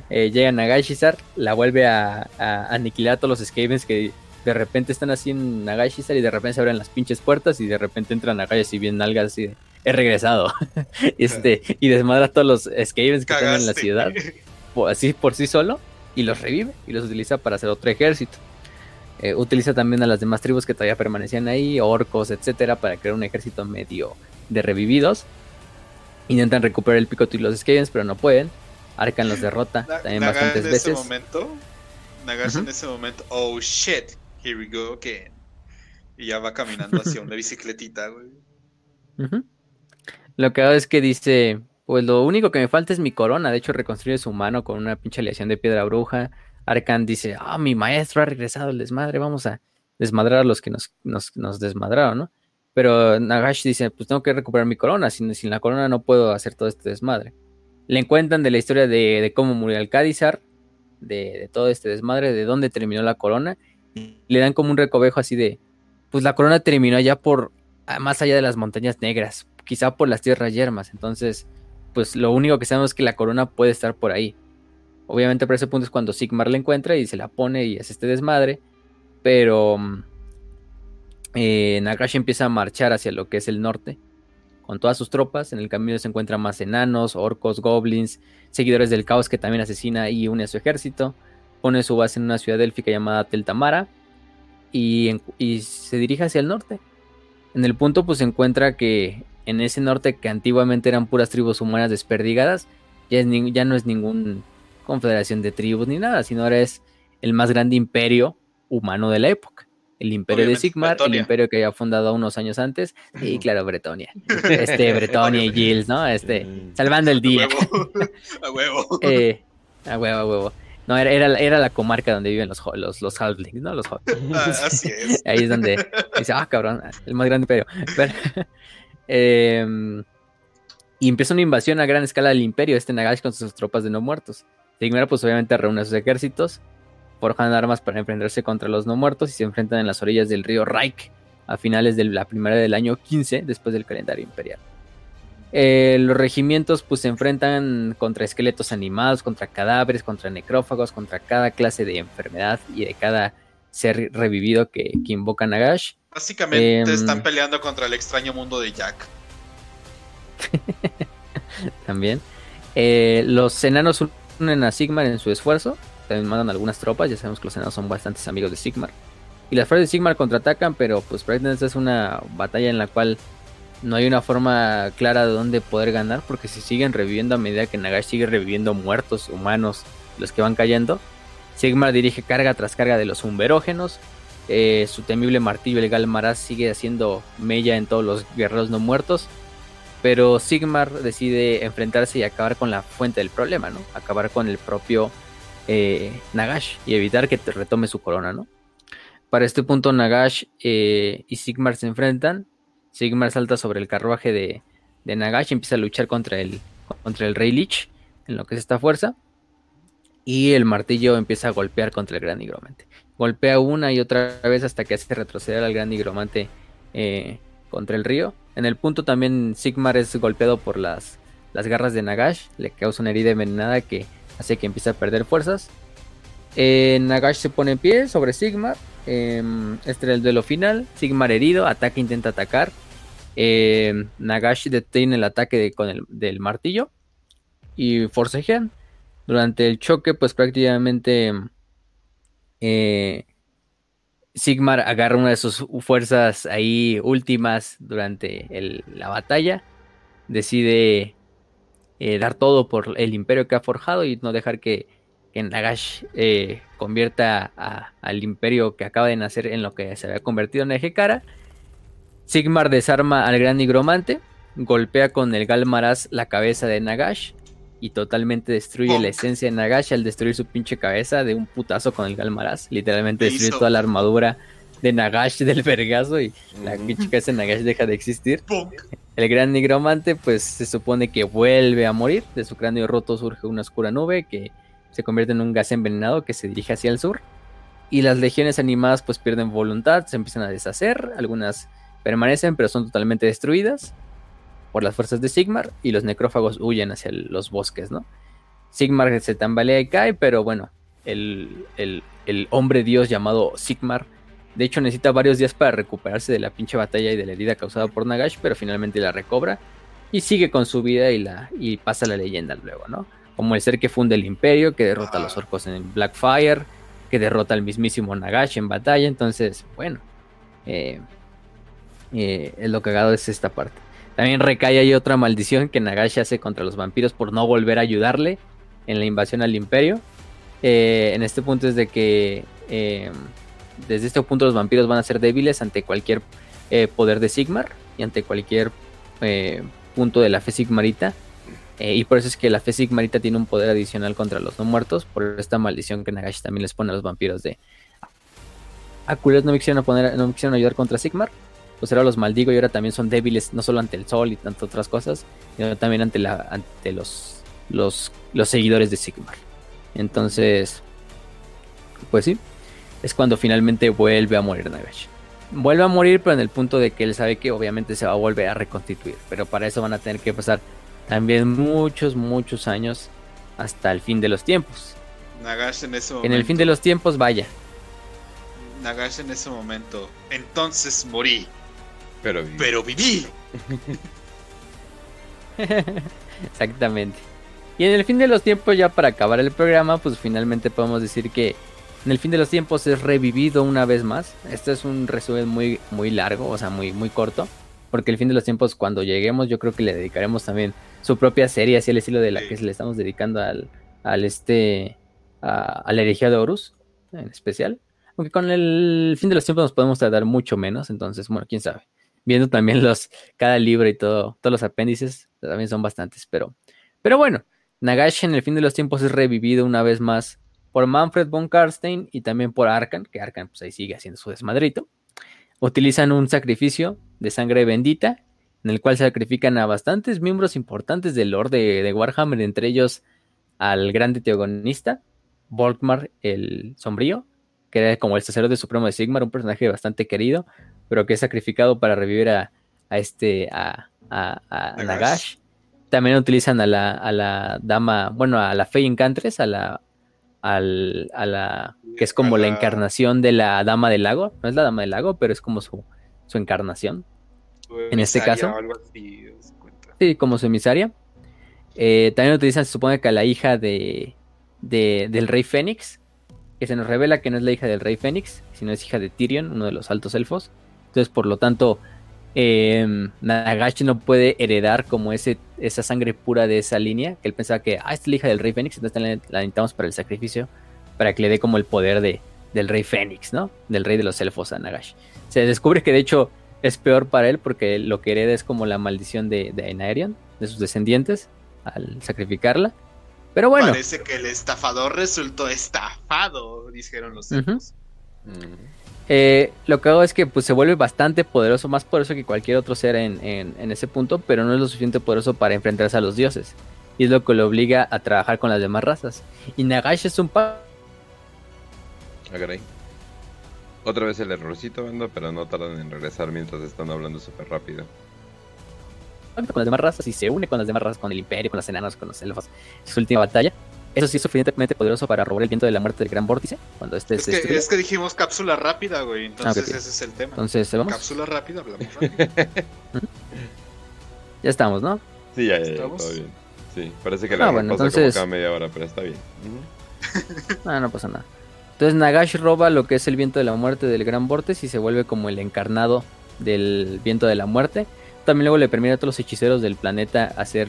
Eh, llega Nagashizar, la vuelve a, aniquilar a todos los Skavens que de repente están así en Nagashizar y de repente se abren las pinches puertas y de repente entran Nagash y bien nalgas así de he regresado. este, y desmadra a todos los Skavens que están en la ciudad, así por sí solo, y los revive y los utiliza para hacer otro ejército. Eh, utiliza también a las demás tribus que todavía permanecían ahí, orcos, etcétera, para crear un ejército medio de revividos. Intentan recuperar el pico y los Skavens, pero no pueden. Arkan los derrota también bastantes en veces. Ese momento, Nagas en ese momento, oh shit, here we go again. Y ya va caminando hacia una bicicletita, güey. Lo que hago es que dice, pues lo único que me falta es mi corona. De hecho, reconstruye su mano con una pinche aleación de piedra bruja. Arkan dice, ah, mi maestro ha regresado al desmadre, vamos a desmadrar a los que nos, nos, desmadraron, ¿no? Pero Nagash dice, pues tengo que recuperar mi corona, sin, sin, la corona no puedo hacer todo este desmadre. Le encuentran de la historia de, cómo murió Alcádizar, de, de, todo este desmadre, de dónde terminó la corona. Le dan como un recovejo así de, pues la corona terminó allá por, más allá de las montañas negras, quizá por las tierras yermas. Entonces, pues lo único que sabemos es que la corona puede estar por ahí. Obviamente por ese punto es cuando Sigmar la encuentra y se la pone y hace este desmadre. Pero mm, eh, empieza a marchar hacia lo que es el norte. Con todas sus tropas. En el camino se encuentran más enanos, orcos, goblins, seguidores del caos que también asesina y une a su ejército. Pone su base en una ciudad élfica llamada Teltamara. Y, y se dirige hacia el norte. En el punto pues se encuentra que en ese norte que antiguamente eran puras tribus humanas desperdigadas, ya, ya no es ninguna confederación de tribus ni nada, sino ahora es el más grande imperio humano de la época. El imperio de Sigmar, el imperio que había fundado unos años antes, y claro, Bretonia. Este, Bretonia y Gilles, ¿no? Este, salvando el día. A huevo. Eh, a huevo. a huevo, No, era, era, la comarca donde viven los, los, los halflings, ¿no? Los ah, así es. Ahí es donde dice, ah, cabrón, el más grande imperio. Pero, Em, y empieza una invasión a gran escala del imperio, este Nagash con sus tropas de no muertos. Sigmar pues obviamente reúne a sus ejércitos, forjan armas para enfrentarse contra los no muertos y se enfrentan en las orillas del río Reich a finales de la primera del año 15 después del calendario imperial. Eh, los regimientos pues se enfrentan contra esqueletos animados, contra cadáveres, contra necrófagos, contra cada clase de enfermedad y de cada ser revivido que, que invoca Nagash. Básicamente em, están peleando contra el extraño mundo de Jack. También. Eh, los enanos unen a Sigmar en su esfuerzo. También mandan algunas tropas. Ya sabemos que los enanos son bastantes amigos de Sigmar. Y las fuerzas de Sigmar contraatacan, pero pues prácticamente es una batalla en la cual no hay una forma clara de dónde poder ganar. Porque si siguen reviviendo a medida que Nagash sigue reviviendo muertos, humanos, los que van cayendo. Sigmar dirige carga tras carga de los umberógenos. Eh, su temible martillo, el Galmaraz, sigue haciendo mella en todos los guerreros no muertos. Pero Sigmar decide enfrentarse y acabar con la fuente del problema, ¿no? Acabar con el propio eh, Nagash y evitar que retome su corona, ¿no? Para este punto Nagash eh, y Sigmar se enfrentan. Sigmar salta sobre el carruaje de, de Nagash y empieza a luchar contra el, contra el Rey Lich en lo que es esta fuerza. Y el martillo empieza a golpear contra el gran nigromante. Golpea una y otra vez hasta que hace retroceder al gran nigromante eh, contra el río. En el punto también Sigmar es golpeado por las, las garras de Nagash. Le causa una herida envenenada que hace que empiece a perder fuerzas. Eh, Nagash se pone en pie sobre Sigmar. Em, este es el duelo final. Sigmar herido, ataca, intenta atacar. Eh, Nagash detiene el ataque con el, del martillo y forcejean. Durante el choque, pues prácticamente eh, Sigmar agarra una de sus fuerzas ahí últimas durante la batalla. Decide eh, dar todo por el imperio que ha forjado y no dejar que, Nagash eh, convierta al imperio que acaba de nacer en lo que se había convertido en Ejekara. Sigmar desarma al gran nigromante, golpea con el Galmaraz la cabeza de Nagash y totalmente destruye la esencia de Nagash al destruir su pinche cabeza de un putazo con el Galmaraz. Literalmente destruye toda la armadura de Nagash del vergazo y la pinche cabeza de Nagash deja de existir. El gran nigromante pues se supone que vuelve a morir. De su cráneo roto surge una oscura nube que se convierte en un gas envenenado que se dirige hacia el sur. Y las legiones animadas pues pierden voluntad, se empiezan a deshacer, algunas permanecen pero son totalmente destruidas por las fuerzas de Sigmar y los necrófagos huyen hacia los bosques, ¿no? Sigmar se tambalea y cae, pero bueno, el, hombre dios llamado Sigmar, de hecho necesita varios días para recuperarse de la pinche batalla y de la herida causada por Nagash, pero finalmente la recobra y sigue con su vida y, la, y pasa la leyenda luego, ¿no? Como el ser que funde el imperio, que derrota a los orcos en Blackfire, que derrota al mismísimo Nagash en batalla, entonces, bueno, eh, eh, lo cagado es esta parte. También recae ahí otra maldición que Nagashi hace contra los vampiros por no volver a ayudarle en la invasión al imperio. Eh, en este punto es de que eh, desde este punto los vampiros van a ser débiles ante cualquier poder de Sigmar y ante cualquier punto de la fe sigmarita. y por eso es que la fe sigmarita tiene un poder adicional contra los no muertos, por esta maldición que Nagashi también les pone a los vampiros de... Ah, no no me quisieron ayudar contra Sigmar, pues ahora los maldigo y ahora también son débiles, no solo ante el sol y tantas otras cosas, sino también ante, la, ante los, los, los seguidores de Sigmar. Entonces, pues sí, es cuando finalmente vuelve a morir Nagash. Vuelve a morir, pero en el punto de que él sabe que obviamente se va a volver a reconstituir. Pero para eso van a tener que pasar también muchos, muchos años hasta el fin de los tiempos. Nagash en ese En el fin de los tiempos, vaya. Nagash en ese momento. Entonces morí. Pero viví. Exactamente. Y en el fin de los tiempos, ya para acabar el programa, pues finalmente podemos decir que en el fin de los tiempos es revivido una vez más. Este es un resumen muy, muy largo, o sea, muy, muy corto. Porque el fin de los tiempos, cuando lleguemos, yo creo que le dedicaremos también su propia serie, así el estilo de la que le estamos dedicando al, al este, a, la herejía de Horus, en especial. Aunque con el fin de los tiempos nos podemos tardar mucho menos, entonces, bueno, quién sabe viendo también los, cada libro y todo, todos los apéndices, también son bastantes, pero, pero bueno, Nagash en el fin de los tiempos es revivido una vez más por Manfred von Karstein y también por Arkan, que Arkan pues ahí sigue haciendo su desmadrito. Utilizan un sacrificio de sangre bendita, en el cual sacrifican a bastantes miembros importantes del Lord de, Warhammer, entre ellos al grande teogonista, Volkmar el Sombrío, que era como el sacerdote supremo de Sigmar, un personaje bastante querido, pero que es sacrificado para revivir a, este, a, Nagash. También utilizan a la, a la dama, bueno, a la Fey Encantres, a la, a la, que es como la... encarnación de la dama del lago. No es la dama del lago, pero es como su, su encarnación. en este caso. sí, como su emisaria. Eh, también utilizan, se supone que a la hija de, de, del rey Fénix, que se nos revela que no es la hija del rey Fénix, sino es hija de Tyrion, uno de los altos elfos. Entonces, por lo tanto, eh, Nagashi no puede heredar como ese, esa sangre pura de esa línea, que él pensaba que, ah, esta es la hija del rey Fénix, entonces la, la necesitamos para el sacrificio, para que le dé como el poder de, del rey Fénix, ¿no? Del rey de los elfos a Nagashi. Se descubre que de hecho es peor para él porque lo que hereda es como la maldición de, de Aenarion, de sus descendientes, al sacrificarla. Pero bueno. Parece que el estafador resultó estafado, dijeron los elfos. Eh, lo que hago es que pues, se vuelve bastante poderoso, más poderoso que cualquier otro ser en, en, en, ese punto, pero no es lo suficiente poderoso para enfrentarse a los dioses. Y es lo que lo obliga a trabajar con las demás razas. Y Nagash es un pa... Ah, Otra vez el errorcito, banda, pero no tardan en regresar mientras están hablando súper rápido. Con las demás razas y se une con las demás razas, con el imperio, con los enanos, con los elfos. Es su última batalla. Eso sí es suficientemente poderoso para robar el viento de la muerte del gran vórtice. Cuando este es, que, es que dijimos cápsula rápida, güey. Entonces ah, okay. ese es el tema. Entonces, ¿vamos? Cápsula rápida, hablamos rápido. ya estamos, ¿no? Sí, ya, ya, ya todo bien. Sí, parece que la ah, bueno, pasa entonces... como cada media hora, pero está bien. Uh -huh. ah, no pasa nada. Entonces Nagash roba lo que es el viento de la muerte del gran vórtice y se vuelve como el encarnado del viento de la muerte. También luego le permite a todos los hechiceros del planeta hacer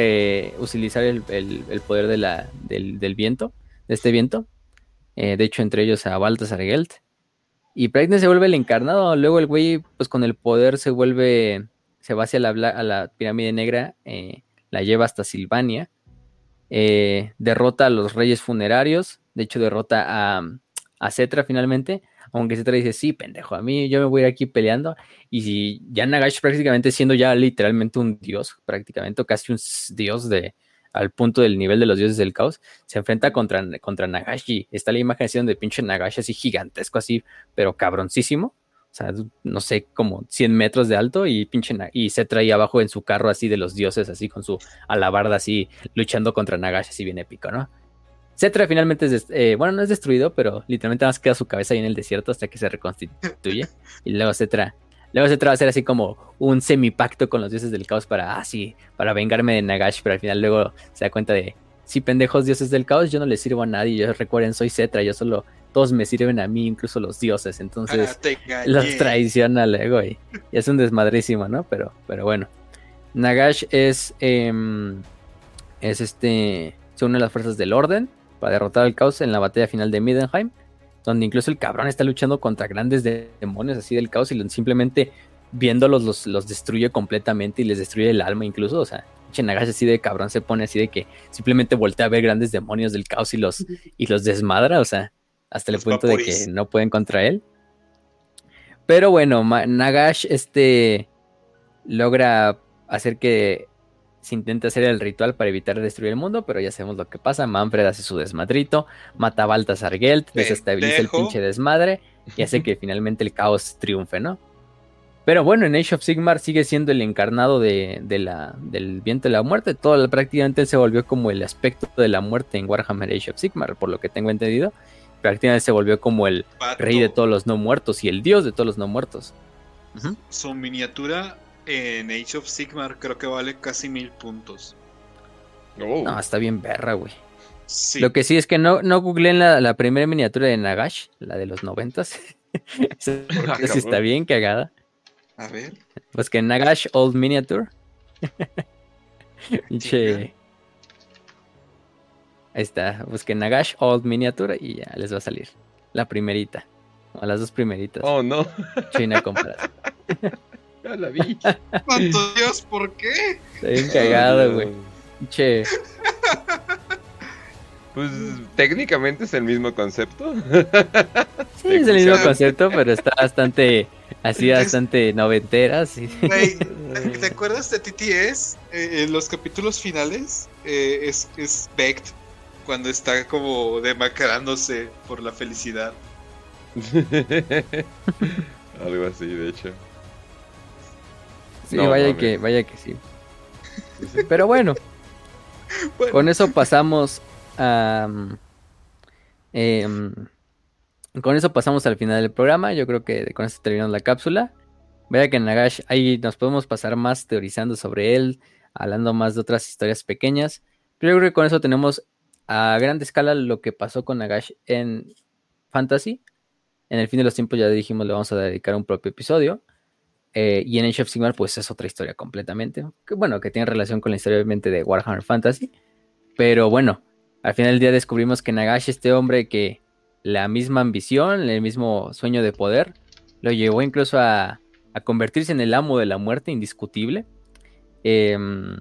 eh, utilizar el, el, poder de la, del, del, viento, de este viento. Eh, de hecho, entre ellos a Baltasar Gelt. Y prácticamente se vuelve el encarnado. Luego el güey, pues con el poder se vuelve, se va hacia la, a la pirámide negra, eh, la lleva hasta Silvania. Eh, derrota a los reyes funerarios. De hecho, derrota a, a Cetra finalmente. Aunque Cetra dice, sí, pendejo, a mí yo me voy a ir aquí peleando. Y si ya Nagash prácticamente siendo ya literalmente un dios, prácticamente, casi un dios de al punto del nivel de los dioses del caos, se enfrenta contra, contra Nagashi. Está la imagen de pinche Nagashi así gigantesco, así, pero cabroncísimo. O sea, no sé, como 100 metros de alto y pinche y se traía abajo en su carro así de los dioses, así con su alabarda así, luchando contra Nagashi, así bien épico, ¿no? Cetra finalmente es, eh, bueno, no es destruido, pero literalmente más queda su cabeza ahí en el desierto hasta que se reconstituye. y luego Cetra, luego Cetra va a hacer así como un semipacto con los dioses del caos para, ah, sí, para vengarme de Nagash, pero al final luego se da cuenta de, sí, pendejos dioses del caos, yo no les sirvo a nadie, yo recuerden, soy Cetra, yo solo, todos me sirven a mí, incluso los dioses, entonces ah, los traiciona luego y, y, es un desmadrísimo, ¿no? Pero, pero bueno, Nagash es, eh, es este, se une a las fuerzas del orden para derrotar al caos en la batalla final de Middenheim, donde incluso el cabrón está luchando contra grandes demonios así del caos y simplemente viéndolos los, los destruye completamente y les destruye el alma incluso, o sea, Nagash así de cabrón se pone así de que simplemente voltea a ver grandes demonios del caos y los, y los desmadra, o sea, hasta el punto de que no pueden contra él. Pero bueno, Nagash este logra hacer que se intenta hacer el ritual para evitar destruir el mundo, pero ya sabemos lo que pasa. Manfred hace su desmadrito, mata a Baltasar Gelt, desestabiliza el pinche desmadre y hace que finalmente el caos triunfe, ¿no? Pero bueno, en Age of Sigmar sigue siendo el encarnado de, de la, del viento de la muerte. Todo prácticamente se volvió como el aspecto de la muerte en Warhammer Age of Sigmar, por lo que tengo entendido. Prácticamente se volvió como el Pato. rey de todos los no muertos y el dios de todos los no muertos. Uh -huh. Su miniatura en Age of Sigmar creo que vale casi mil puntos. Oh. No, está bien perra, güey. Sí. Lo que sí es que no, no googleé la, la, primera miniatura de Nagash, la de los noventas. sí está bien cagada. A ver. Pues que Nagash Old Miniature. Pinche. Ahí está. Pues que Nagash Old Miniature y ya les va a salir. La primerita. O las dos primeritas. Oh, no. China compras. Ya la vi. ¡Santo Dios! ¿Por qué? Está bien cagado, güey. Che. Pues técnicamente es el mismo concepto. Sí, es el mismo concepto, pero está bastante, así bastante noventera. Sí. ¿Te acuerdas de TTS? Eh, en los capítulos finales eh, es, es cuando está como demacrándose por la felicidad. Algo así, de hecho. Sí, no, vaya que, vaya que sí. Pero bueno, bueno. con eso pasamos a... Eh, con eso pasamos al final del programa. Yo creo que con eso terminamos la cápsula. Vaya que Nagash, ahí nos podemos pasar más teorizando sobre él, hablando más de otras historias pequeñas. Pero yo creo que con eso tenemos a gran escala lo que pasó con Nagash en Fantasy. En el fin de los tiempos ya dijimos, le vamos a dedicar un propio episodio. Eh, y en Age of Sigmar, pues es otra historia completamente. Que bueno, que tiene relación con la historia obviamente de Warhammer Fantasy. Pero bueno, al final del día descubrimos que Nagash, este hombre que la misma ambición, el mismo sueño de poder, lo llevó incluso a, convertirse en el amo de la muerte, indiscutible. Em,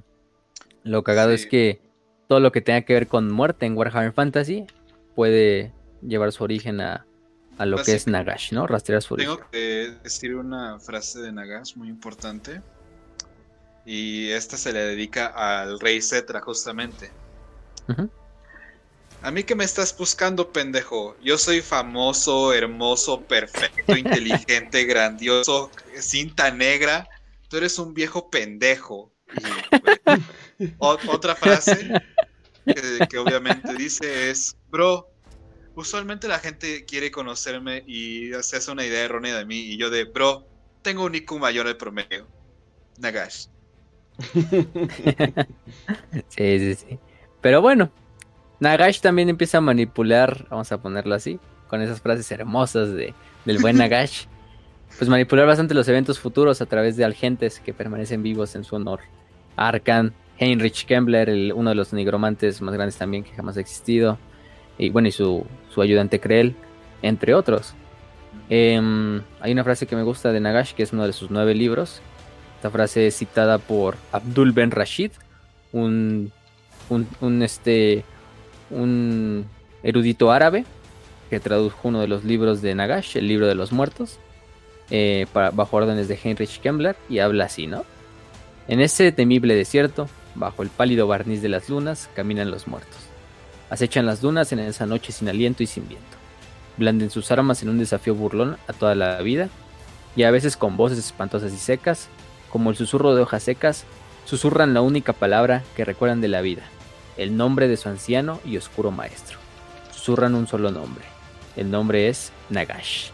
lo cagado es que todo lo que tenga que ver con muerte en Warhammer Fantasy puede llevar su origen a, lo que es Nagash, ¿no? Rastrear su origen. Tengo que decir una frase de Nagash muy importante. Y esta se le dedica al rey Cetra, justamente. A mí que me estás buscando, pendejo. Yo soy famoso, hermoso, perfecto, inteligente, grandioso, cinta negra. Tú eres un viejo pendejo. otra frase que, obviamente dice es, bro, usualmente la gente quiere conocerme y se hace una idea errónea de mí y yo de, bro, tengo un IQ mayor del promedio. Nagash. sí, sí, sí. Pero bueno, Nagash también empieza a manipular, vamos a ponerlo así, con esas frases hermosas de, del buen Nagash. pues manipular bastante los eventos futuros a través de agentes que permanecen vivos en su honor. Arkan, Heinrich Kembler, uno de los nigromantes más grandes también que jamás ha existido. Y bueno, y su, ayudante Krell, entre otros. Em, hay una frase que me gusta de Nagash, que es uno de sus nueve libros. Esta frase es citada por Abdul Ben Rashid, un, un este, un erudito árabe que tradujo uno de los libros de Nagash, el libro de los muertos, eh, bajo órdenes de Heinrich Kemmler, y habla así, ¿no? En ese temible desierto, bajo el pálido barniz de las lunas, caminan los muertos. Acechan las dunas en esa noche sin aliento y sin viento. Blanden sus armas en un desafío burlón a toda la vida, y a veces con voces espantosas y secas, como el susurro de hojas secas, susurran la única palabra que recuerdan de la vida, el nombre de su anciano y oscuro maestro. Susurran un solo nombre. El nombre es Nagash.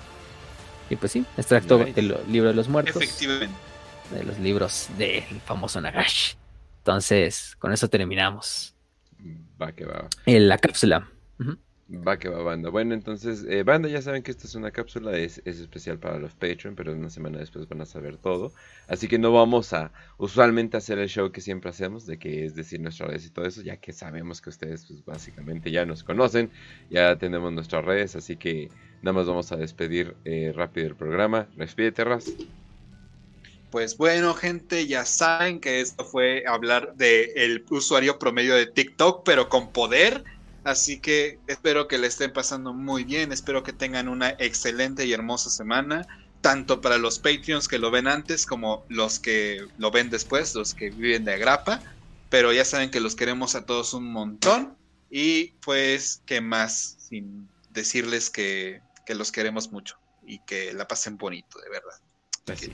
Y pues sí, extracto del libro de los muertos. Efectivamente. De los libros del famoso Nagash. Entonces, con eso terminamos. Va que va. En la cápsula. Va que va, banda. Bueno, entonces, eh, banda, ya saben que esta es una cápsula, es, especial para los Patreon, pero una semana después van a saber todo. Así que no vamos a usualmente hacer el show que siempre hacemos, de que es decir nuestras redes y todo eso, ya que sabemos que ustedes, pues básicamente ya nos conocen, ya tenemos nuestras redes, así que nada más vamos a despedir eh, rápido el programa. Despídete, Raz. Pues bueno, gente, ya saben que esto fue hablar del usuario promedio de TikTok, pero con poder Así que espero que le estén pasando muy bien, espero que tengan una excelente y hermosa semana, tanto para los Patreons que lo ven antes como los que lo ven después, los que viven de agrapa. Pero ya saben que los queremos a todos un montón. Y pues, ¿qué más? Sin decirles que, que los queremos mucho y que la pasen bonito, de verdad.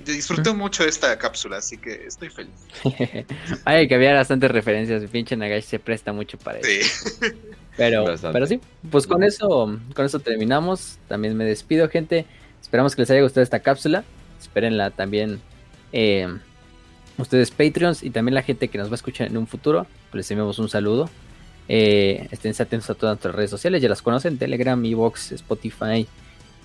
Disfruté mucho esta cápsula, así que estoy feliz. Ay, que había bastantes referencias. Pinche Nagash se presta mucho para eso. Pero, pero sí, pues con eso, con eso terminamos. También me despido, gente. Esperamos que les haya gustado esta cápsula. Espérenla también eh, ustedes Patreons y también la gente que nos va a escuchar en un futuro. Pues les enviamos un saludo. Eh, estén atentos a todas nuestras redes sociales, ya las conocen, Telegram, Evox, Spotify,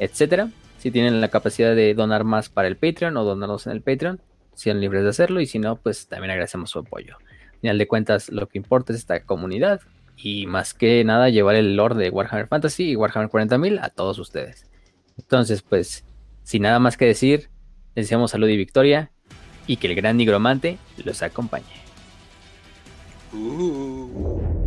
etcétera si tienen la capacidad de donar más para el Patreon o donarnos en el Patreon, sean libres de hacerlo y si no, pues también agradecemos su apoyo. Al final de cuentas, lo que importa es esta comunidad y más que nada llevar el lore de Warhammer Fantasy y Warhammer 40.000 a todos ustedes. Entonces, pues, sin nada más que decir, les deseamos salud y victoria y que el gran nigromante los acompañe. Uh.